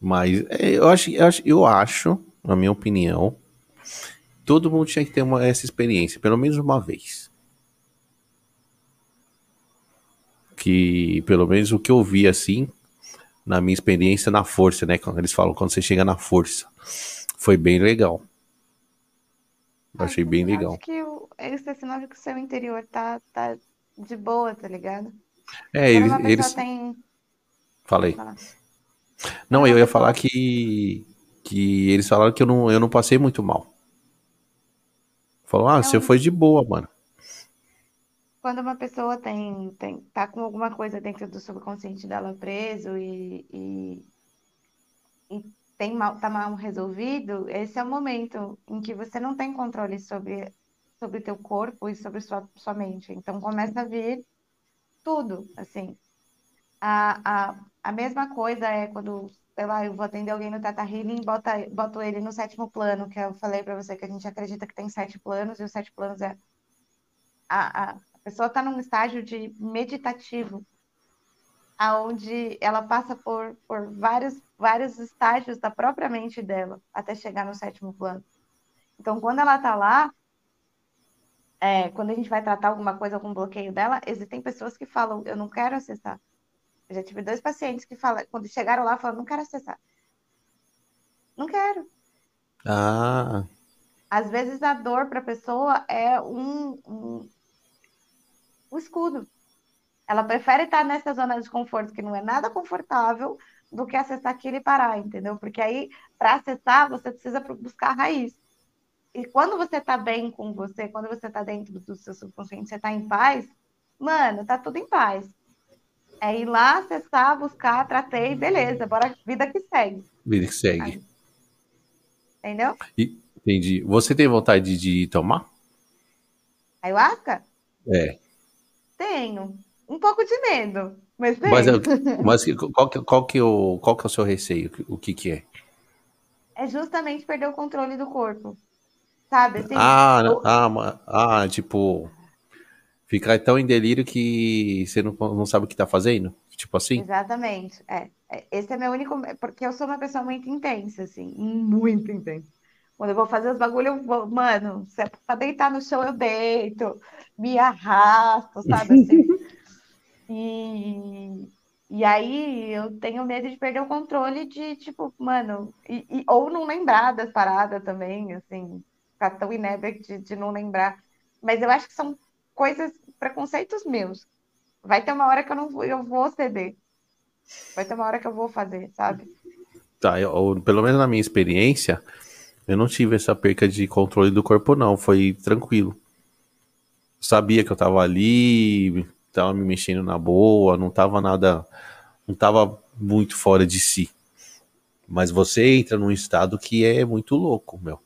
Mas é, eu acho, eu acho, eu acho, na minha opinião, todo mundo tinha que ter uma, essa experiência, pelo menos uma vez. Que, pelo menos o que eu vi assim, na minha experiência na força, né? Quando eles falam quando você chega na força. Foi bem legal. Eu achei bem legal. Acho que o, esse é sinal de que o seu interior tá, tá de boa, tá ligado? É, eles. eles... Tem... Falei. Não, eu ia falar que. Que eles falaram que eu não, eu não passei muito mal. Falou, ah, você foi de boa, mano. Quando uma pessoa tem, tem, tá com alguma coisa dentro do subconsciente dela preso e, e, e tem mal, tá mal resolvido, esse é o momento em que você não tem controle sobre sobre teu corpo e sobre sua, sua mente. Então começa a vir tudo, assim. A, a, a mesma coisa é quando, sei lá, eu vou atender alguém no Tata Healing bota, boto ele no sétimo plano, que eu falei para você que a gente acredita que tem sete planos, e os sete planos é. A, a, a pessoa está num estágio de meditativo, aonde ela passa por, por vários, vários estágios da própria mente dela até chegar no sétimo plano. Então, quando ela está lá, é, quando a gente vai tratar alguma coisa, algum bloqueio dela, existem pessoas que falam, eu não quero acessar. Eu já tive dois pacientes que falam, quando chegaram lá, falaram, não quero acessar. Não quero. Ah. Às vezes a dor para a pessoa é um, um, um escudo. Ela prefere estar nessa zona de conforto, que não é nada confortável, do que acessar aquilo e parar, entendeu? Porque aí, para acessar, você precisa buscar a raiz. E quando você tá bem com você, quando você tá dentro do seu subconsciente, você tá em paz, mano, tá tudo em paz. É ir lá, acessar, buscar, tratei, beleza, bora, vida que segue. Vida que segue. Entendeu? E, entendi. Você tem vontade de tomar? Ayahuasca? É. Tenho. Um pouco de medo, mas tenho. Mas, mas qual, que, qual, que é o, qual que é o seu receio? O que que é? É justamente perder o controle do corpo sabe? Assim, ah, eu... ah, ah, tipo, ficar tão em delírio que você não, não sabe o que tá fazendo? Tipo assim? Exatamente, é. é. Esse é meu único. Porque eu sou uma pessoa muito intensa, assim, muito intensa. Quando eu vou fazer os bagulhos, eu vou, mano, se é pra deitar no chão, eu deito, me arrasto, sabe assim? e, e aí eu tenho medo de perder o controle de, tipo, mano, e, e, ou não lembrar das paradas também, assim, ficar tão inébria de, de não lembrar. Mas eu acho que são coisas, preconceitos meus. Vai ter uma hora que eu não vou, eu vou ceder. Vai ter uma hora que eu vou fazer, sabe? Tá, eu, pelo menos na minha experiência, eu não tive essa perca de controle do corpo, não. Foi tranquilo. Sabia que eu tava ali, tava me mexendo na boa, não tava nada. Não tava muito fora de si. Mas você entra num estado que é muito louco, meu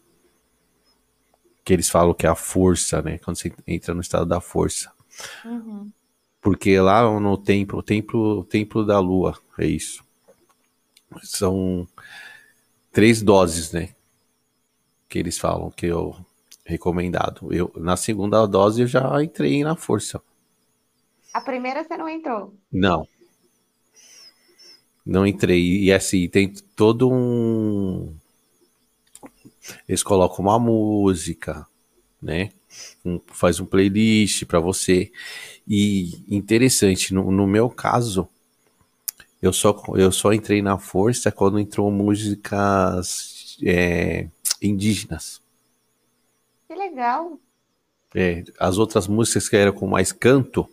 que eles falam que é a força, né? Quando você entra no estado da força. Uhum. Porque lá no templo, o templo, o templo da lua, é isso. São três doses, né? Que eles falam que eu recomendado. Eu na segunda dose eu já entrei na força. A primeira você não entrou? Não. Não entrei. E assim, tem todo um Eles colocam uma música, né? Um, faz um playlist para você. E interessante, no, no, meu caso, eu só, eu só entrei na força quando entrou músicas é, indígenas. Que legal. É, as outras músicas que eram com mais canto,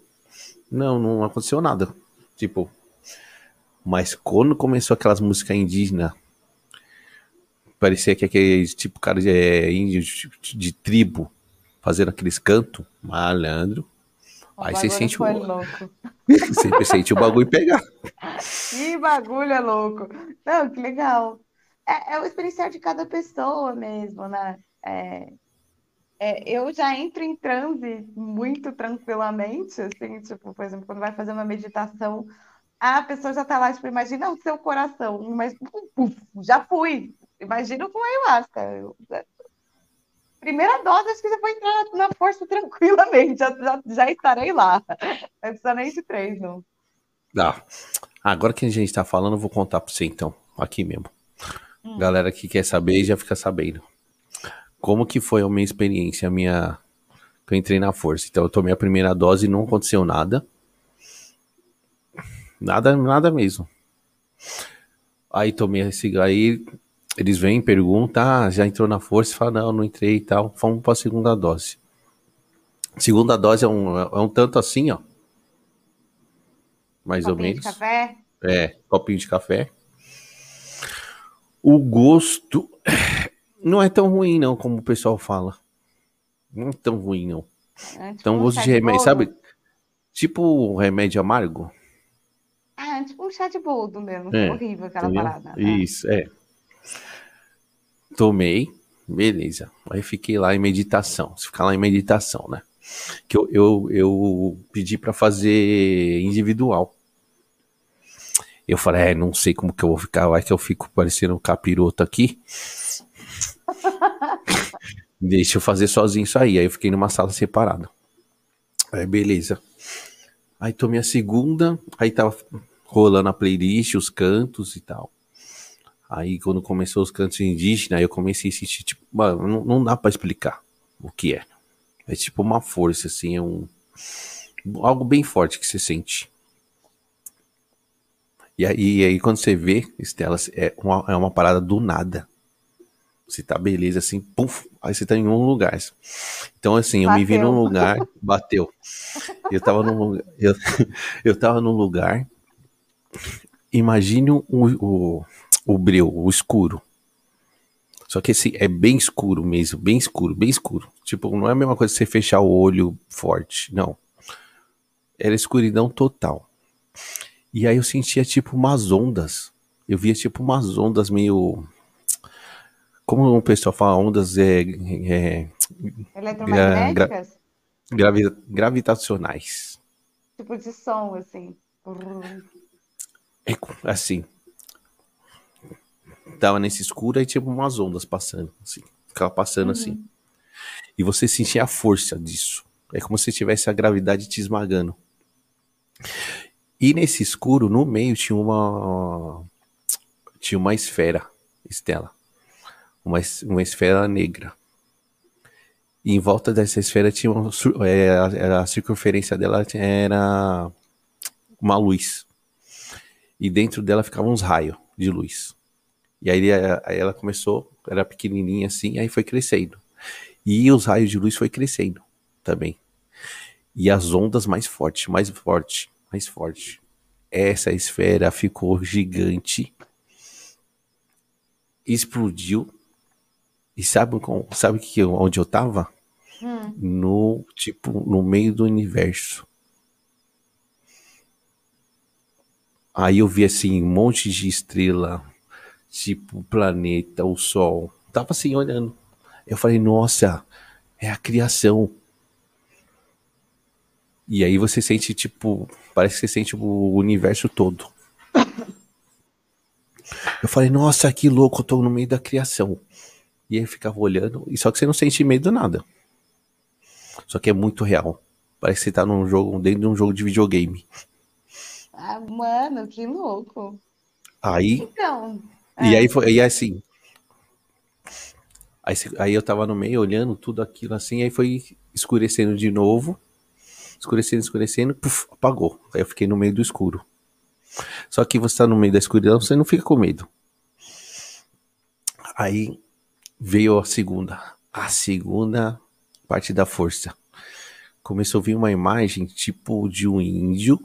não, não aconteceu nada. Tipo, mas quando começou aquelas músicas indígenas, parecia que aquele tipo cara de é, índio de, de, tribo fazendo aqueles cantos, malandro. O aí você sente o. Louco. Você sente o bagulho pegar. Que bagulho é louco. Não, que legal. É, é o experiencial de cada pessoa mesmo, né? É, é, eu já entro em transe muito tranquilamente, assim, tipo, por exemplo, quando vai fazer uma meditação, a pessoa já tá lá, tipo, imagina o seu coração, mas já fui. Imagina com ayahuasca. Eu, primeira dose, acho que você vai entrar na força tranquilamente, já, já, já estarei lá. Não precisa nem de três, não. Ah, agora que a gente tá falando, eu vou contar pra você então, aqui mesmo. Hum. Galera que quer saber já fica sabendo como que foi a minha experiência, a minha eu entrei na força. Então eu tomei a primeira dose e não aconteceu nada. Nada, nada mesmo. Aí tomei esse aí eles vêm, perguntam, ah, já entrou na força, fala, não, não entrei e tal. Vamos para a segunda dose. Segunda dose é um, é um tanto assim, ó. Mais copinho ou menos. De café? É, copinho de café. O gosto não é tão ruim, não, como o pessoal fala. Não é tão ruim, não. É, tipo então, gosto de remédio, sabe? Tipo remédio amargo. Ah, tipo um chá de boldo mesmo. É, horrível aquela entendeu? parada. Né? Isso, é. Tomei, beleza. Aí fiquei lá em meditação. Se ficar lá em meditação, né? Que eu, eu, eu pedi para fazer individual. Eu falei, é, não sei como que eu vou ficar, vai que eu fico parecendo um capiroto aqui. Deixa eu fazer sozinho isso aí. Aí eu fiquei numa sala separada. Aí, beleza. Aí tomei a segunda, aí tava rolando a playlist, os cantos e tal. Aí quando começou os cantos indígenas, aí eu comecei a sentir, tipo, mano, não, não dá para explicar o que é. É tipo uma força, assim, é um. Algo bem forte que você sente. E aí, e aí quando você vê, Estela, é uma, é uma parada do nada. Você tá beleza, assim, puf, aí você tá em um lugar. Então, assim, eu bateu. me vi num lugar, bateu. Eu tava num lugar, eu, eu tava num lugar, imagine o, o, o breu, o escuro. Só que esse é bem escuro mesmo, bem escuro, bem escuro. Tipo, não é a mesma coisa você fechar o olho forte, não. Era escuridão total. E aí eu sentia tipo umas ondas. Eu via tipo umas ondas meio como o pessoal fala, ondas é, é eletromagnéticas? Gra, gravi, gravitacionais. Tipo de som, assim. É, assim. Tava nesse escuro e tinha umas ondas passando, assim. Ficava passando uhum. assim. E você sentia a força disso. É como se tivesse a gravidade te esmagando. E nesse escuro, no meio, tinha uma. Tinha uma esfera, Estela uma, uma esfera negra. E em volta dessa esfera tinha uma, é, a, a circunferência dela era uma luz. E dentro dela ficavam uns raios de luz. E aí, aí ela começou, era pequenininha assim, aí foi crescendo. E os raios de luz foi crescendo também. E as ondas mais fortes, mais forte, mais forte. Essa esfera ficou gigante, explodiu e sabe, sabe que, onde eu tava? Hum. No, tipo, no meio do universo. Aí eu vi assim, um monte de estrela, tipo planeta, o sol. Tava assim olhando. Eu falei, nossa, é a criação. E aí você sente, tipo, parece que você sente o universo todo. Eu falei, nossa, que louco, eu tô no meio da criação. E aí ficava olhando, e só que você não sente medo nada. Só que é muito real. Parece que você tá num jogo, dentro de um jogo de videogame. Ah, mano, que louco. Aí. Então. É. E aí foi, e assim. Aí, aí eu tava no meio olhando tudo aquilo assim, aí foi escurecendo de novo. Escurecendo, escurecendo, puf, apagou. Aí eu fiquei no meio do escuro. Só que você tá no meio da escuridão, você não fica com medo. Aí veio a segunda. A segunda parte da força. Começou a vir uma imagem tipo de um índio.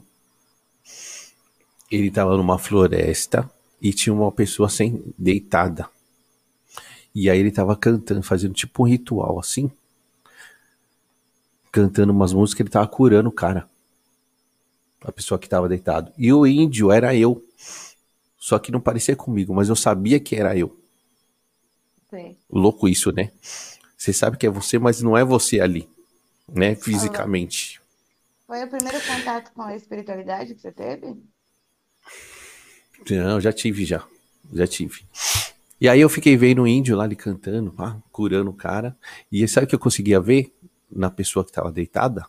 Ele tava numa floresta e tinha uma pessoa sem deitada. E aí ele tava cantando, fazendo tipo um ritual assim. Cantando umas músicas, ele tava curando o cara. A pessoa que tava deitado. E o índio era eu. Só que não parecia comigo, mas eu sabia que era eu. Sim. Louco isso, né? Você sabe que é você, mas não é você ali, né? Fisicamente. Foi o primeiro contato com a espiritualidade que você teve? Não, já tive já. Já tive. E aí eu fiquei vendo o índio lá ali cantando, pá, curando o cara. E sabe o que eu conseguia ver na pessoa que estava deitada?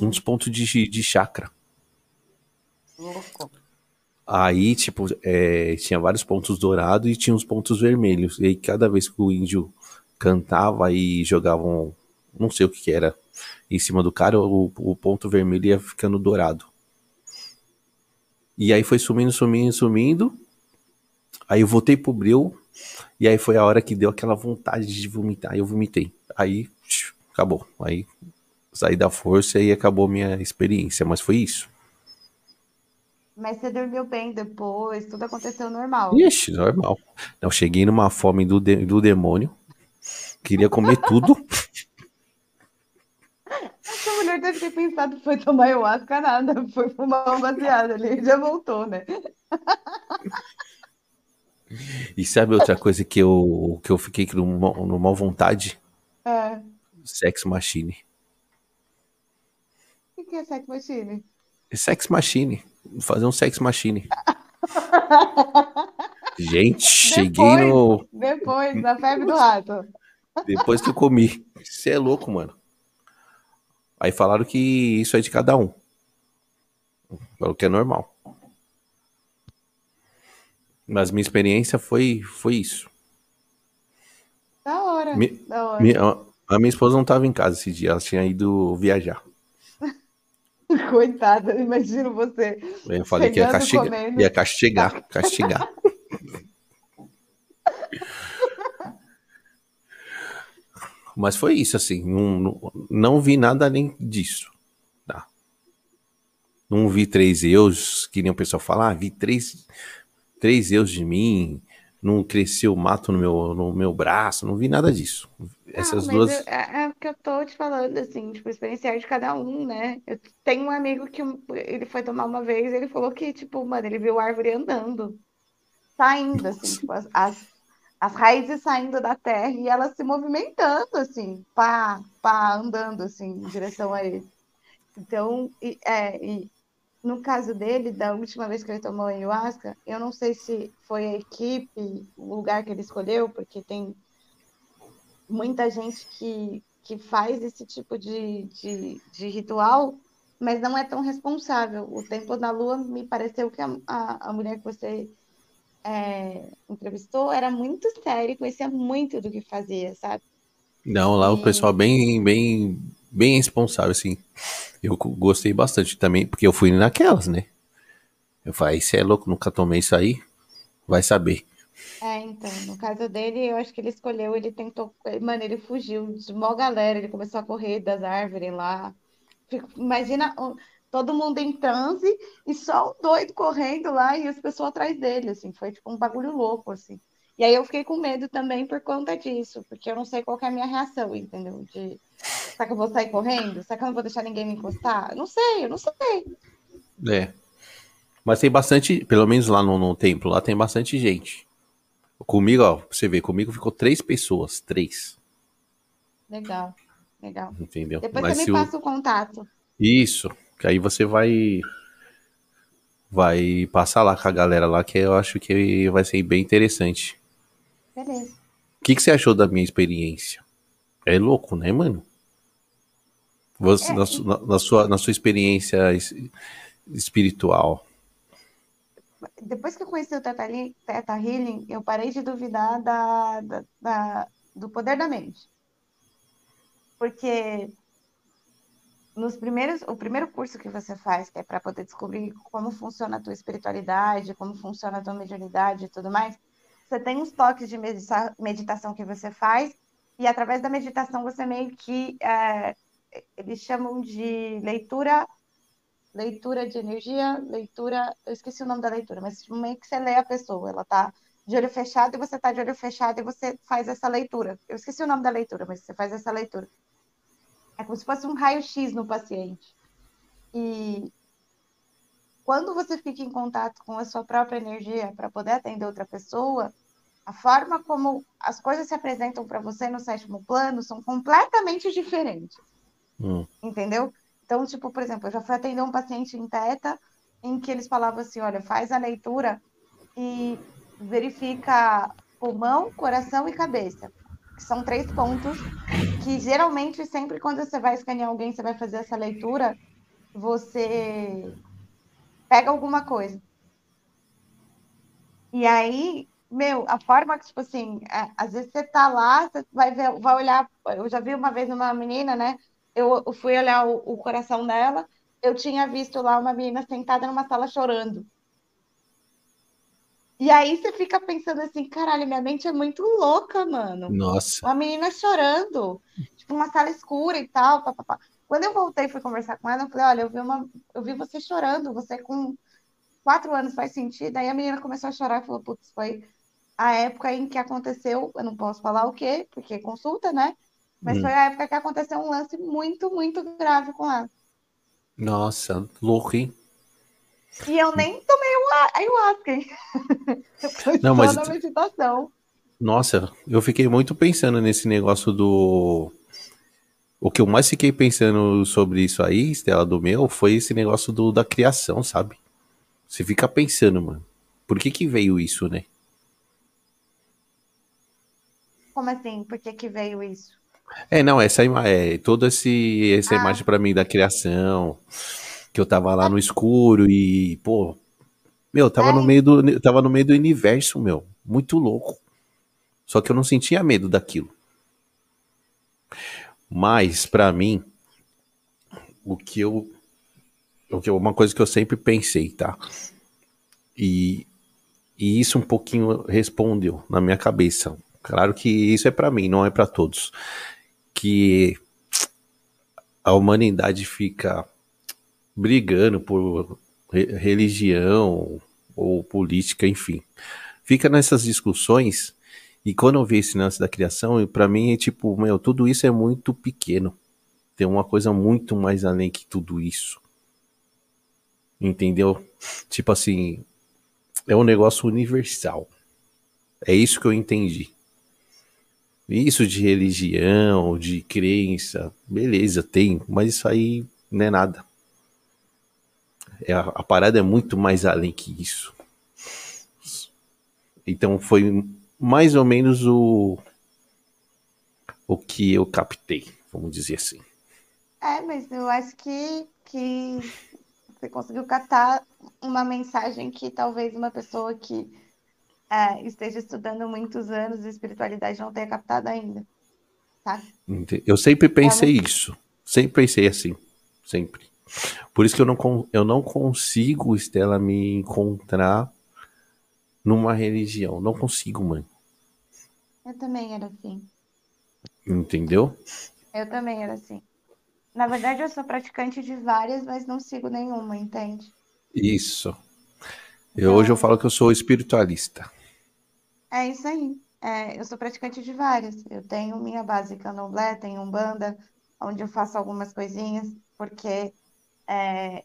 Uns pontos de, de chakra. Louco. Aí, tipo, é, tinha vários pontos dourados e tinha uns pontos vermelhos. E aí, cada vez que o índio cantava e jogavam, não sei o que, que era, em cima do cara, o, o ponto vermelho ia ficando dourado. E aí foi sumindo, sumindo, sumindo. Aí eu voltei pro breu. E aí foi a hora que deu aquela vontade de vomitar. Eu vomitei. Aí, acabou. Aí saí da força e acabou minha experiência. Mas foi isso. Mas você dormiu bem depois, tudo aconteceu normal. Ixi, normal. Eu cheguei numa fome do, de, do demônio. Queria comer tudo. Deve ter pensado que foi tomar ayahuasca, nada. Foi fumar uma baseada ali já voltou, né? E sabe outra coisa que eu, que eu fiquei no, no mal vontade? É. Sex Machine. O que é Sex Machine? Sex Machine. Fazer um Sex Machine. Gente, cheguei no. Depois, da febre do rato. Depois que eu comi. Você é louco, mano. Aí falaram que isso é de cada um. O que é normal. Mas minha experiência foi, foi isso. Da hora. Mi, da hora. A minha esposa não estava em casa esse dia, ela tinha ido viajar. Coitada, imagino você. Eu falei que ia castigar. Ia castigar, castigar. Mas foi isso, assim. Não, não vi nada além disso. Tá? Não vi três eus, que nem o pessoal fala, ah, vi três, três eus de mim, não cresceu mato no meu, no meu braço, não vi nada disso. Essas não, duas. Eu, é, é o que eu tô te falando, assim, tipo, experienciar de cada um, né? Eu tenho um amigo que ele foi tomar uma vez, ele falou que, tipo, mano, ele viu árvore andando, saindo, assim, tipo, as, as, as raízes saindo da terra e elas se movimentando, assim, pá, pá, andando, assim, em direção a ele. Então, e, é, e no caso dele, da última vez que ele tomou ayahuasca, eu não sei se foi a equipe, o lugar que ele escolheu, porque tem muita gente que, que faz esse tipo de, de, de ritual, mas não é tão responsável. O Templo da Lua me pareceu que a, a, a mulher que você é, entrevistou era muito séria, conhecia muito do que fazia, sabe? Não, lá e... o pessoal bem, bem, bem responsável, assim. Eu gostei bastante também, porque eu fui naquelas, né? Eu falei, você é louco, nunca tomei isso aí, vai saber. É, então, no caso dele, eu acho que ele escolheu, ele tentou, mano, ele fugiu de mó galera, ele começou a correr das árvores lá. Imagina todo mundo em transe e só o doido correndo lá e as pessoas atrás dele, assim, foi tipo um bagulho louco, assim. E aí eu fiquei com medo também por conta disso, porque eu não sei qual é a minha reação, entendeu? De, será que eu vou sair correndo? Será que eu não vou deixar ninguém me encostar? Eu não sei, eu não sei. É. Mas tem bastante, pelo menos lá no, no templo, lá tem bastante gente. Comigo, ó, você vê, comigo ficou três pessoas, três. Legal, legal. Entendeu? Depois Mas você me passa o... o contato. Isso, que aí você vai vai passar lá com a galera lá, que eu acho que vai ser bem interessante. Beleza. O que, que você achou da minha experiência? É louco, né, mano? Você, é, na, na, sua, na sua experiência espiritual. Depois que eu conheci o Teta, Teta Healing, eu parei de duvidar da, da, da, do poder da mente. Porque nos primeiros, o primeiro curso que você faz, é para poder descobrir como funciona a tua espiritualidade, como funciona a tua mediunidade e tudo mais, você tem uns toques de meditação que você faz, e através da meditação você meio que é, eles chamam de leitura leitura de energia, leitura, eu esqueci o nome da leitura, mas meio que você lê a pessoa, ela tá de olho fechado e você tá de olho fechado e você faz essa leitura. Eu esqueci o nome da leitura, mas você faz essa leitura. É como se fosse um raio-x no paciente. E quando você fica em contato com a sua própria energia para poder atender outra pessoa, a forma como as coisas se apresentam para você no sétimo plano são completamente diferentes. Hum. Entendeu? Então, tipo, por exemplo, eu já fui atender um paciente em teta em que eles falavam assim, olha, faz a leitura e verifica pulmão, coração e cabeça. Que são três pontos que geralmente sempre quando você vai escanear alguém, você vai fazer essa leitura, você pega alguma coisa. E aí, meu, a forma que, tipo assim, é, às vezes você tá lá, você vai ver, vai olhar. Eu já vi uma vez uma menina, né? eu, eu fui olhar o, o coração dela, eu tinha visto lá uma menina sentada numa sala chorando. E aí você fica pensando assim, caralho, minha mente é muito louca, mano. Nossa. Uma menina chorando, tipo, uma sala escura e tal, papapá. Quando eu voltei e fui conversar com ela, eu falei, olha, eu vi, uma, eu vi você chorando, você com quatro anos faz sentido. Aí a menina começou a chorar e falou, putz, foi a época em que aconteceu, eu não posso falar o quê, porque consulta, né? Mas hum. foi a época que aconteceu um lance muito, muito grave com ela. Nossa, louco, hein? E eu nem tomei o ayahuasca, hein? Não, mas... na meditação. Nossa, eu fiquei muito pensando nesse negócio do. O que eu mais fiquei pensando sobre isso aí, Estela, do meu, foi esse negócio do, da criação, sabe? Você fica pensando, mano. Por que que veio isso, né? Como assim? Por que que veio isso? É, não, essa é toda esse, essa ah. imagem para mim da criação, que eu tava lá no escuro e, pô, meu, eu tava é. no meio do tava no meio do universo, meu, muito louco. Só que eu não sentia medo daquilo. Mas para mim o que eu o que uma coisa que eu sempre pensei, tá? E e isso um pouquinho respondeu na minha cabeça. Claro que isso é para mim, não é para todos que a humanidade fica brigando por religião ou política, enfim. Fica nessas discussões e quando eu vi esse lance da criação, para mim é tipo, meu, tudo isso é muito pequeno. Tem uma coisa muito mais além que tudo isso. Entendeu? Tipo assim, é um negócio universal. É isso que eu entendi. Isso de religião, de crença, beleza, tem, mas isso aí não é nada. É, a, a parada é muito mais além que isso. Então foi mais ou menos o, o que eu captei, vamos dizer assim. É, mas eu acho que, que você conseguiu captar uma mensagem que talvez uma pessoa que é, esteja estudando muitos anos de espiritualidade não tenha captado ainda. Tá? Eu sempre pensei é isso. Sempre pensei assim. Sempre. Por isso que eu não, eu não consigo, Estela, me encontrar numa religião. Não consigo, mãe. Eu também era assim. Entendeu? Eu também era assim. Na verdade, eu sou praticante de várias, mas não sigo nenhuma, entende? Isso. Eu, hoje eu falo que eu sou espiritualista. É isso aí. É, eu sou praticante de várias. Eu tenho minha base candomblé, tenho um banda, onde eu faço algumas coisinhas, porque é,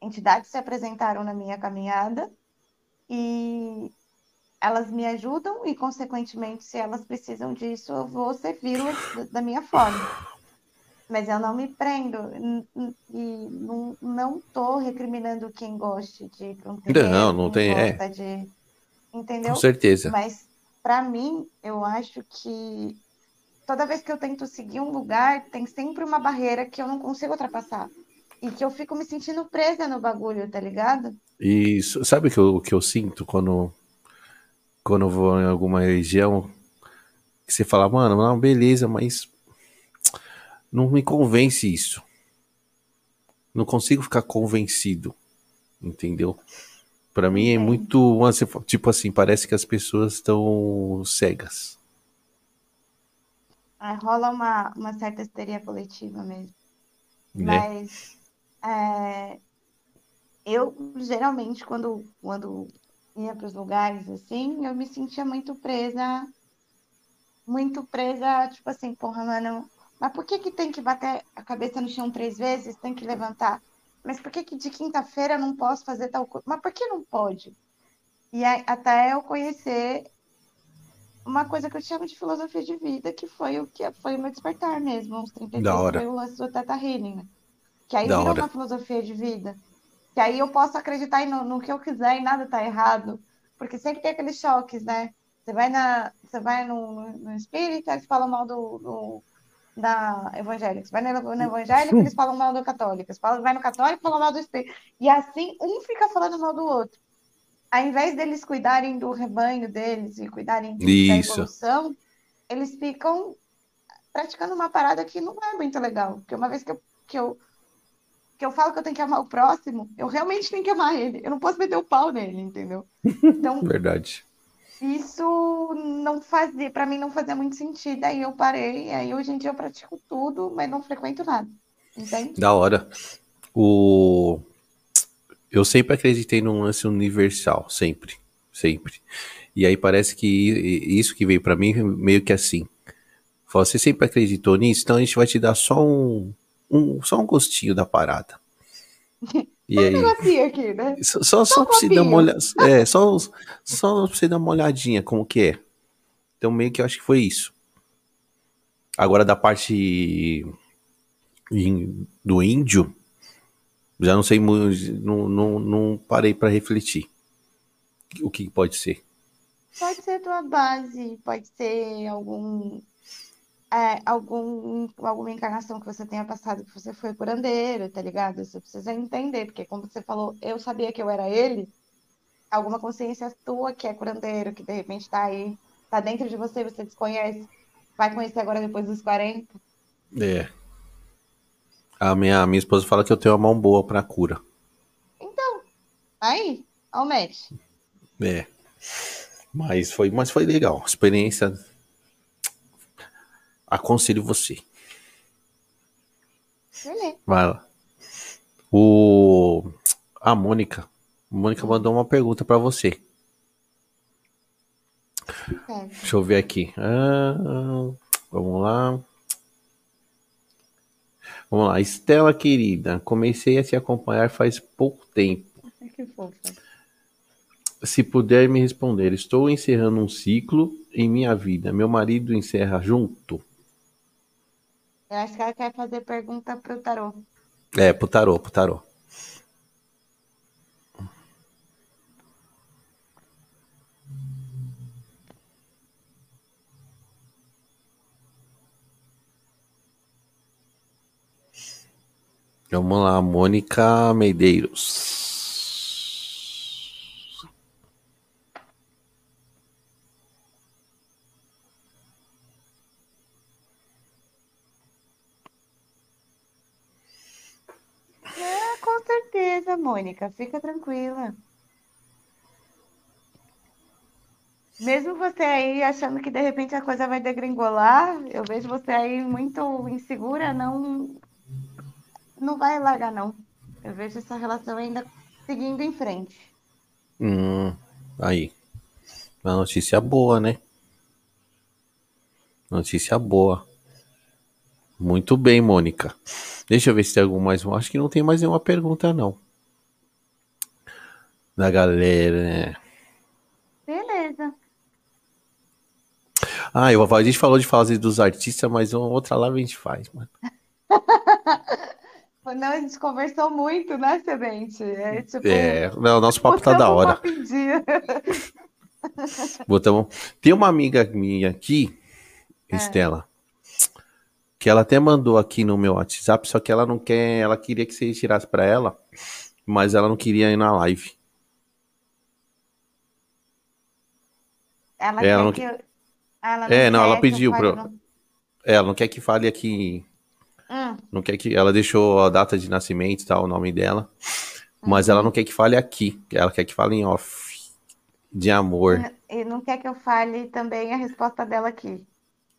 entidades se apresentaram na minha caminhada e elas me ajudam e, consequentemente, se elas precisam disso, eu vou servi-las da minha forma. Mas eu não me prendo e não, tô recriminando quem goste de ir para um terreiro, Não, não tem, é. De, entendeu? Com certeza. Mas para mim, eu acho que toda vez que eu tento seguir um lugar, tem sempre uma barreira que eu não consigo ultrapassar. E que eu fico me sentindo presa no bagulho, tá ligado? Isso. Sabe o que eu, que eu sinto quando, quando eu vou em alguma região? que você fala, mano, não, beleza, mas não me convence isso. Não consigo ficar convencido, entendeu? Para mim é muito, tipo assim, parece que as pessoas estão cegas. Rola uma, uma certa histeria coletiva mesmo. Né? Mas é, eu geralmente quando, quando ia para os lugares assim, eu me sentia muito presa, muito presa, tipo assim, porra, mano, mas por que, que tem que bater a cabeça no chão três vezes? Tem que levantar? Mas por que, que de quinta-feira não posso fazer tal coisa? Mas por que não pode? E aí, até eu conhecer uma coisa que eu chamo de filosofia de vida, que foi o que foi o meu despertar mesmo, uns 33 foi o lance do Teta Healing, né? Que aí da virou hora. uma filosofia de vida. Que aí eu posso acreditar no, no que eu quiser e nada tá errado. Porque sempre tem aqueles choques, né? Você vai, na, você vai no, no espírita, eles falam mal do, do da evangélica. Você vai no, no evangélico, eles falam mal do católico. Você vai no católico, falam mal do espírita. E assim, um fica falando mal do outro. Ao invés deles cuidarem do rebanho deles e cuidarem Isso. da evolução, eles ficam praticando uma parada que não é muito legal. Porque uma vez que eu, que eu que eu falo que eu tenho que amar o próximo, eu realmente tenho que amar ele. Eu não posso meter o pau nele, entendeu? Então, verdade. Isso não fazia, para mim não fazia muito sentido. Aí eu parei, aí hoje em dia eu pratico tudo, mas não frequento nada. Entende? Da hora. O eu sempre acreditei num lance universal, sempre, sempre. E aí parece que isso que veio para mim meio que assim. Você sempre acreditou nisso, então a gente vai te dar só um um, só um gostinho da parada. E aí, aqui, né? Só, só, só pra você dar uma olhada. É, só, só pra você dar uma olhadinha como que é. Então, meio que eu acho que foi isso. Agora, da parte do índio, já não sei, não, não, não parei para refletir. O que pode ser? Pode ser tua base, pode ser algum é, algum, alguma encarnação que você tenha passado, que você foi curandeiro, tá ligado? Você precisa entender, porque como você falou, eu sabia que eu era ele, alguma consciência tua que é curandeiro, que de repente tá aí, tá dentro de você, você desconhece, vai conhecer agora depois dos 40. É. A minha, minha esposa fala que eu tenho uma mão boa pra cura. Então, aí, ao match. É. Mas foi, mas foi legal. Experiência aconselho você. Vai lá. O a Mônica, Mônica mandou uma pergunta para você. É. Deixa eu ver aqui. Ah, vamos lá. Vamos lá, Estela querida, comecei a te acompanhar faz pouco tempo. Que fofa. Se puder me responder, estou encerrando um ciclo em minha vida. Meu marido encerra junto? Eu acho que ela quer fazer pergunta pro tarô. É, pro tarô, pro tarô. Vamos lá, Mônica Medeiros. Certeza, Mônica, fica tranquila. Mesmo você aí achando que de repente a coisa vai degringolar, eu vejo você aí muito insegura, não não vai largar não. Eu vejo essa relação ainda seguindo em frente. Hum, aí. Uma notícia boa, né? Notícia boa. Muito bem, Mônica. Deixa eu ver se tem algum mais. Acho que não tem mais nenhuma pergunta, não. Da galera, né? Beleza. Ah, eu, a gente falou de fase dos artistas, mas outra live a gente faz, mano. Não, a gente conversou muito, né, Semente? É, tipo, é não, nosso papo tá da hora. Botamos. Tem uma amiga minha aqui, é. Estela, que ela até mandou aqui no meu WhatsApp, só que ela não quer, ela queria que você tirasse para ela, mas ela não queria ir na live. Ela, ela quer não... que eu... Ela É, não, ela pediu no- É, Ela não quer que fale aqui. Hum, Não quer que. Ela deixou a data de nascimento e tal, o nome dela. Mas ela não quer que fale aqui. Ela quer que fale em off. De amor. e não quer que eu fale também a resposta dela aqui.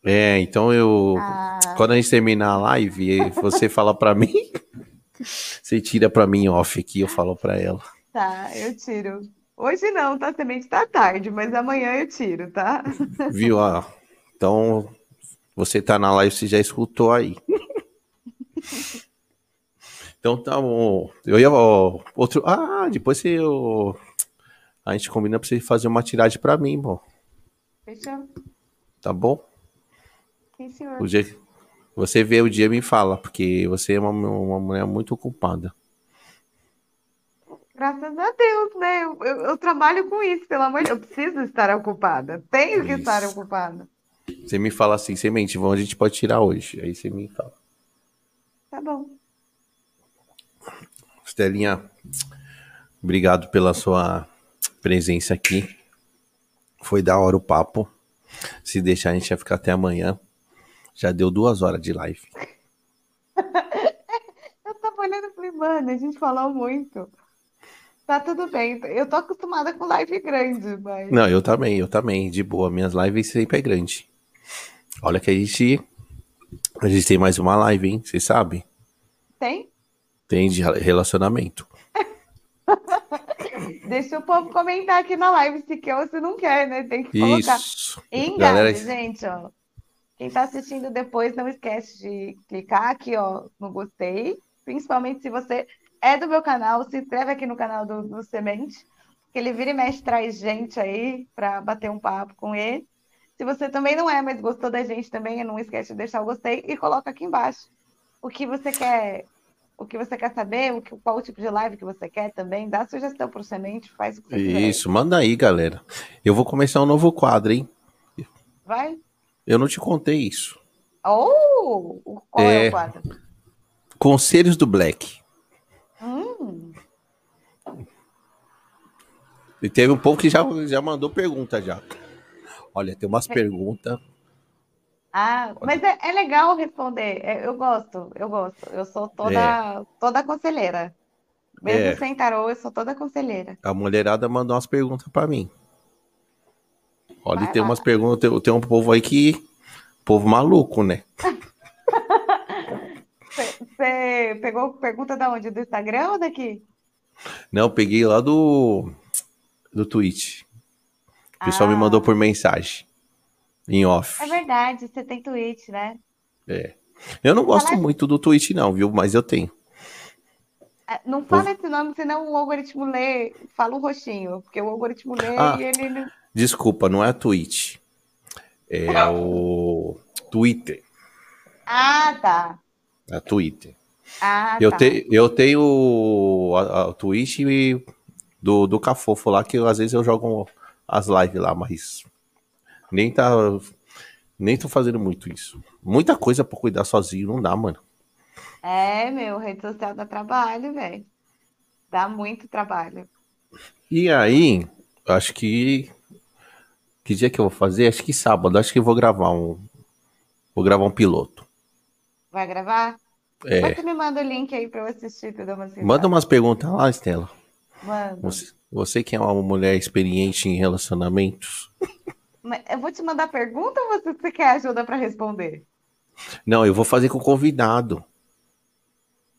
É, então eu. Ah, Quando a gente terminar a live, você fala pra mim. Você tira pra mim off aqui, eu falo pra ela. tá, eu tiro. Hoje não, tá? Semente tá tarde, mas amanhã eu tiro, tá? Viu? Ah, então, você tá na live, você já escutou aí. Então tá bom. Eu ia. ó, outro. Ah, depois você. ó, a gente combina pra você fazer uma tiragem pra mim, bom. Fechou? Tá bom? Sim, senhor. O dia, você vê o dia e me fala, porque você é uma, uma mulher muito ocupada. Graças a Deus, né? Eu, eu- eu trabalho com isso, pelo amor de Deus. Eu preciso estar ocupada. Tenho que estar ocupada. Você me fala assim, semente, vamos, a gente pode tirar hoje. Aí você me fala. Tá bom. Estelinha, obrigado pela sua presença aqui. Foi da hora o papo. Se deixar, a gente vai ficar até amanhã. Já deu duas horas de live. Eu tava olhando e falei, mano, a gente falou muito. Tá tudo bem. Eu tô acostumada com live grande, mas. Não, eu também, eu também, de boa. Minhas lives sempre é grande. Olha que a gente. A gente tem mais uma live, hein? Vocês sabem? Tem? Tem de relacionamento. Deixa o povo comentar aqui na live se quer ou se não quer, né? Tem que colocar. Isso. Engaje, Galera, gente, ó. Quem tá assistindo depois, não esquece de clicar aqui, ó, no gostei. Principalmente se você é do meu canal, se inscreve aqui no canal do, do Semente, que ele vira e mexe, traz gente aí pra bater um papo com ele. Se você também não é, mas gostou da gente também, não esquece de deixar o gostei e coloca aqui embaixo o que você quer, o que você quer saber, o que, qual o tipo de live que você quer também, dá sugestão pro Semente, faz o que você quiser. Isso, manda aí, galera. Eu vou começar um novo quadro, hein? Vai? Eu não te contei isso. Oh! Qual é É. o quadro? Conselhos do Black. Hum, E teve um povo que já, já mandou pergunta já. Olha, tem umas perguntas. ah, mas é, é legal responder. É, eu gosto, eu gosto. Eu sou toda, toda conselheira. Mesmo É. sem tarô, eu sou toda conselheira. A mulherada mandou umas perguntas pra mim. Olha, Vai tem lá. umas perguntas. Tem, tem um povo aí que. Povo maluco, né? Você pegou pergunta da onde? Do Instagram ou daqui? Não, eu peguei lá do. Do Twitch. O pessoal me Ah. mandou por mensagem. Em off. É verdade, você tem Twitch, né? É. Eu não gosto Fala- muito do Twitch, não, viu? Mas eu tenho. É, Não fala esse nome, senão o algoritmo lê, fala um roxinho, porque o algoritmo lê Ah. e ele. Desculpa, não é Twitch. É o Twitter. Ah, tá. É Twitter. Ah, Eu, tá. te, eu tenho a, a, o Twitch do, do Cafofo lá, que eu, às vezes eu jogo as lives lá, mas nem tá. Nem tô fazendo muito isso. Muita coisa pra cuidar sozinho, não dá, mano. É, meu, rede social dá trabalho, velho. Dá muito trabalho. E aí, acho que. Que dia que eu vou fazer? Acho que sábado. Acho que eu vou gravar um. Vou gravar um piloto. Vai gravar? É. Você me manda o link aí pra eu assistir, eu uma. Manda umas perguntas lá, Estela. Manda. Você, você que é uma mulher experiente em relacionamentos. Mas Eu vou te mandar pergunta ou você, você quer ajuda pra responder? Não, eu vou fazer com o convidado.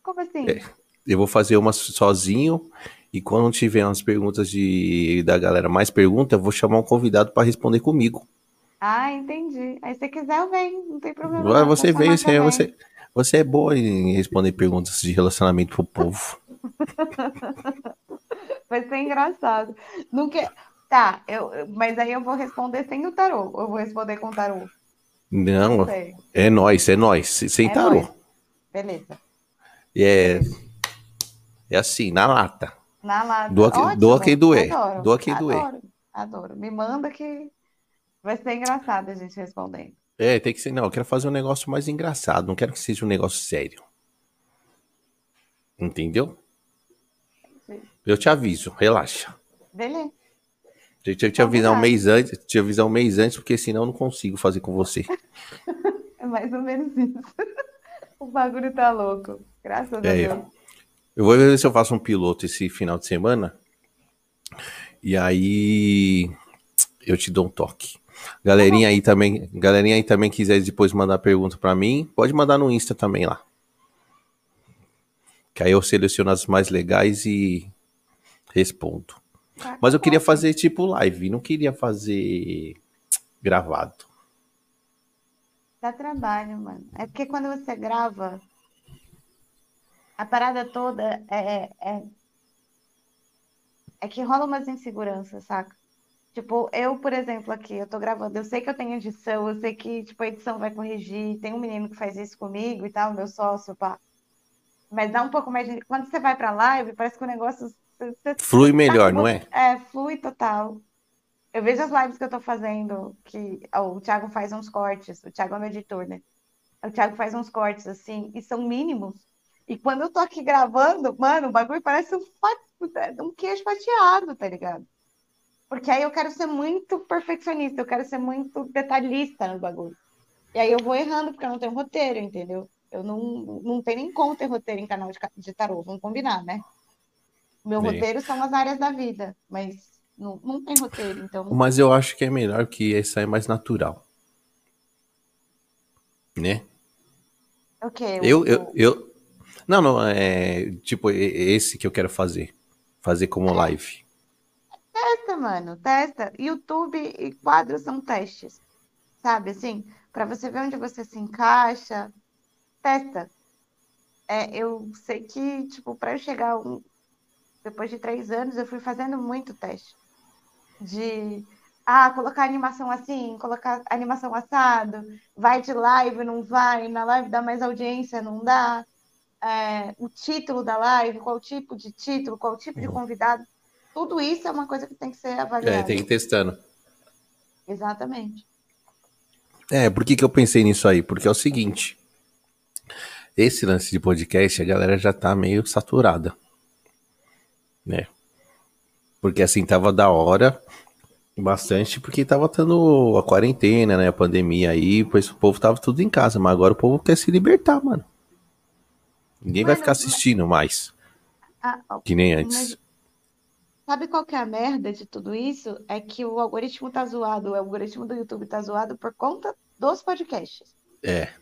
Como assim? É. Eu vou fazer uma sozinho. E quando tiver umas perguntas de, da galera mais perguntas, eu vou chamar um convidado para responder comigo. Ah, entendi. Aí se você quiser, eu venho, não tem problema. Você veio, você, também. você, você é boa em responder perguntas de relacionamento pro povo. Vai ser engraçado. Quer... Tá, eu, mas aí eu vou responder sem o tarô. Eu vou responder com o tarô? Não, Não é nós, é nós. Sem É tarô. nóis. Beleza. É, é assim, na lata. Na lata. Doa que- Ótimo. doa quem doer. Adoro. Doa quem doer. Adoro. Adoro. Me manda que vai ser engraçado a gente respondendo. É, tem que ser. Não, eu quero fazer um negócio mais engraçado. Não quero que seja um negócio sério. Entendeu? Sim. Eu te aviso, relaxa. Beleza. Eu tinha que te avisar um mês antes, te avisar um mês antes, porque senão eu não consigo fazer com você. é mais ou menos isso. o bagulho tá louco. Graças a é, Deus. Eu vou ver se eu faço um piloto esse final de semana. E aí eu te dou um toque. Galerinha aí também, galerinha aí também quiser depois mandar pergunta para mim, pode mandar no Insta também lá. Que aí eu seleciono as mais legais e respondo. Tá Mas eu queria fazer tipo live, não queria fazer gravado. Dá trabalho, mano. É porque quando você grava, a parada toda é, é, é que rola umas inseguranças, saca? Tipo, eu, por exemplo, aqui, eu tô gravando, eu sei que eu tenho edição, eu sei que, tipo, a edição vai corrigir, tem um menino que faz isso comigo e tal, meu sócio, pá. Mas dá um pouco mais de. Quando você vai pra live, parece que o negócio. Você, flui tá melhor, não é? É, flui total. Eu vejo as lives que eu tô fazendo, que ó, o Thiago faz uns cortes, o Thiago é meu editor, né? O Thiago faz uns cortes assim, e são mínimos. E quando eu tô aqui gravando, mano, o bagulho parece um, um queijo fatiado, tá ligado? Porque aí eu quero ser muito perfeccionista, eu quero ser muito detalhista no bagulho. E aí eu vou errando porque eu não tenho roteiro, entendeu? Eu não, não tenho nem como ter roteiro em canal de, de tarô, vamos combinar, né? Meu Bem. roteiro são as áreas da vida, mas não, não tem roteiro, então. Mas eu acho que é melhor que esse aí é mais natural. Né? O quê? Eu, eu, eu. Não, não, é. Tipo, esse que eu quero fazer. Fazer como live. Testa, mano, testa. YouTube e quadros são testes. Sabe assim? Para você ver onde você se encaixa. Testa. É, eu sei que, tipo, para eu chegar um... depois de três anos, eu fui fazendo muito teste. De ah, colocar animação assim, colocar animação assado, vai de live, não vai, na live dá mais audiência, não dá. É, o título da live, qual tipo de título, qual tipo de convidado. Tudo isso é uma coisa que tem que ser avaliada. É, tem que ir testando. Exatamente. É, por que, que eu pensei nisso aí? Porque é o seguinte: esse lance de podcast, a galera já tá meio saturada. Né? Porque assim, tava da hora bastante, porque tava tendo a quarentena, né? A pandemia aí, pois o povo tava tudo em casa, mas agora o povo quer se libertar, mano. Ninguém mano, vai ficar assistindo mais. Ah, que nem antes. Sabe qual que é a merda de tudo isso? É que o algoritmo tá zoado, o algoritmo do YouTube tá zoado por conta dos podcasts. É.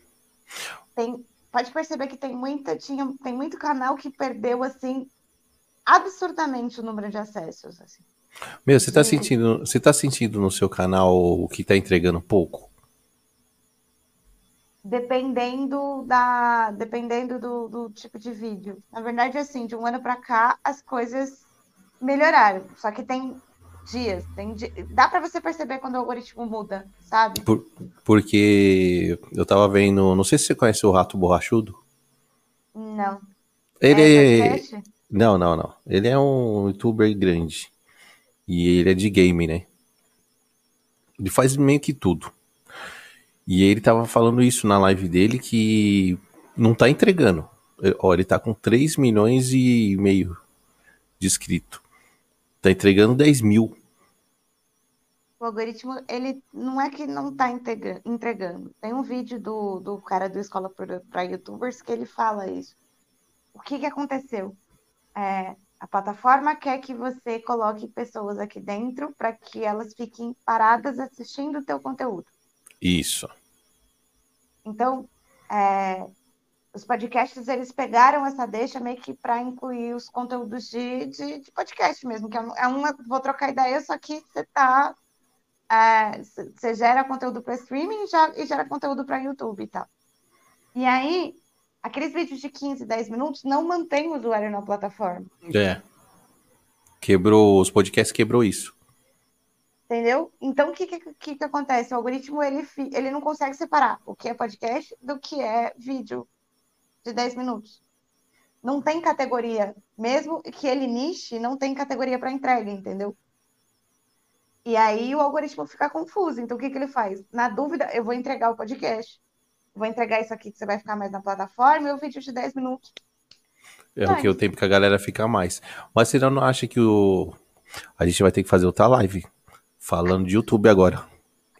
Tem, pode perceber que tem muita, tinha, tem muito canal que perdeu assim absurdamente o número de acessos. Assim. Meu, você tá sentindo, você tá sentindo no seu canal que tá entregando pouco? Dependendo da, dependendo do, do tipo de vídeo. Na verdade, assim, de um ano para cá, as coisas melhoraram. Só que tem dias, tem di... dá para você perceber quando o algoritmo muda, sabe? Por, porque eu tava vendo, não sei se você conhece o Rato Borrachudo. Não. Ele é, é... Não, não, não. Ele é um youtuber grande. E ele é de game, né? Ele faz meio que tudo. E ele tava falando isso na live dele que não tá entregando. Ó, ele tá com 3 milhões e meio de inscritos. Tá entregando 10 mil. O algoritmo, ele não é que não tá entregando. Tem um vídeo do, do cara do Escola para Youtubers que ele fala isso. O que, que aconteceu? É, a plataforma quer que você coloque pessoas aqui dentro para que elas fiquem paradas assistindo o teu conteúdo. Isso. Então, é, os podcasts eles pegaram essa deixa meio que para incluir os conteúdos de, de, de, podcast mesmo, que é, é uma, vou trocar ideia, só que você tá é, você gera conteúdo para streaming já, e gera conteúdo para YouTube e tal. E aí, aqueles vídeos de 15, 10 minutos não mantém o usuário na plataforma. É. Quebrou, os podcasts quebrou isso. Entendeu? Então, o que, que, que, acontece? O algoritmo ele, ele não consegue separar o que é podcast do que é vídeo de 10 minutos. Não tem categoria, mesmo que ele niche, não tem categoria para entrega, entendeu? E aí o algoritmo fica confuso. Então o que, que ele faz? Na dúvida, eu vou entregar o podcast, vou entregar isso aqui que você vai ficar mais na plataforma e o vídeo de 10 minutos. É o que o tempo que a galera fica mais. Mas você não acha que o a gente vai ter que fazer outra live Falando de YouTube agora.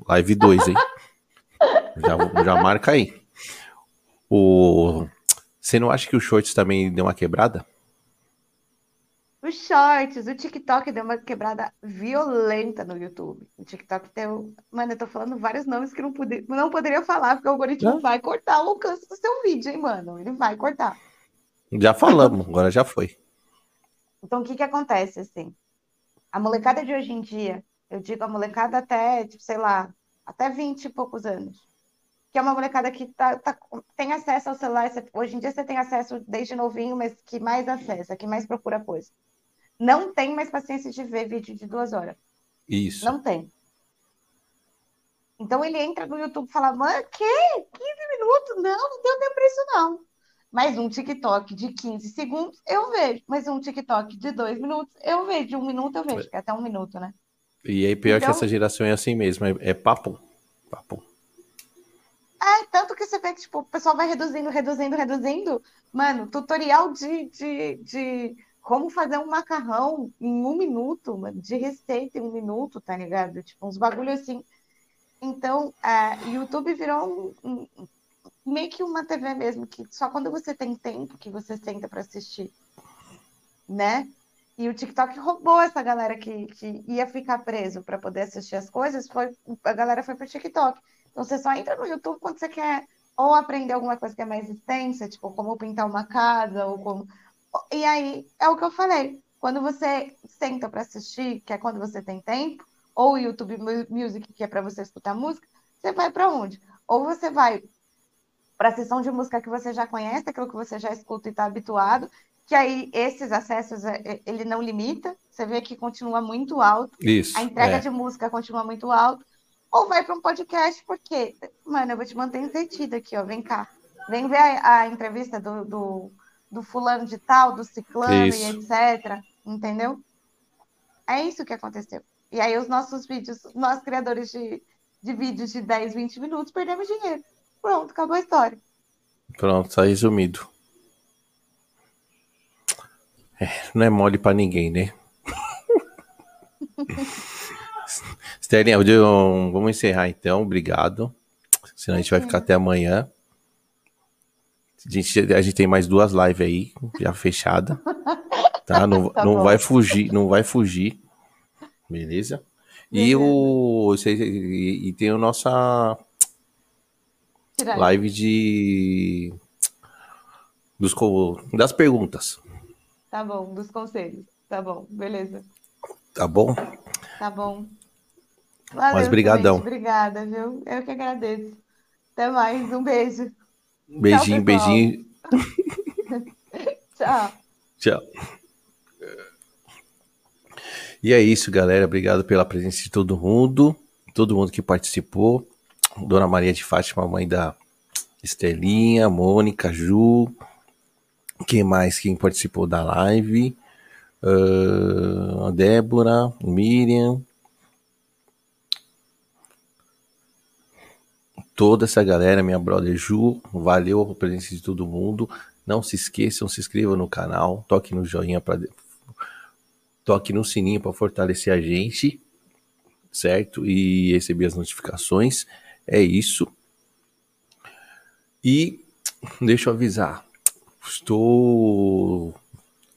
Live 2, hein? já, já marca aí. O... Você não acha que o Shorts também deu uma quebrada? Os shorts, o TikTok deu uma quebrada violenta no YouTube. O TikTok tem. Mano, eu tô falando vários nomes que não, poder... não poderia falar, porque o algoritmo não. vai cortar o alcance do seu vídeo, hein, mano? Ele vai cortar. Já falamos, agora já foi. Então, o que que acontece, assim? A molecada de hoje em dia, eu digo a molecada até, tipo, sei lá, até 20 e poucos anos, que é uma molecada que tá, tá, tem acesso ao celular. Hoje em dia você tem acesso desde novinho, mas que mais acessa, que mais procura coisa não tem mais paciência de ver vídeo de duas horas. Isso. Não tem. Então ele entra no YouTube e fala, mano, que? 15 minutos? Não, não tenho tempo para isso, não. Mas um TikTok de 15 segundos eu vejo. Mas um TikTok de dois minutos eu vejo. De um minuto eu vejo, que é até um minuto, né? E aí, pior então, que essa geração é assim mesmo, é, é papo. Papo. É, tanto que você vê que tipo, o pessoal vai reduzindo, reduzindo, reduzindo. Mano, tutorial de, de, de como fazer um macarrão em um minuto, de receita em um minuto, tá ligado? Tipo, uns bagulho assim. Então, o YouTube virou um, um, meio que uma TV mesmo, que só quando você tem tempo que você senta para assistir, né? E o TikTok roubou essa galera que, que ia ficar preso para poder assistir as coisas, foi a galera foi para o TikTok. Então você só entra no YouTube quando você quer ou aprender alguma coisa que é mais extensa, tipo como pintar uma casa ou como e aí é o que eu falei. Quando você senta para assistir, que é quando você tem tempo, ou o YouTube Music, que é para você escutar música, você vai para onde? Ou você vai para a sessão de música que você já conhece, aquilo que você já escuta e está habituado, que aí esses acessos é, é, ele não limita, você vê que continua muito alto, Isso, a entrega é. de música continua muito alto, ou vai para um podcast, porque, mano, eu vou te manter entretida aqui, ó, vem cá, vem ver a, a entrevista do, do do fulano de tal, do ciclano isso. e etc. Entendeu? É isso que aconteceu. E aí os nossos vídeos, nós criadores de, de vídeos de 10, 20 minutos, perdemos dinheiro. Pronto, acabou a história. Pronto, tá resumido. É, não é mole para ninguém, né? Sterling, vamos encerrar então. Obrigado. Senão a gente vai ficar até amanhã. A gente, a gente tem mais duas lives aí, já fechada. Tá? Não, tá não vai fugir, não vai fugir. Beleza? E o. E, e tem a nossa live de. Dos, das perguntas. Tá bom, dos conselhos. Tá bom, beleza. Tá bom? Tá bom. Valeu, Mas brigadão. Obrigada, viu? Eu que agradeço. Até mais, um beijo. Beijinho, Tchau, beijinho. Tchau. Tchau. E é isso, galera. Obrigado pela presença de todo mundo, todo mundo que participou. Dona Maria de Fátima, mãe da Estelinha, Mônica, Ju. Quem mais? Quem participou da live? Uh, Débora, Miriam, toda essa galera, minha brother Ju, valeu a presença de todo mundo. Não se esqueçam, se inscrevam no canal, toque no joinha para toque no sininho para fortalecer a gente, certo? E receber as notificações. É isso. E deixa eu avisar, Estou.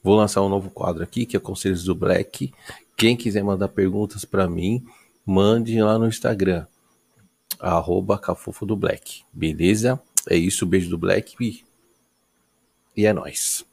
Vou lançar um novo quadro aqui, que é Conselhos do Black. Quem quiser mandar perguntas para mim, mande lá no Instagram, arroba Cafofo do Black. Beleza? É isso, beijo do Black e, e é nóis.